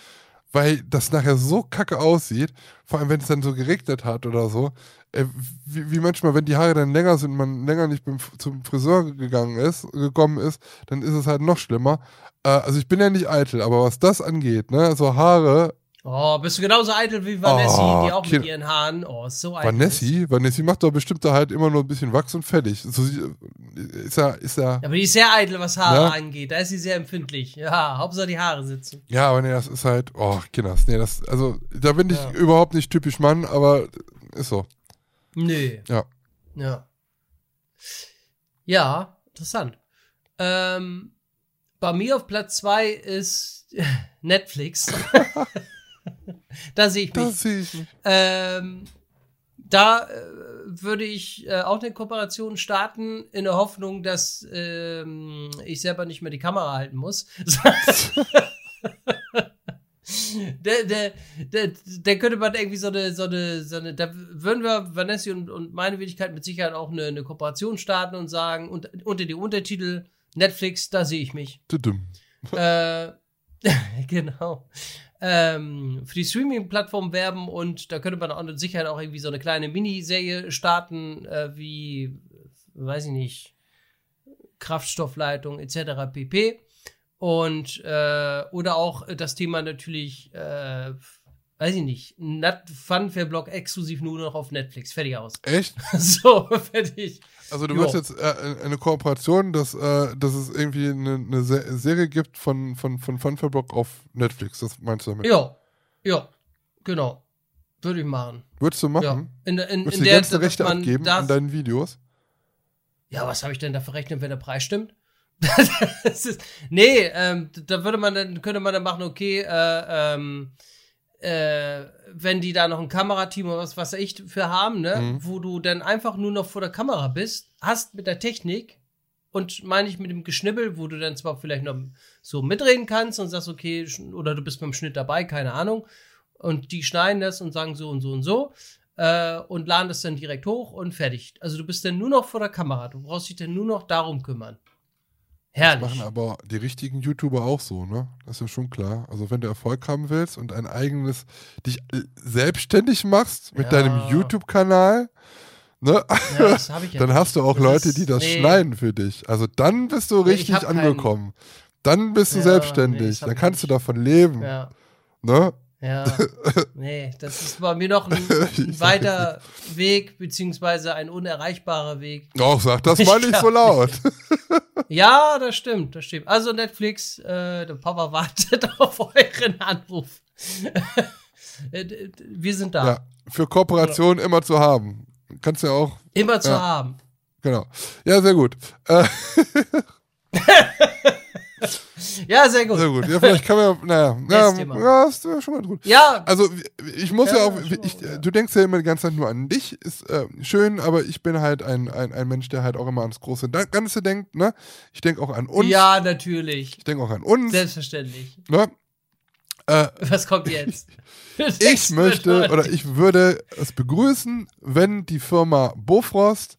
weil das nachher so kacke aussieht, vor allem wenn es dann so geregnet hat oder so, äh, wie, wie manchmal, wenn die Haare dann länger sind, man länger nicht zum Friseur gegangen ist, gekommen ist, dann ist es halt noch schlimmer. Äh, also ich bin ja nicht eitel, aber was das angeht, ne, so Haare, Oh, bist du genauso eitel wie Vanessa, Oh, die auch Kind- mit ihren Haaren, oh, ist so eitel. Vanessi, Vanessi macht doch bestimmt da halt immer nur ein bisschen Wachs und fertig. So, ist ja, ist ja, aber die ist sehr eitel, was Haare Ja. angeht. Da ist sie sehr empfindlich. Ja, Hauptsache die Haare sitzen. ja, aber nee, das ist halt, oh, Kinders, nee, das, also, da bin ich Ja. überhaupt nicht typisch Mann, aber ist so. Nö. Ja. Ja. Ja, interessant. Ähm, bei mir auf Platz 2 ist Netflix. da sehe ich mich. Das sehe ich nicht. Ähm, da äh, würde ich äh, auch eine Kooperation starten, in der Hoffnung, dass ähm, ich selber nicht mehr die Kamera halten muss. Der, der, der, der könnte man irgendwie so eine, so eine, so eine, da würden wir, Vanessa und, und meine Wenigkeit mit Sicherheit auch eine, eine Kooperation starten und sagen, und, unter die Untertitel Netflix, da sehe ich mich. Düdüm. äh, genau. Ähm, für die Streaming-Plattform werben und da könnte man auch mit Sicherheit auch irgendwie so eine kleine Miniserie starten, äh, wie, weiß ich nicht, Kraftstoffleitung etc. pp. Und äh, oder auch das Thema natürlich äh, weiß ich nicht, Nut Funfair Blog exklusiv nur noch auf Netflix. Fertig aus. Echt? so, fertig. Also du Jo. willst jetzt äh, eine Kooperation, dass, äh, dass es irgendwie eine, eine Se Serie gibt von, von, von Funfair Block auf Netflix. Das meinst du damit? Ja, ja, genau. Würde ich machen. Würdest du machen? Ja. In, in, Würdest in die der, ganzen Rechte abgeben an deinen Videos? Ja, was habe ich denn da verrechnet, wenn der Preis stimmt? das ist, nee, ähm, da würde man dann, könnte man dann machen, okay, äh, ähm, äh, wenn die da noch ein Kamerateam oder was, was ich für haben, ne, Mhm. wo du dann einfach nur noch vor der Kamera bist, hast mit der Technik und meine ich mit dem Geschnibbel, wo du dann zwar vielleicht noch so mitreden kannst und sagst, okay, oder du bist beim Schnitt dabei, keine Ahnung, und die schneiden das und sagen so und so und so äh, und laden das dann direkt hoch und fertig. Also du bist dann nur noch vor der Kamera, du brauchst dich dann nur noch darum kümmern. Das Herrlich. machen aber die richtigen YouTuber auch so, ne? Das ist ja schon klar. Also wenn du Erfolg haben willst und ein eigenes, dich selbstständig machst mit Ja. deinem YouTube-Kanal, ne? Ja, das ja dann hast du auch Das Leute, die das nee. schneiden für dich. Also dann bist du Nee, ich richtig hab keinen- angekommen. Dann bist du Ja, nee, selbstständig. das hab dann kannst du nicht. davon leben. Ne? Ja. Nee, das ist bei mir noch ein, ein weiter Weg, beziehungsweise ein unerreichbarer Weg. Auch sag das mal nicht so laut. Ja, das stimmt, das stimmt. Also Netflix, äh, der Papa wartet auf euren Anruf. Äh, Wir sind da. Ja, für Kooperationen immer zu haben. Kannst ja auch, Immer zu Ja. haben. genau. Ja, sehr gut. Äh, Ja, sehr gut. sehr gut. Ja, vielleicht kann man, naja, ja, ja, ist ja schon mal gut. Ja, Also ich muss ja, Ja, auch, ich, ja. du denkst ja immer die ganze Zeit nur an dich, ist äh, schön, aber ich bin halt ein, ein, ein Mensch, der halt auch immer ans große Da- Ganze denkt, ne? Ich denke auch an uns, ja, natürlich. ich denke auch an uns, Selbstverständlich. ne? Äh, Was kommt jetzt? ich möchte oder ich würde es begrüßen, wenn die Firma Bofrost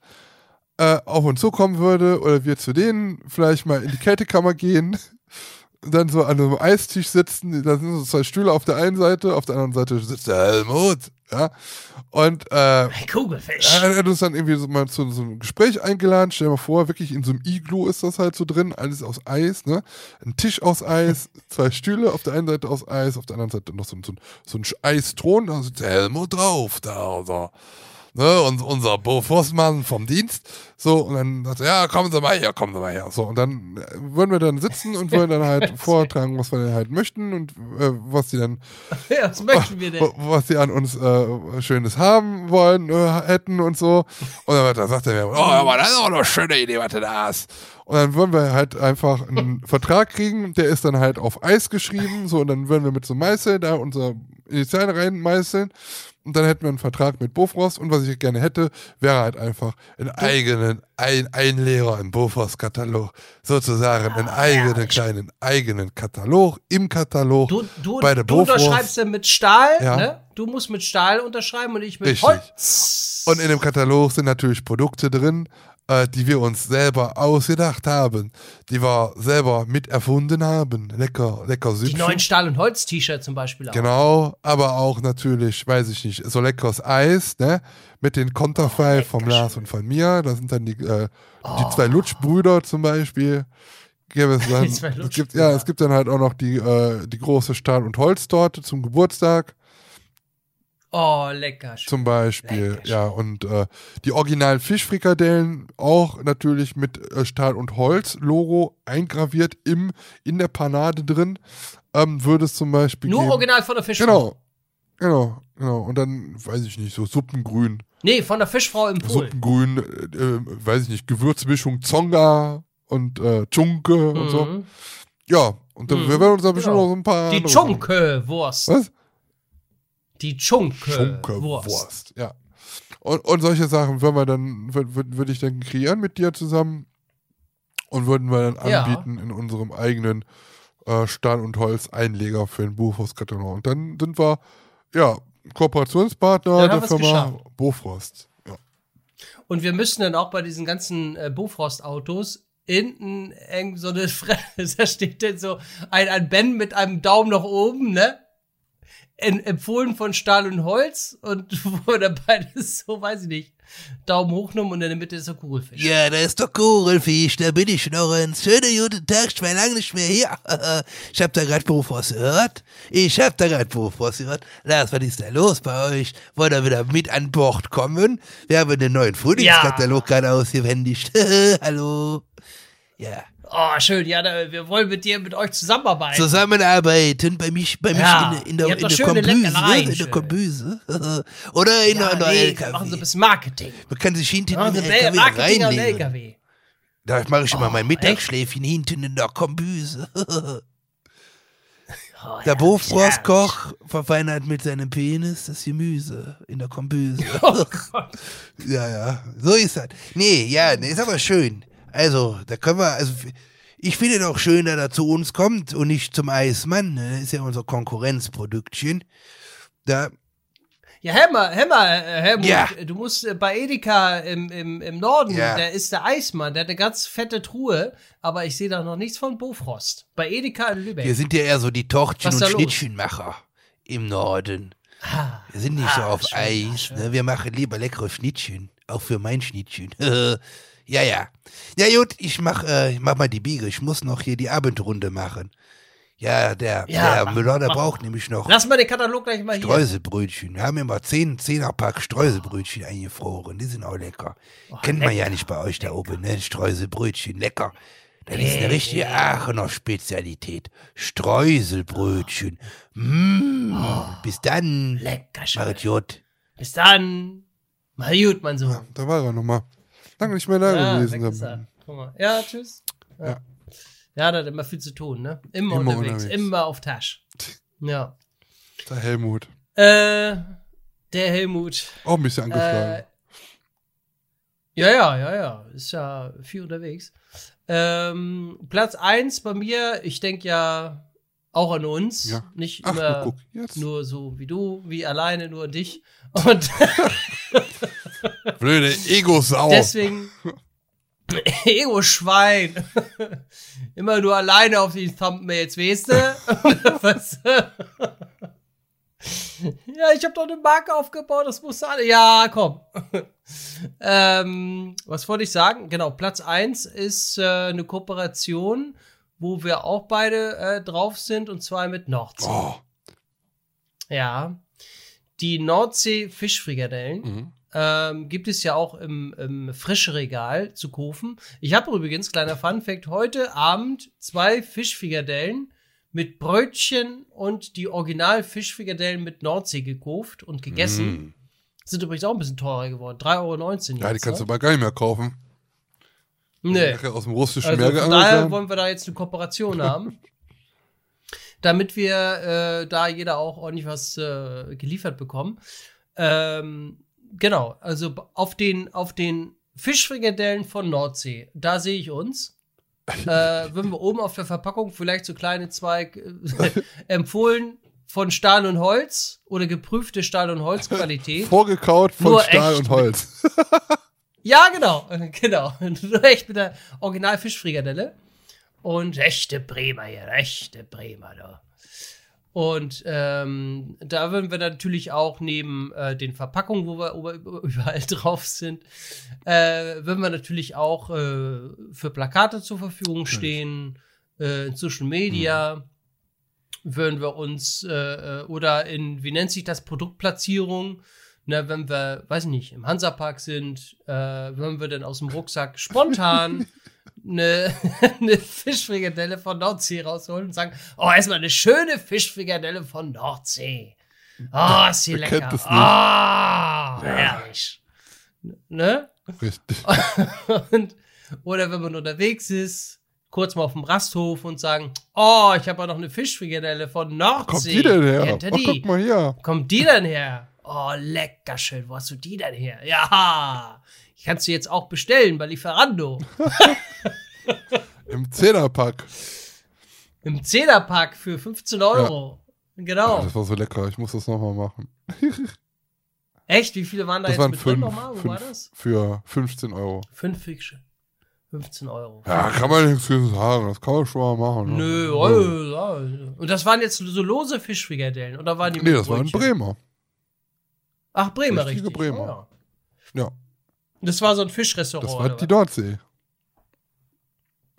äh, auf uns zukommen würde oder wir zu denen vielleicht mal in die Kältekammer gehen, dann so an einem Eistisch sitzen, da sind so zwei Stühle auf der einen Seite, auf der anderen Seite sitzt der Helmut, ja, und äh, Kugelfisch. er hat uns dann irgendwie so mal zu so einem Gespräch eingeladen. Stell dir mal vor, wirklich in so einem Iglu ist das halt so drin, alles aus Eis, ne? Ein Tisch aus Eis, zwei Stühle auf der einen Seite aus Eis, auf der anderen Seite noch so, ein- so, so ein Eisthron, da sitzt der Helmut drauf, da, unser, ne? Und unser Bofors-Mann vom Dienst. So, und dann sagt er, ja, kommen Sie mal her, kommen Sie mal her. So, und dann äh, würden wir dann sitzen und würden dann halt vortragen, was wir denn halt möchten und äh, was die dann Ja, was möchten wir denn? wa- was sie an uns äh, Schönes haben wollen, äh, hätten und so. Und dann, dann sagt er mir, oh, aber das ist auch eine schöne Idee, was du da hast. Und dann würden wir halt einfach einen Vertrag kriegen, der ist dann halt auf Eis geschrieben, so, und dann würden wir mit so Meißel da unser Initialen reinmeißeln. Und dann hätten wir einen Vertrag mit Bofrost und was ich gerne hätte, wäre halt einfach einen eigenen ein Einlehrer im Bofrost-Katalog. Sozusagen einen eigenen kleinen eigenen Katalog im Katalog Du, du, bei der du Bofrost. unterschreibst ja mit Stahl, Ja. ne? Du musst mit Stahl unterschreiben und ich mit Richtig. Holz. Und in dem Katalog sind natürlich Produkte drin, äh, die wir uns selber ausgedacht haben, die wir selber mit erfunden haben. Lecker, lecker die Süppchen. neuen Stahl- und Holz-T-Shirts zum Beispiel auch. Genau, aber auch natürlich, weiß ich nicht, so leckeres Eis, ne? Mit den Konterfei vom Lars und von mir. Da sind dann die, äh, die zwei Lutschbrüder zum Beispiel. Gäbe es dann, Die zwei es gibt, ja, es gibt dann halt auch noch die, äh, die große Stahl- und Holztorte zum Geburtstag. Oh, lecker. Zum Beispiel, Lecker. ja, und äh, die originalen Fischfrikadellen auch natürlich mit äh, Stahl- und Holz-Logo eingraviert im, in der Panade drin. Ähm, würde es zum Beispiel. Nur geben. original von der Fischfrau. Genau, genau, genau. Und dann, weiß ich nicht, so Suppengrün. Nee, von der Fischfrau im Pool. Suppengrün, äh, äh, weiß ich nicht, Gewürzmischung Zonga und äh, Chunke und so. Mhm. Ja, und dann Mhm, wir werden uns da bestimmt genau. noch so ein paar. Die Chunke-Wurst. Was? Die Chunke-Wurst. Schunke-Wurst, ja. Und, und solche Sachen würden wir dann, würde würd, würd ich dann kreieren mit dir zusammen und würden wir dann Ja. anbieten in unserem eigenen äh, Stahl- und Holz-Einleger für den Bofrost-Katalog. Und dann sind wir, ja, Kooperationspartner der Firma geschafft. Bofrost. Ja. Und wir müssen dann auch bei diesen ganzen äh, Bofrost-Autos hinten eng so eine Fre da steht denn so ein, ein Ben mit einem Daumen nach oben, ne? En- empfohlen von Stahl und Holz und wo dann beides so, weiß ich nicht, Daumen hoch genommen und in der Mitte ist der Kugelfisch. Ja, da ist doch Kugelfisch, da bin ich noch ein schöner guten Tag, ich war lange nicht mehr hier. Ich hab da grad Beruf was gehört. Ich hab da grad Beruf was gehört. Lars, was ist da los bei euch? Wollt ihr wieder mit an Bord kommen? Wir haben den neuen Frühlingskatalog gerade ausgehändigt. Hallo. Ja. Oh, schön, ja, da, wir wollen mit dir, mit euch zusammenarbeiten. Zusammenarbeiten bei mich, bei mich Ja, in, in der, in der Kombüse, Leckereien, in der. Kombüse. Oder in ja, einer nee, LKW. wir machen so ein bisschen Marketing. Man kann sich hinten in den LKW Marketing reinlegen. LKW. Da mache ich immer mein Oh, Mittagsschläfchen hinten in der Kombüse. Oh, Der Bofrostkoch verfeinert mit seinem Penis das Gemüse in der Kombüse. Oh Gott. ja, ja, so ist das. Nee, ja, nee, ist aber schön. Also, da können wir, also, ich finde doch schön, dass er zu uns kommt und nicht zum Eismann. ne? Das ist ja unser Konkurrenzproduktchen. Da, Ja, Helmer, Helmer, äh, Helmut, Ja. du musst äh, bei Edeka im, im, im Norden, Ja. der ist der Eismann, der hat eine ganz fette Truhe, aber ich sehe da noch nichts von Bofrost. Bei Edeka in Lübeck. wir sind ja eher so die Tortchen- Was und? Schnittchenmacher im Norden. ah, Wir sind nicht so Ah, auf schön, Eis, schön. ne? Wir machen lieber leckere Schnittchen. Auch für mein Schnittchen. ja, ja. Ja, gut, ich mach, äh, ich mach mal die Biege. Ich muss noch hier die Abendrunde machen. Ja, der, Ja, der mach- Müller, der mach- braucht nämlich noch Lass mal den Katalog gleich mal hier. Streuselbrötchen. Wir haben immer zehn, zehnerpack Streuselbrötchen eingefroren. Die sind auch lecker. Oh, Kennt man ja lecker, nicht bei euch da oben, ne? Streuselbrötchen, lecker. Das ist eine richtige. Aachener Spezialität. Streuselbrötchen. Mm. Bis dann. Lecker schön. Machet gut. Bis dann. Mal gut, mein Sohn. Da war er nochmal. Lange nicht mehr da Ja, gewesen. ist er. Guck mal. Ja, tschüss. Ja. Ja. ja, der hat immer viel zu tun, ne? Immer, Immer unterwegs, unterwegs. immer auf Tasch. Ja. Der Helmut. Äh, der Helmut. Auch ein bisschen angeschlagen. Äh, ja, ja, ja, ja. Ist ja viel unterwegs. Ähm, Platz 1 bei mir, ich denke ja auch an uns. Ja. Nicht Ach, immer guck, nur so wie du, wie alleine, nur an dich. Und Blöde Ego-Sau. deswegen. Ego-Schwein. Immer nur alleine auf die Thumbnails, weißt du? Was? ja, ich habe doch eine Marke aufgebaut, das musst du alle. Ja, komm. ähm, was wollte ich sagen? Genau, Platz 1 ist äh, eine Kooperation, wo wir auch beide äh, drauf sind, und zwar mit Nordsee. Oh. Ja. Die Nordsee-Fischfrikadellen Mhm. Ähm, gibt es ja auch im, im Frischregal zu kaufen. Ich habe übrigens, kleiner Funfact, heute Abend zwei Fischfrikadellen mit Brötchen und die Original-Fischfrikadellen mit Nordsee gekauft und gegessen. Mhm. Sind übrigens auch ein bisschen teurer geworden. 3,19 Euro. Ja, die jetzt, kannst du ne? aber gar nicht mehr kaufen. Nee. Aus dem russischen Also Meer von geangelt daher wollen wir da jetzt eine Kooperation haben. Damit wir äh, da jeder auch ordentlich was äh, geliefert bekommen. Ähm, genau, also auf den, auf den Fischfrikadellen von Nordsee, da sehe ich uns. äh, wenn wir oben auf der Verpackung vielleicht so kleine Zweig äh, empfohlen von Stahl und Holz oder geprüfte Stahl- und Holzqualität. Vorgekaut von Nur Stahl echt und Holz. Ja, genau, genau. Nur echt mit der Original Fischfrikadelle. Und echte Bremer hier, echte Bremer da. Und ähm, da würden wir natürlich auch neben äh, den Verpackungen, wo wir über- überall drauf sind, äh, würden wir natürlich auch äh, für Plakate zur Verfügung stehen, äh, in Social Media würden wir uns äh, äh, oder in, wie nennt sich das, Produktplatzierung, ne, wenn wir, weiß ich nicht, im Hansapark sind, würden wir dann aus dem Rucksack spontan eine, eine Fischfrikadelle von Nordsee rausholen und sagen, oh, erstmal eine schöne Fischfrikadelle von Nordsee. Oh, ist Wer lecker. nicht? Ah, herrlich. Ne? Richtig. Und, oder wenn man unterwegs ist, kurz mal auf dem Rasthof und sagen, oh, ich habe ja noch eine Fischfrikadelle von Nordsee. Kommt die denn her? Oh, die? guck mal hier. Kommt die denn her? Oh, lecker schön. Wo hast du die denn her? Ja, kannst du jetzt auch bestellen bei Lieferando. Im Zehnerpack. Im Zehnerpack für 15 Euro. Oh, Genau. das war so lecker. Ich muss das nochmal machen. Echt? Wie viele waren da Das jetzt waren mit drin fünf, nochmal? Wo war fünf das? für 15 Euro. Fünf Fische. 15 Euro. Ja, kann man nichts gegen sagen. Das kann man schon mal machen. ne? Nö, Ja. oh, ja. Und das waren jetzt so lose Fischfrikadellen oder waren die Nee, das war Brötchen? Bremer. Ach, Bremer, Richtige richtig. Bremer. Ah, ja. Ja, Das war so ein Fischrestaurant. das war die was? Nordsee.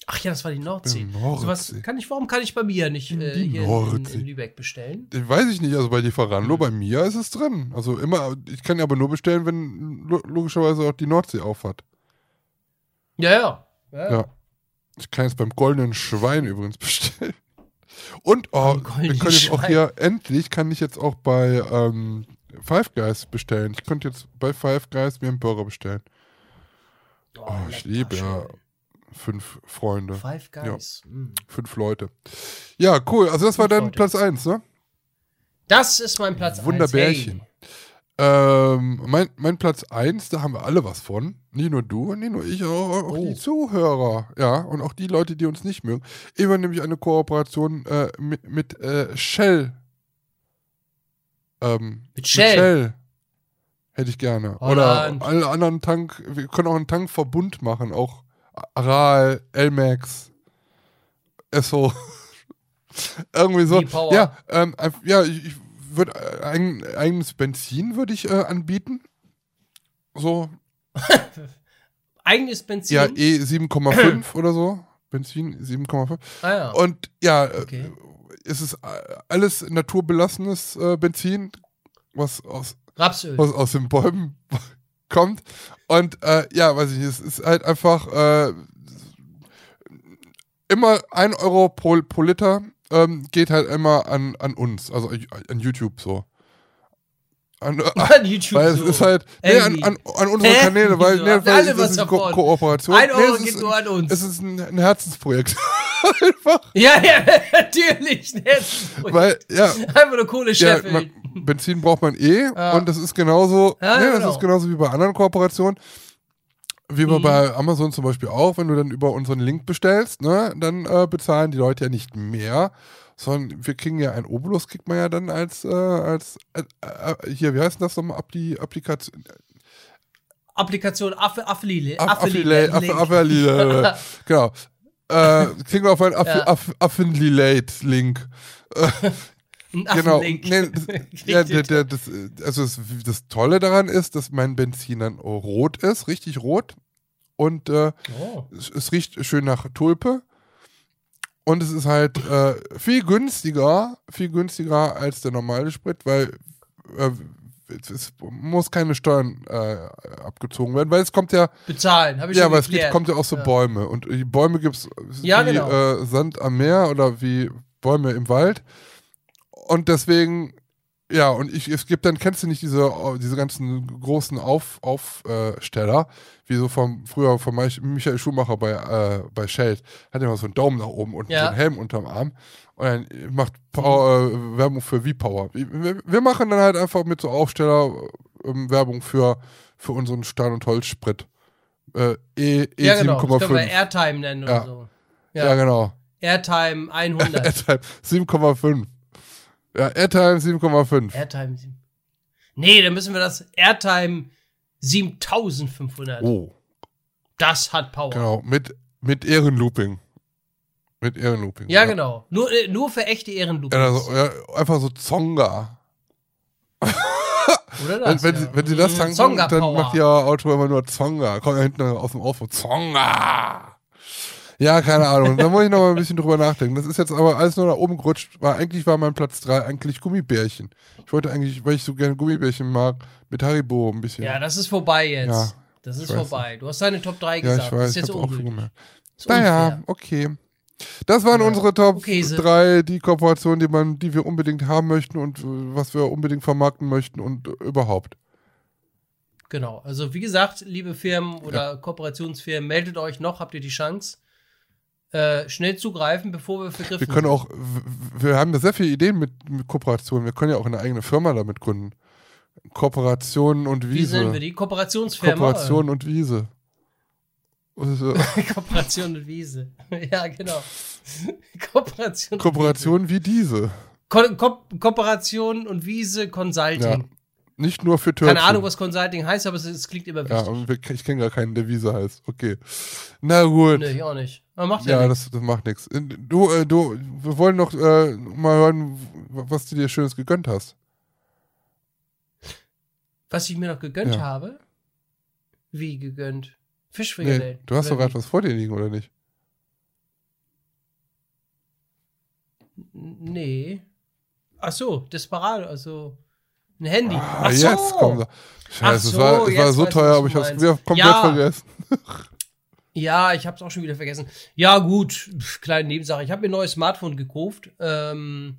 Ach ja, das war die Nordsee. Nordsee. Sowas kann ich, warum kann ich bei mir nicht äh, hier in, in, Lübeck bestellen? Den weiß ich nicht, also bei Lieferando, Hm. bei mir ist es drin. Also immer, ich kann ja aber nur bestellen, wenn lo- logischerweise auch die Nordsee aufhat. Ja, ja. ja. Ja. Ich kann jetzt beim goldenen Schwein übrigens bestellen. Und oh, wir können jetzt auch hier, endlich kann ich jetzt auch bei ähm, Five Guys bestellen. Ich könnte jetzt bei Five Guys mir einen Burger bestellen. Oh, ich lecker, liebe ja fünf Freunde, Five Guys. Mm. fünf Leute. Ja, cool. Also das war Fünf dein Leute. Platz 1, ne? Das ist mein Platz eins. Wunderbärchen. Hey. Ähm, mein, mein Platz 1, da haben wir alle was von. Nicht nur du, nicht nur ich, auch, auch Oh. die Zuhörer. Ja, und auch die Leute, die uns nicht mögen. Immer nämlich eine Kooperation äh, mit, mit äh, Shell. Ähm, Mit Shell? Hätte ich gerne. Holland. Oder alle anderen Tank, wir können auch einen Tankverbund machen. Auch Aral, Elmax, Esso. Irgendwie so. Ja, ähm, ja, ich, ich würde äh, ein, eigenes Benzin würde ich äh, anbieten. So, Eigenes Benzin. ja, E 7,5 oder so. Benzin 7,5. ah, ja. Und ja, äh, Okay. Es ist äh, alles naturbelassenes äh, Benzin, was aus, Rapsöl. was aus den Bäumen kommt. Und äh, ja, weiß ich nicht, es ist halt einfach äh, immer ein Euro pro, pro Liter ähm, geht halt immer an, an uns, also an YouTube so. An, An YouTube. weil es so. ist halt nee, an, an, an unsere? Kanäle, weil, nee, weil alle das was ist eine Ko? Kooperation. Ein Nee, Euro es geht ist, nur an uns. Es ist ein, ein Herzensprojekt. einfach, ja, ja, natürlich. Weil, weil, ja, Einfach nur Kohle ja scheffeln. man, Benzin braucht man eh Ja. und das ist genauso, Ja, nee, das genau. ist genauso wie bei anderen Kooperationen. Wie Mhm. bei Amazon zum Beispiel auch, wenn du dann über unseren Link bestellst, ne, dann äh, bezahlen die Leute ja nicht mehr, sondern wir kriegen ja ein Obolus, kriegt man ja dann als, äh, als äh, äh, hier, wie heißt denn das nochmal, die Applikation, Applikation Affiliate. Aff- Affiliate, Aff- Affiliate, genau. Äh, kriegen wir auf einen Aff Ja. Aff Affiliate-Link. Ein Genau. Nee, das, ja, der, der, das, also das, das Tolle daran ist, dass mein Benzin dann rot ist, richtig rot. Und äh, Oh. es, es riecht schön nach Tulpe. Und es ist halt äh, viel günstiger, viel günstiger als der normale Sprit, weil äh, es, es muss keine Steuern äh, abgezogen werden, weil es kommt ja, Bezahlen, habe ich ja, schon aber es geklärt. gibt, kommt ja auch so Ja. Bäume. Und die Bäume gibt es Ja, wie genau. äh, Sand am Meer oder wie Bäume im Wald. Und deswegen, ja, und ich, es gibt dann, kennst du nicht diese, diese ganzen großen Auf, Aufsteller, wie so vom, früher von Mich- Michael Schumacher bei, äh, bei Shell, hat immer so einen Daumen nach oben und Ja. so einen Helm unterm Arm. Und dann macht Power, äh, Werbung für V-Power. Wir, wir machen dann halt einfach mit so Aufsteller ähm, Werbung für, für unseren Stahl- und Holzsprit. Äh, E, E Ja, genau. Das können 7,5. wir Airtime nennen Ja. oder so. ja. Ja, genau. Airtime 100. Airtime 7,5. Ja, Airtime 7,5. Airtime 7. Nee, dann müssen wir das Airtime 7500. Oh, Das hat Power. genau. Mit, mit Ehrenlooping. Mit Ehrenlooping. Ja, genau. Nur, äh, nur für echte Ehrenloops. Ja, also, ja, einfach so Zonga. Oder Wenn, das? wenn, ja. sie, wenn sie das tanken, Zonga dann macht ihr Auto immer nur Zonga. Kommt ja hinten aus dem Aufbau. Zonga. Ja, keine Ahnung. Da muss ich noch mal ein bisschen drüber nachdenken. Das ist jetzt aber alles nur nach oben gerutscht. War, eigentlich war mein Platz 3 eigentlich Gummibärchen. Ich wollte eigentlich, weil ich so gerne Gummibärchen mag, mit Haribo ein bisschen. Ja, das ist vorbei jetzt. Ja, das ist vorbei. Du hast deine Top 3 Ja, gesagt. ich weiß, das ist jetzt ungültig. Naja, okay. Das waren Ja. unsere Top Okay, so- 3, die Kooperationen, die man, die wir unbedingt haben möchten und äh, was wir unbedingt vermarkten möchten und äh, überhaupt. Genau. Also, wie gesagt, liebe Firmen oder Kooperationsfirmen, meldet euch noch, habt ihr die Chance, äh, schnell zugreifen, bevor wir vergriffen Wir können auch, wir haben da sehr viele Ideen mit, mit Kooperationen. Wir können ja auch eine eigene Firma damit gründen. Kooperationen und Wie nennen wir Wiese. die? Kooperationsfirma? Kooperation und Wiese. Kooperation und Wiese. ja, genau. Kooperation. Kooperation wie diese. Ko Ko Kooperation und Wiese Consulting. Nicht nur für Törtchen. Keine Ahnung, was Consulting heißt, aber es, es klingt immer Ja, wichtig. wir, ich kenne gar keinen, der Wiese heißt. Okay. Na gut. nee, ich auch nicht. Aber macht ja, Ja, das, das macht nichts. Du, äh, du, wir wollen noch äh, mal hören, was du dir Schönes gegönnt hast. Was ich mir noch gegönnt Ja. habe? Wie gegönnt? Nee, Fischfrikadellen. du hast doch gerade was vor dir liegen, oder nicht? Nee. Ach so, Desperado, also ein Handy. Ah, Ach so. jetzt kommt er. Scheiße, es so, war, es war so teuer, aber ich hab's wieder komplett Ja. vergessen. Ja, ich hab's auch schon wieder vergessen. Ja, gut, pf, kleine Nebensache. Ich habe mir ein neues Smartphone gekauft. Ähm,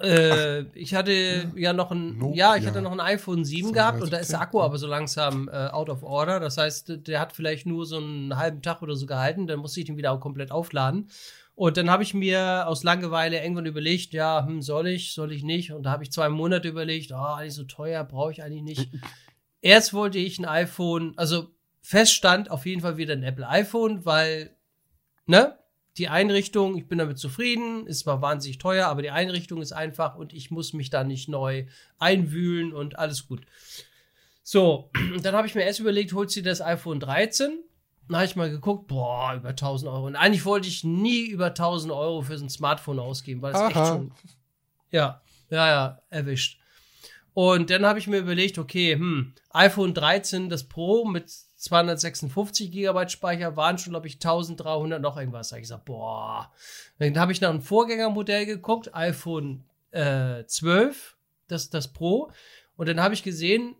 äh, ich hatte ja noch ein, Nokia. ja, ich hatte noch ein iPhone 7 gehabt und da ist der 210, Akku aber so langsam äh, out of order. Das heißt, der hat vielleicht nur so einen halben Tag oder so gehalten. Dann musste ich den wieder auch komplett aufladen. Und dann habe ich mir aus Langeweile irgendwann überlegt, ja, hm, soll ich, soll ich nicht? Und da habe ich zwei Monate überlegt, oh, eigentlich so teuer, brauche ich eigentlich nicht. Erst wollte ich ein iPhone, also feststand auf jeden Fall wieder ein Apple iPhone, weil, ne, die Einrichtung, ich bin damit zufrieden, ist zwar wahnsinnig teuer, aber die Einrichtung ist einfach und ich muss mich da nicht neu einwühlen und alles gut. So, dann habe ich mir erst überlegt, holst du dir das iPhone 13? Dann habe ich mal geguckt, boah, über 1000 Euro. Und eigentlich wollte ich nie über 1000 Euro für so ein Smartphone ausgeben, weil das echt schon. Ja, ja, ja, erwischt. Und dann habe ich mir überlegt, okay, hm, iPhone 13, das Pro mit 256 GB Speicher waren schon, glaube ich, 1300 noch irgendwas. Da hab ich gesagt, boah. Dann habe ich nach einem Vorgängermodell geguckt, iPhone äh, 12, das, das Pro. Und dann habe ich gesehen,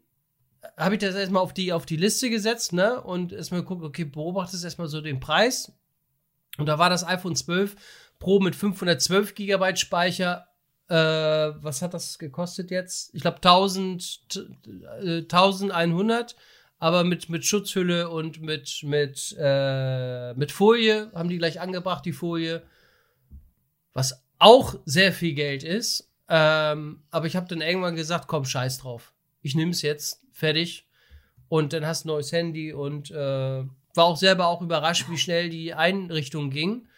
habe ich das erstmal auf die, auf die Liste gesetzt, ne? Und erstmal geguckt, okay, beobachtest erstmal so den Preis. Und da war das iPhone 12 Pro mit 512 GB Speicher. Äh, was hat das gekostet jetzt? Ich glaube 1000, t- äh, 1100, aber mit, mit Schutzhülle und mit, mit, äh, mit Folie haben die gleich angebracht, die Folie. Was auch sehr viel Geld ist. Ähm, aber ich habe dann irgendwann gesagt, komm, scheiß drauf. Ich nehme es jetzt, fertig. Und dann hast du ein neues Handy und äh, war auch selber auch überrascht, wie schnell die Einrichtung ging.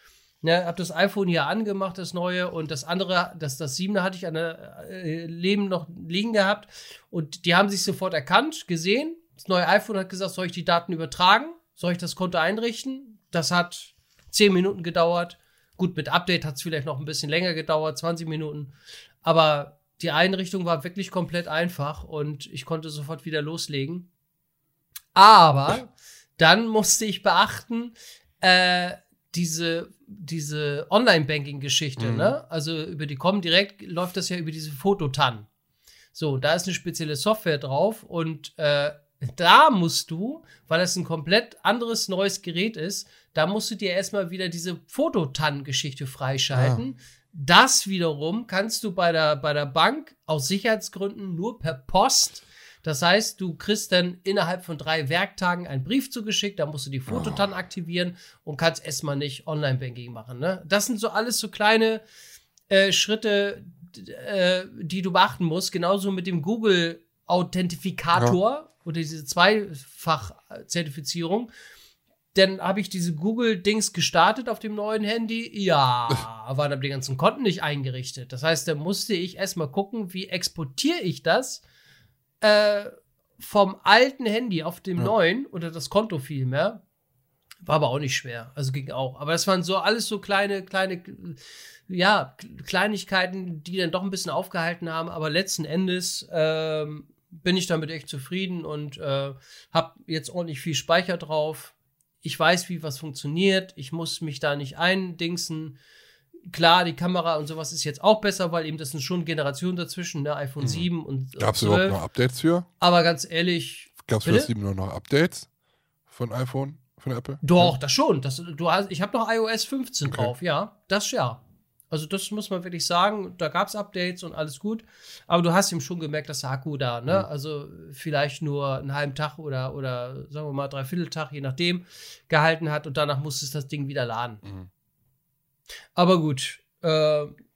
Ne, hab das iPhone hier angemacht, das neue, und das andere, das, das 7er hatte ich an der äh, Leben noch liegen gehabt. Und die haben sich sofort erkannt, gesehen. Das neue iPhone hat gesagt, soll ich die Daten übertragen? Soll ich das Konto einrichten? Das hat 10 Minuten gedauert. Gut, mit Update hat es vielleicht noch ein bisschen länger gedauert, 20 Minuten. Aber die Einrichtung war wirklich komplett einfach und ich konnte sofort wieder loslegen. Aber dann musste ich beachten, äh, diese, diese Online-Banking-Geschichte, Mhm. ne? Also über die Comdirect läuft das ja über diese Fototan. So, da ist eine spezielle Software drauf und äh, da musst du, weil das ein komplett anderes neues Gerät ist, da musst du dir erstmal wieder diese Fototan-Geschichte freischalten. Das wiederum kannst du bei der, bei der Bank aus Sicherheitsgründen nur per Post. Das heißt, du kriegst dann innerhalb von drei Werktagen einen Brief zugeschickt, da musst du die Fototan aktivieren und kannst erstmal nicht Online-Banking machen. Ne? Das sind so alles so kleine äh, Schritte, äh, die du beachten musst. Genauso mit dem Google-Authentifikator oder diese Zweifach-Zertifizierung. Dann habe ich diese Google-Dings gestartet auf dem neuen Handy. Ja, waren aber die ganzen Konten nicht eingerichtet. Das heißt, da musste ich erstmal gucken, wie exportiere ich das äh, vom alten Handy auf dem Ja. neuen oder das Konto vielmehr. War aber auch nicht schwer. Also ging auch. Aber das waren so alles so kleine, kleine, ja, Kleinigkeiten, die dann doch ein bisschen aufgehalten haben. Aber letzten Endes ähm, bin ich damit echt zufrieden und äh, habe jetzt ordentlich viel Speicher drauf. Ich weiß, wie was funktioniert. Ich muss mich da nicht eindingsen. Klar, die Kamera und sowas ist jetzt auch besser, weil eben das sind schon Generationen dazwischen, ne? iPhone Mhm. 7 und Gab es 12. überhaupt noch Updates für? Aber ganz ehrlich, Gab es für das 7 nur noch Updates von iPhone, von Apple? Doch, das schon. Das, du hast, ich habe noch iOS 15 Okay. drauf, ja. Das ja. Also das muss man wirklich sagen. Da gab es Updates und alles gut. Aber du hast ihm schon gemerkt, dass der Akku da, ne? Mhm. Also vielleicht nur einen halben Tag oder, oder sagen wir mal dreiviertel Tag, je nachdem, gehalten hat und danach musste es das Ding wieder laden. Mhm. Aber gut, äh,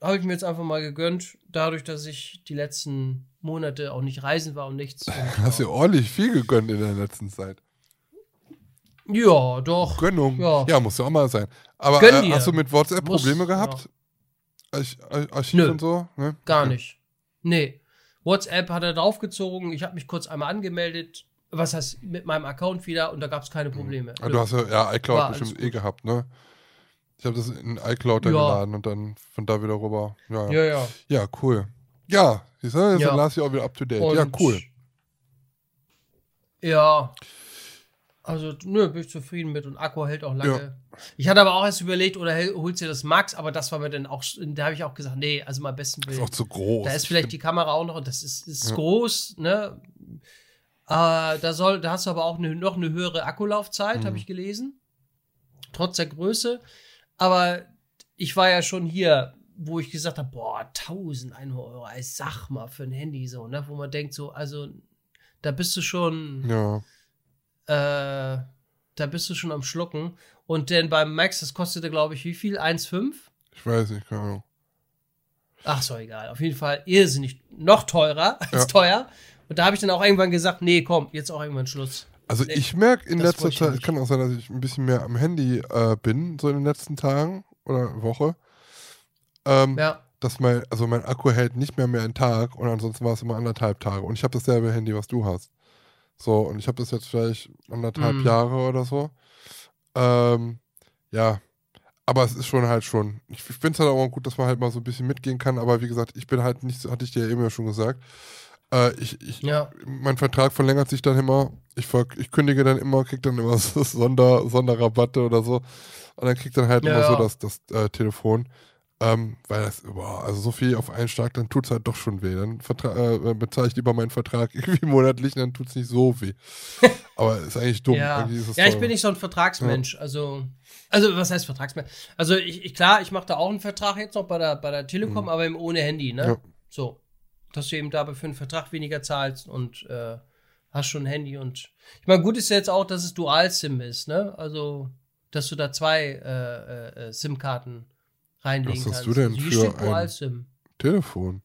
habe ich mir jetzt einfach mal gegönnt, dadurch, dass ich die letzten Monate auch nicht reisen war und nichts. Und, Hast du ordentlich viel gegönnt in der letzten Zeit. ja, doch. Gönnung. Ja. Ja, muss ja auch mal sein. Aber äh, hast du mit WhatsApp Muss, Probleme gehabt? Arch Ar- Archiv Nö. und so? Ne? Gar Okay. nicht. Nee. WhatsApp hat er draufgezogen, ich habe mich kurz einmal angemeldet, was heißt mit meinem Account wieder und da gab es keine Probleme. Ah, du hast ja, ja iCloud War bestimmt eh gehabt, ne? Ich habe das in iCloud Ja. geladen und dann von da wieder rüber. Ja, ja, ja. ja cool. Ja, siehst du, jetzt Ja. las ich auch wieder up to date. Und- ja, cool. Ja. Also, nö, bin ich zufrieden mit und Akku hält auch lange. Ja. Ich hatte aber auch erst überlegt, oder holst du das Max, aber das war mir dann auch, da habe ich auch gesagt, nee, also mal besten Ist Willen. auch zu groß. Da ist vielleicht die Kamera auch noch, das ist, ist Ja. groß, ne? Äh, da, soll, da hast du aber auch eine, noch eine höhere Akkulaufzeit, Mhm. habe ich gelesen. Trotz der Größe. Aber ich war ja schon hier, wo ich gesagt habe, boah, 1100 Euro, ey, sag mal, für ein Handy so, ne? Wo man denkt so, also, da bist du schon, Ja, äh, da bist du schon am Schlucken. Und denn beim Max, das kostete, glaube ich, wie viel? 1,5? ich weiß nicht, keine Ahnung. Ach so, egal. Auf jeden Fall irrsinnig noch teurer als Ja. teuer. Und da habe ich dann auch irgendwann gesagt, nee, komm, jetzt auch irgendwann Schluss. Also Nee, ich merke in letzter Zeit, es kann auch sein, dass ich ein bisschen mehr am Handy äh, bin, so in den letzten Tagen oder Woche. Ähm, Ja. dass mein, also mein Akku hält nicht mehr mehr einen Tag und ansonsten war es immer anderthalb Tage. Und ich habe dasselbe Handy, was du hast. So, und ich habe das jetzt vielleicht anderthalb Mhm. Jahre oder so. Ähm, ja, aber es ist schon halt schon. Ich, ich finde es halt auch gut, dass man halt mal so ein bisschen mitgehen kann, aber wie gesagt, ich bin halt nicht, so- hatte ich dir ja eben ja schon gesagt. Äh, ich, ich, Ja. mein Vertrag verlängert sich dann immer. Ich, ich kündige dann immer, krieg dann immer so Sonder, Sonderrabatte oder so. Und dann kriegt dann halt Ja, immer so das, das äh, Telefon. Ähm, weil das, boah, also so viel auf einen Schlag, dann tut's halt doch schon weh. Dann äh, bezahle ich lieber meinen Vertrag irgendwie monatlich, dann tut's nicht so weh. Aber ist eigentlich dumm. Ja, Eigentlich es ja ich bin nicht so ein Vertragsmensch. Also, also was heißt Vertragsmensch? Also ich, ich klar, ich mache da auch einen Vertrag jetzt noch bei der, bei der Telekom, aber eben ohne Handy, ne? Mhm. Ja. So. Dass du eben dabei für einen Vertrag weniger zahlst und äh, hast schon ein Handy und ich meine, gut ist ja jetzt auch, dass es Dual-SIM ist, ne? Also, dass du da zwei äh, äh, äh, SIM-Karten reinlegen Was hast kannst. du denn also für ein- Dual-SIM. Telefon.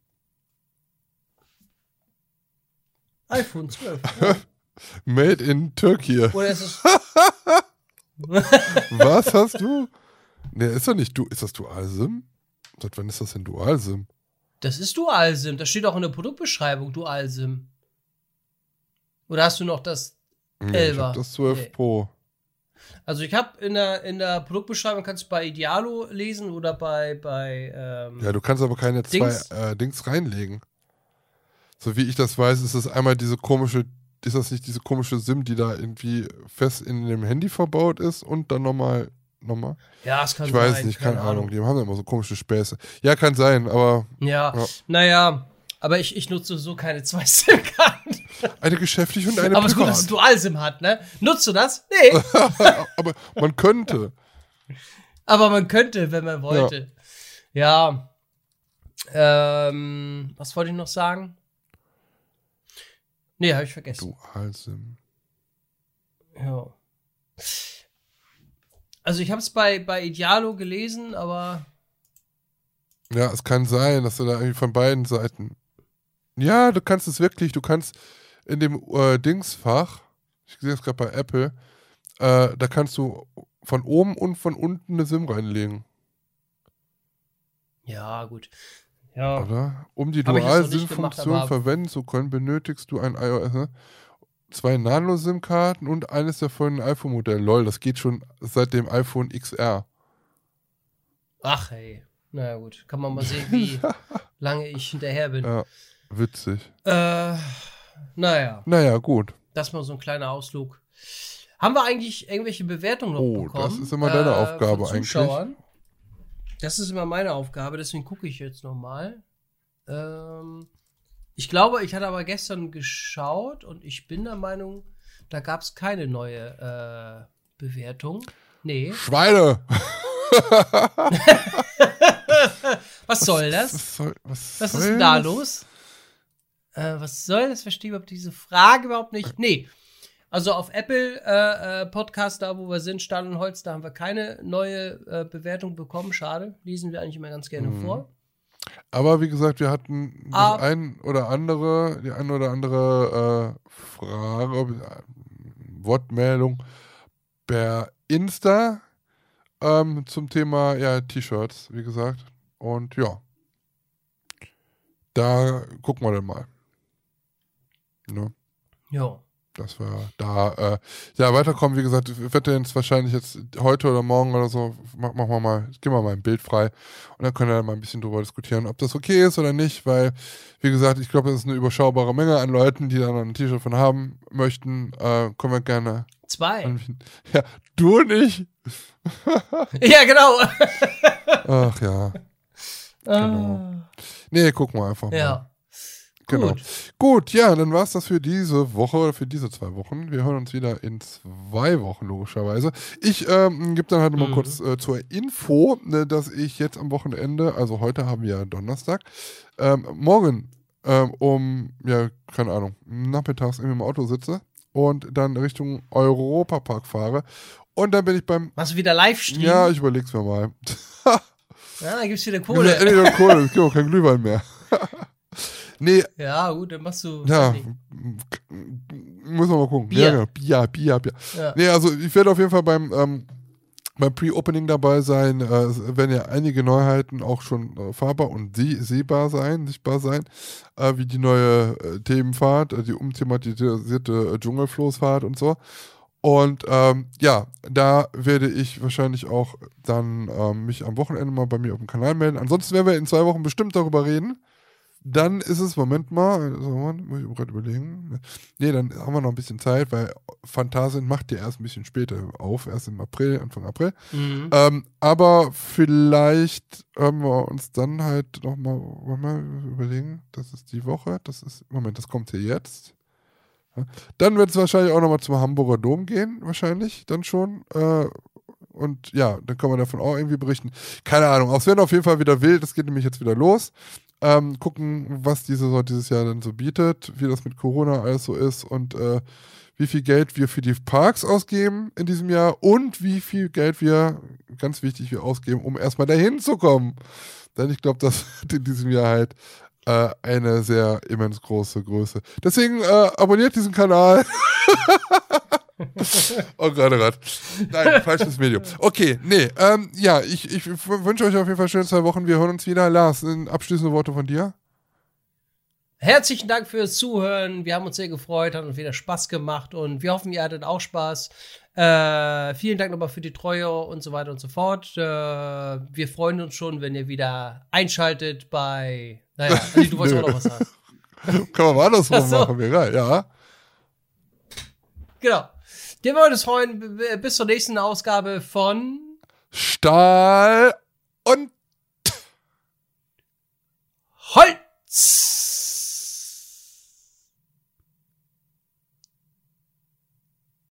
iPhone 12. ja. Made in Turkey. Oder ist es. Was hast du? Ne, ist doch nicht du. Ist das Dual-SIM? Seit wann ist das denn Dual-SIM? Das ist Dual-SIM. Das steht auch in der Produktbeschreibung, Dual-SIM. Oder hast du noch das? Nee, ich hab das 12 Nee. Pro. Also ich habe in der, in der Produktbeschreibung, kannst du bei Idealo lesen oder bei, bei ähm, Ja, du kannst aber keine zwei Dings? äh, Dings reinlegen. So wie ich das weiß, ist es einmal diese komische, ist das nicht diese komische SIM, die da irgendwie fest in dem Handy verbaut ist und dann nochmal, nochmal? ja, es kann Ich sein. weiß nicht, keine, Ahnung. Die haben ja immer so komische Späße. Ja, kann sein, aber Ja, Ja. naja, aber ich, ich nutze so keine zwei SIM-Karten. Eine geschäftliche und eine Aber es ist gut, dass es privat. Dual-SIM hat, ne? Nutzt du das? Nee. aber man könnte. aber man könnte, wenn man wollte. Ja. Ähm, was wollte ich noch sagen? Nee, habe ich vergessen. Dual-SIM. Ja. Also ich habe es bei, bei Idealo gelesen, aber Ja, es kann sein, dass du da irgendwie von beiden Seiten. Ja, du kannst es wirklich, du kannst in dem äh, Dingsfach, ich sehe es gerade bei Apple, äh, da kannst du von oben und von unten eine SIM reinlegen, ja, gut. Ja. oder? Um die Dual-SIM-Funktion verwenden zu können, benötigst du ein iOS, ne? zwei Nano-SIM-Karten und eines davon ein iPhone-Modell. Lol, das geht schon seit dem iPhone XR. Ach hey. Naja, gut. Kann man mal sehen, wie lange ich hinterher bin. Ja, witzig. Äh, naja, Naja, gut. das mal so ein kleiner Ausflug. Haben wir eigentlich irgendwelche Bewertungen noch Oh, bekommen? das ist immer deine Aufgabe von eigentlich. Das ist immer meine Aufgabe, deswegen gucke ich jetzt nochmal. Ähm, ich glaube, ich hatte aber gestern geschaut und ich bin der Meinung, da gab es keine neue äh, Bewertung. Nee. Schweine! Was soll das? Was, soll, was, Was ist denn da los? Äh, was soll das? Verstehe überhaupt diese Frage überhaupt nicht. Nee. Also auf Apple äh, äh, Podcast, da wo wir sind, Stahl und Holz, da haben wir keine neue äh, Bewertung bekommen. Schade. Lesen wir eigentlich immer ganz gerne Mhm. vor. Aber wie gesagt, wir hatten Ah. ein oder andere, die ein oder andere äh, Frage, äh, Wortmeldung per Insta ähm, zum Thema ja, T-Shirts, wie gesagt. Und ja, da gucken wir dann mal. Ne? Ja. dass wir da äh, ja weiterkommen. Wie gesagt, ich werde jetzt wahrscheinlich jetzt heute oder morgen oder so, mach- machen wir mal, gehen wir mal ein Bild frei und dann können wir mal ein bisschen drüber diskutieren, ob das okay ist oder nicht, weil, wie gesagt, ich glaube, das ist eine überschaubare Menge an Leuten, die da noch ein T-Shirt von haben möchten. Äh, können wir gerne. Zwei. anbieten. Ja, du nicht. ja, genau. Ach ja. Genau. Nee, gucken wir einfach mal. Ja. Genau. Gut. Gut, ja, dann war es das für diese Woche oder für diese zwei Wochen. Wir hören uns wieder in zwei Wochen, logischerweise. Ich ähm, gebe dann halt mal Mhm. kurz äh, zur Info, ne, dass ich jetzt am Wochenende, also heute haben wir ja Donnerstag, ähm, morgen ähm, um, ja, keine Ahnung, nachmittags irgendwie im Auto sitze und dann Richtung Europapark fahre. Und dann bin ich beim. Machst du wieder Livestream? Ja, ich überleg's mir mal. Ja, dann gibt's wieder Ja, Kohle. Entweder Kohle, es gibt auch kein Glühwein mehr. nee, Ja, gut, dann machst du. Ja, muss man mal gucken. Bier. Ja, genau. Bier, Bier, Bier. Ja. Nee, also ich werde auf jeden Fall beim, ähm, beim Pre-Opening dabei sein. Äh, es werden ja einige Neuheiten auch schon äh, fahrbar und sie sehbar sein, sichtbar sein, äh, wie die neue äh, Themenfahrt, äh, die umthematisierte äh, Dschungelfloßfahrt und so. Und ähm, ja, da werde ich wahrscheinlich auch dann ähm, mich am Wochenende mal bei mir auf dem Kanal melden. Ansonsten werden wir in zwei Wochen bestimmt darüber reden. Dann ist es, Moment mal, muss ich gerade überlegen. Nee, dann haben wir noch ein bisschen Zeit, weil Phantasien macht ja erst ein bisschen später auf, erst im April, Anfang April. Mhm. Ähm, aber vielleicht haben wir uns dann halt nochmal mal überlegen, das ist die Woche, das ist, Moment, das kommt hier jetzt. Dann wird es wahrscheinlich auch nochmal zum Hamburger Dom gehen, wahrscheinlich, dann schon. Äh, und ja, dann kann man davon auch irgendwie berichten. Keine Ahnung, auch es wird auf jeden Fall wieder wild, es geht nämlich jetzt wieder los. Ähm, gucken, was diese Saison dieses Jahr dann so bietet, wie das mit Corona alles so ist und äh, wie viel Geld wir für die Parks ausgeben in diesem Jahr und wie viel Geld wir, ganz wichtig, wir ausgeben, um erstmal dahin zu kommen. Denn ich glaube, das hat in diesem Jahr halt äh, eine sehr immens große Größe. Deswegen äh, abonniert diesen Kanal. oh, gerade Rad. Nein, falsches Medium. Okay, nee, ähm, ja, ich, ich wünsche euch auf jeden Fall schöne zwei Wochen. Wir hören uns wieder. Lars, abschließende Worte von dir? Herzlichen Dank fürs Zuhören. Wir haben uns sehr gefreut, hat uns wieder Spaß gemacht und wir hoffen, ihr hattet auch Spaß. Äh, vielen Dank nochmal für die Treue und so weiter und so fort. Äh, wir freuen uns schon, wenn ihr wieder einschaltet bei. Naja, Andi, du wolltest auch noch was sagen. Kann man mal andersrum so. machen, mir egal, ja. Genau. Wir wollen uns freuen. Bis zur nächsten Ausgabe von Stahl und Holz.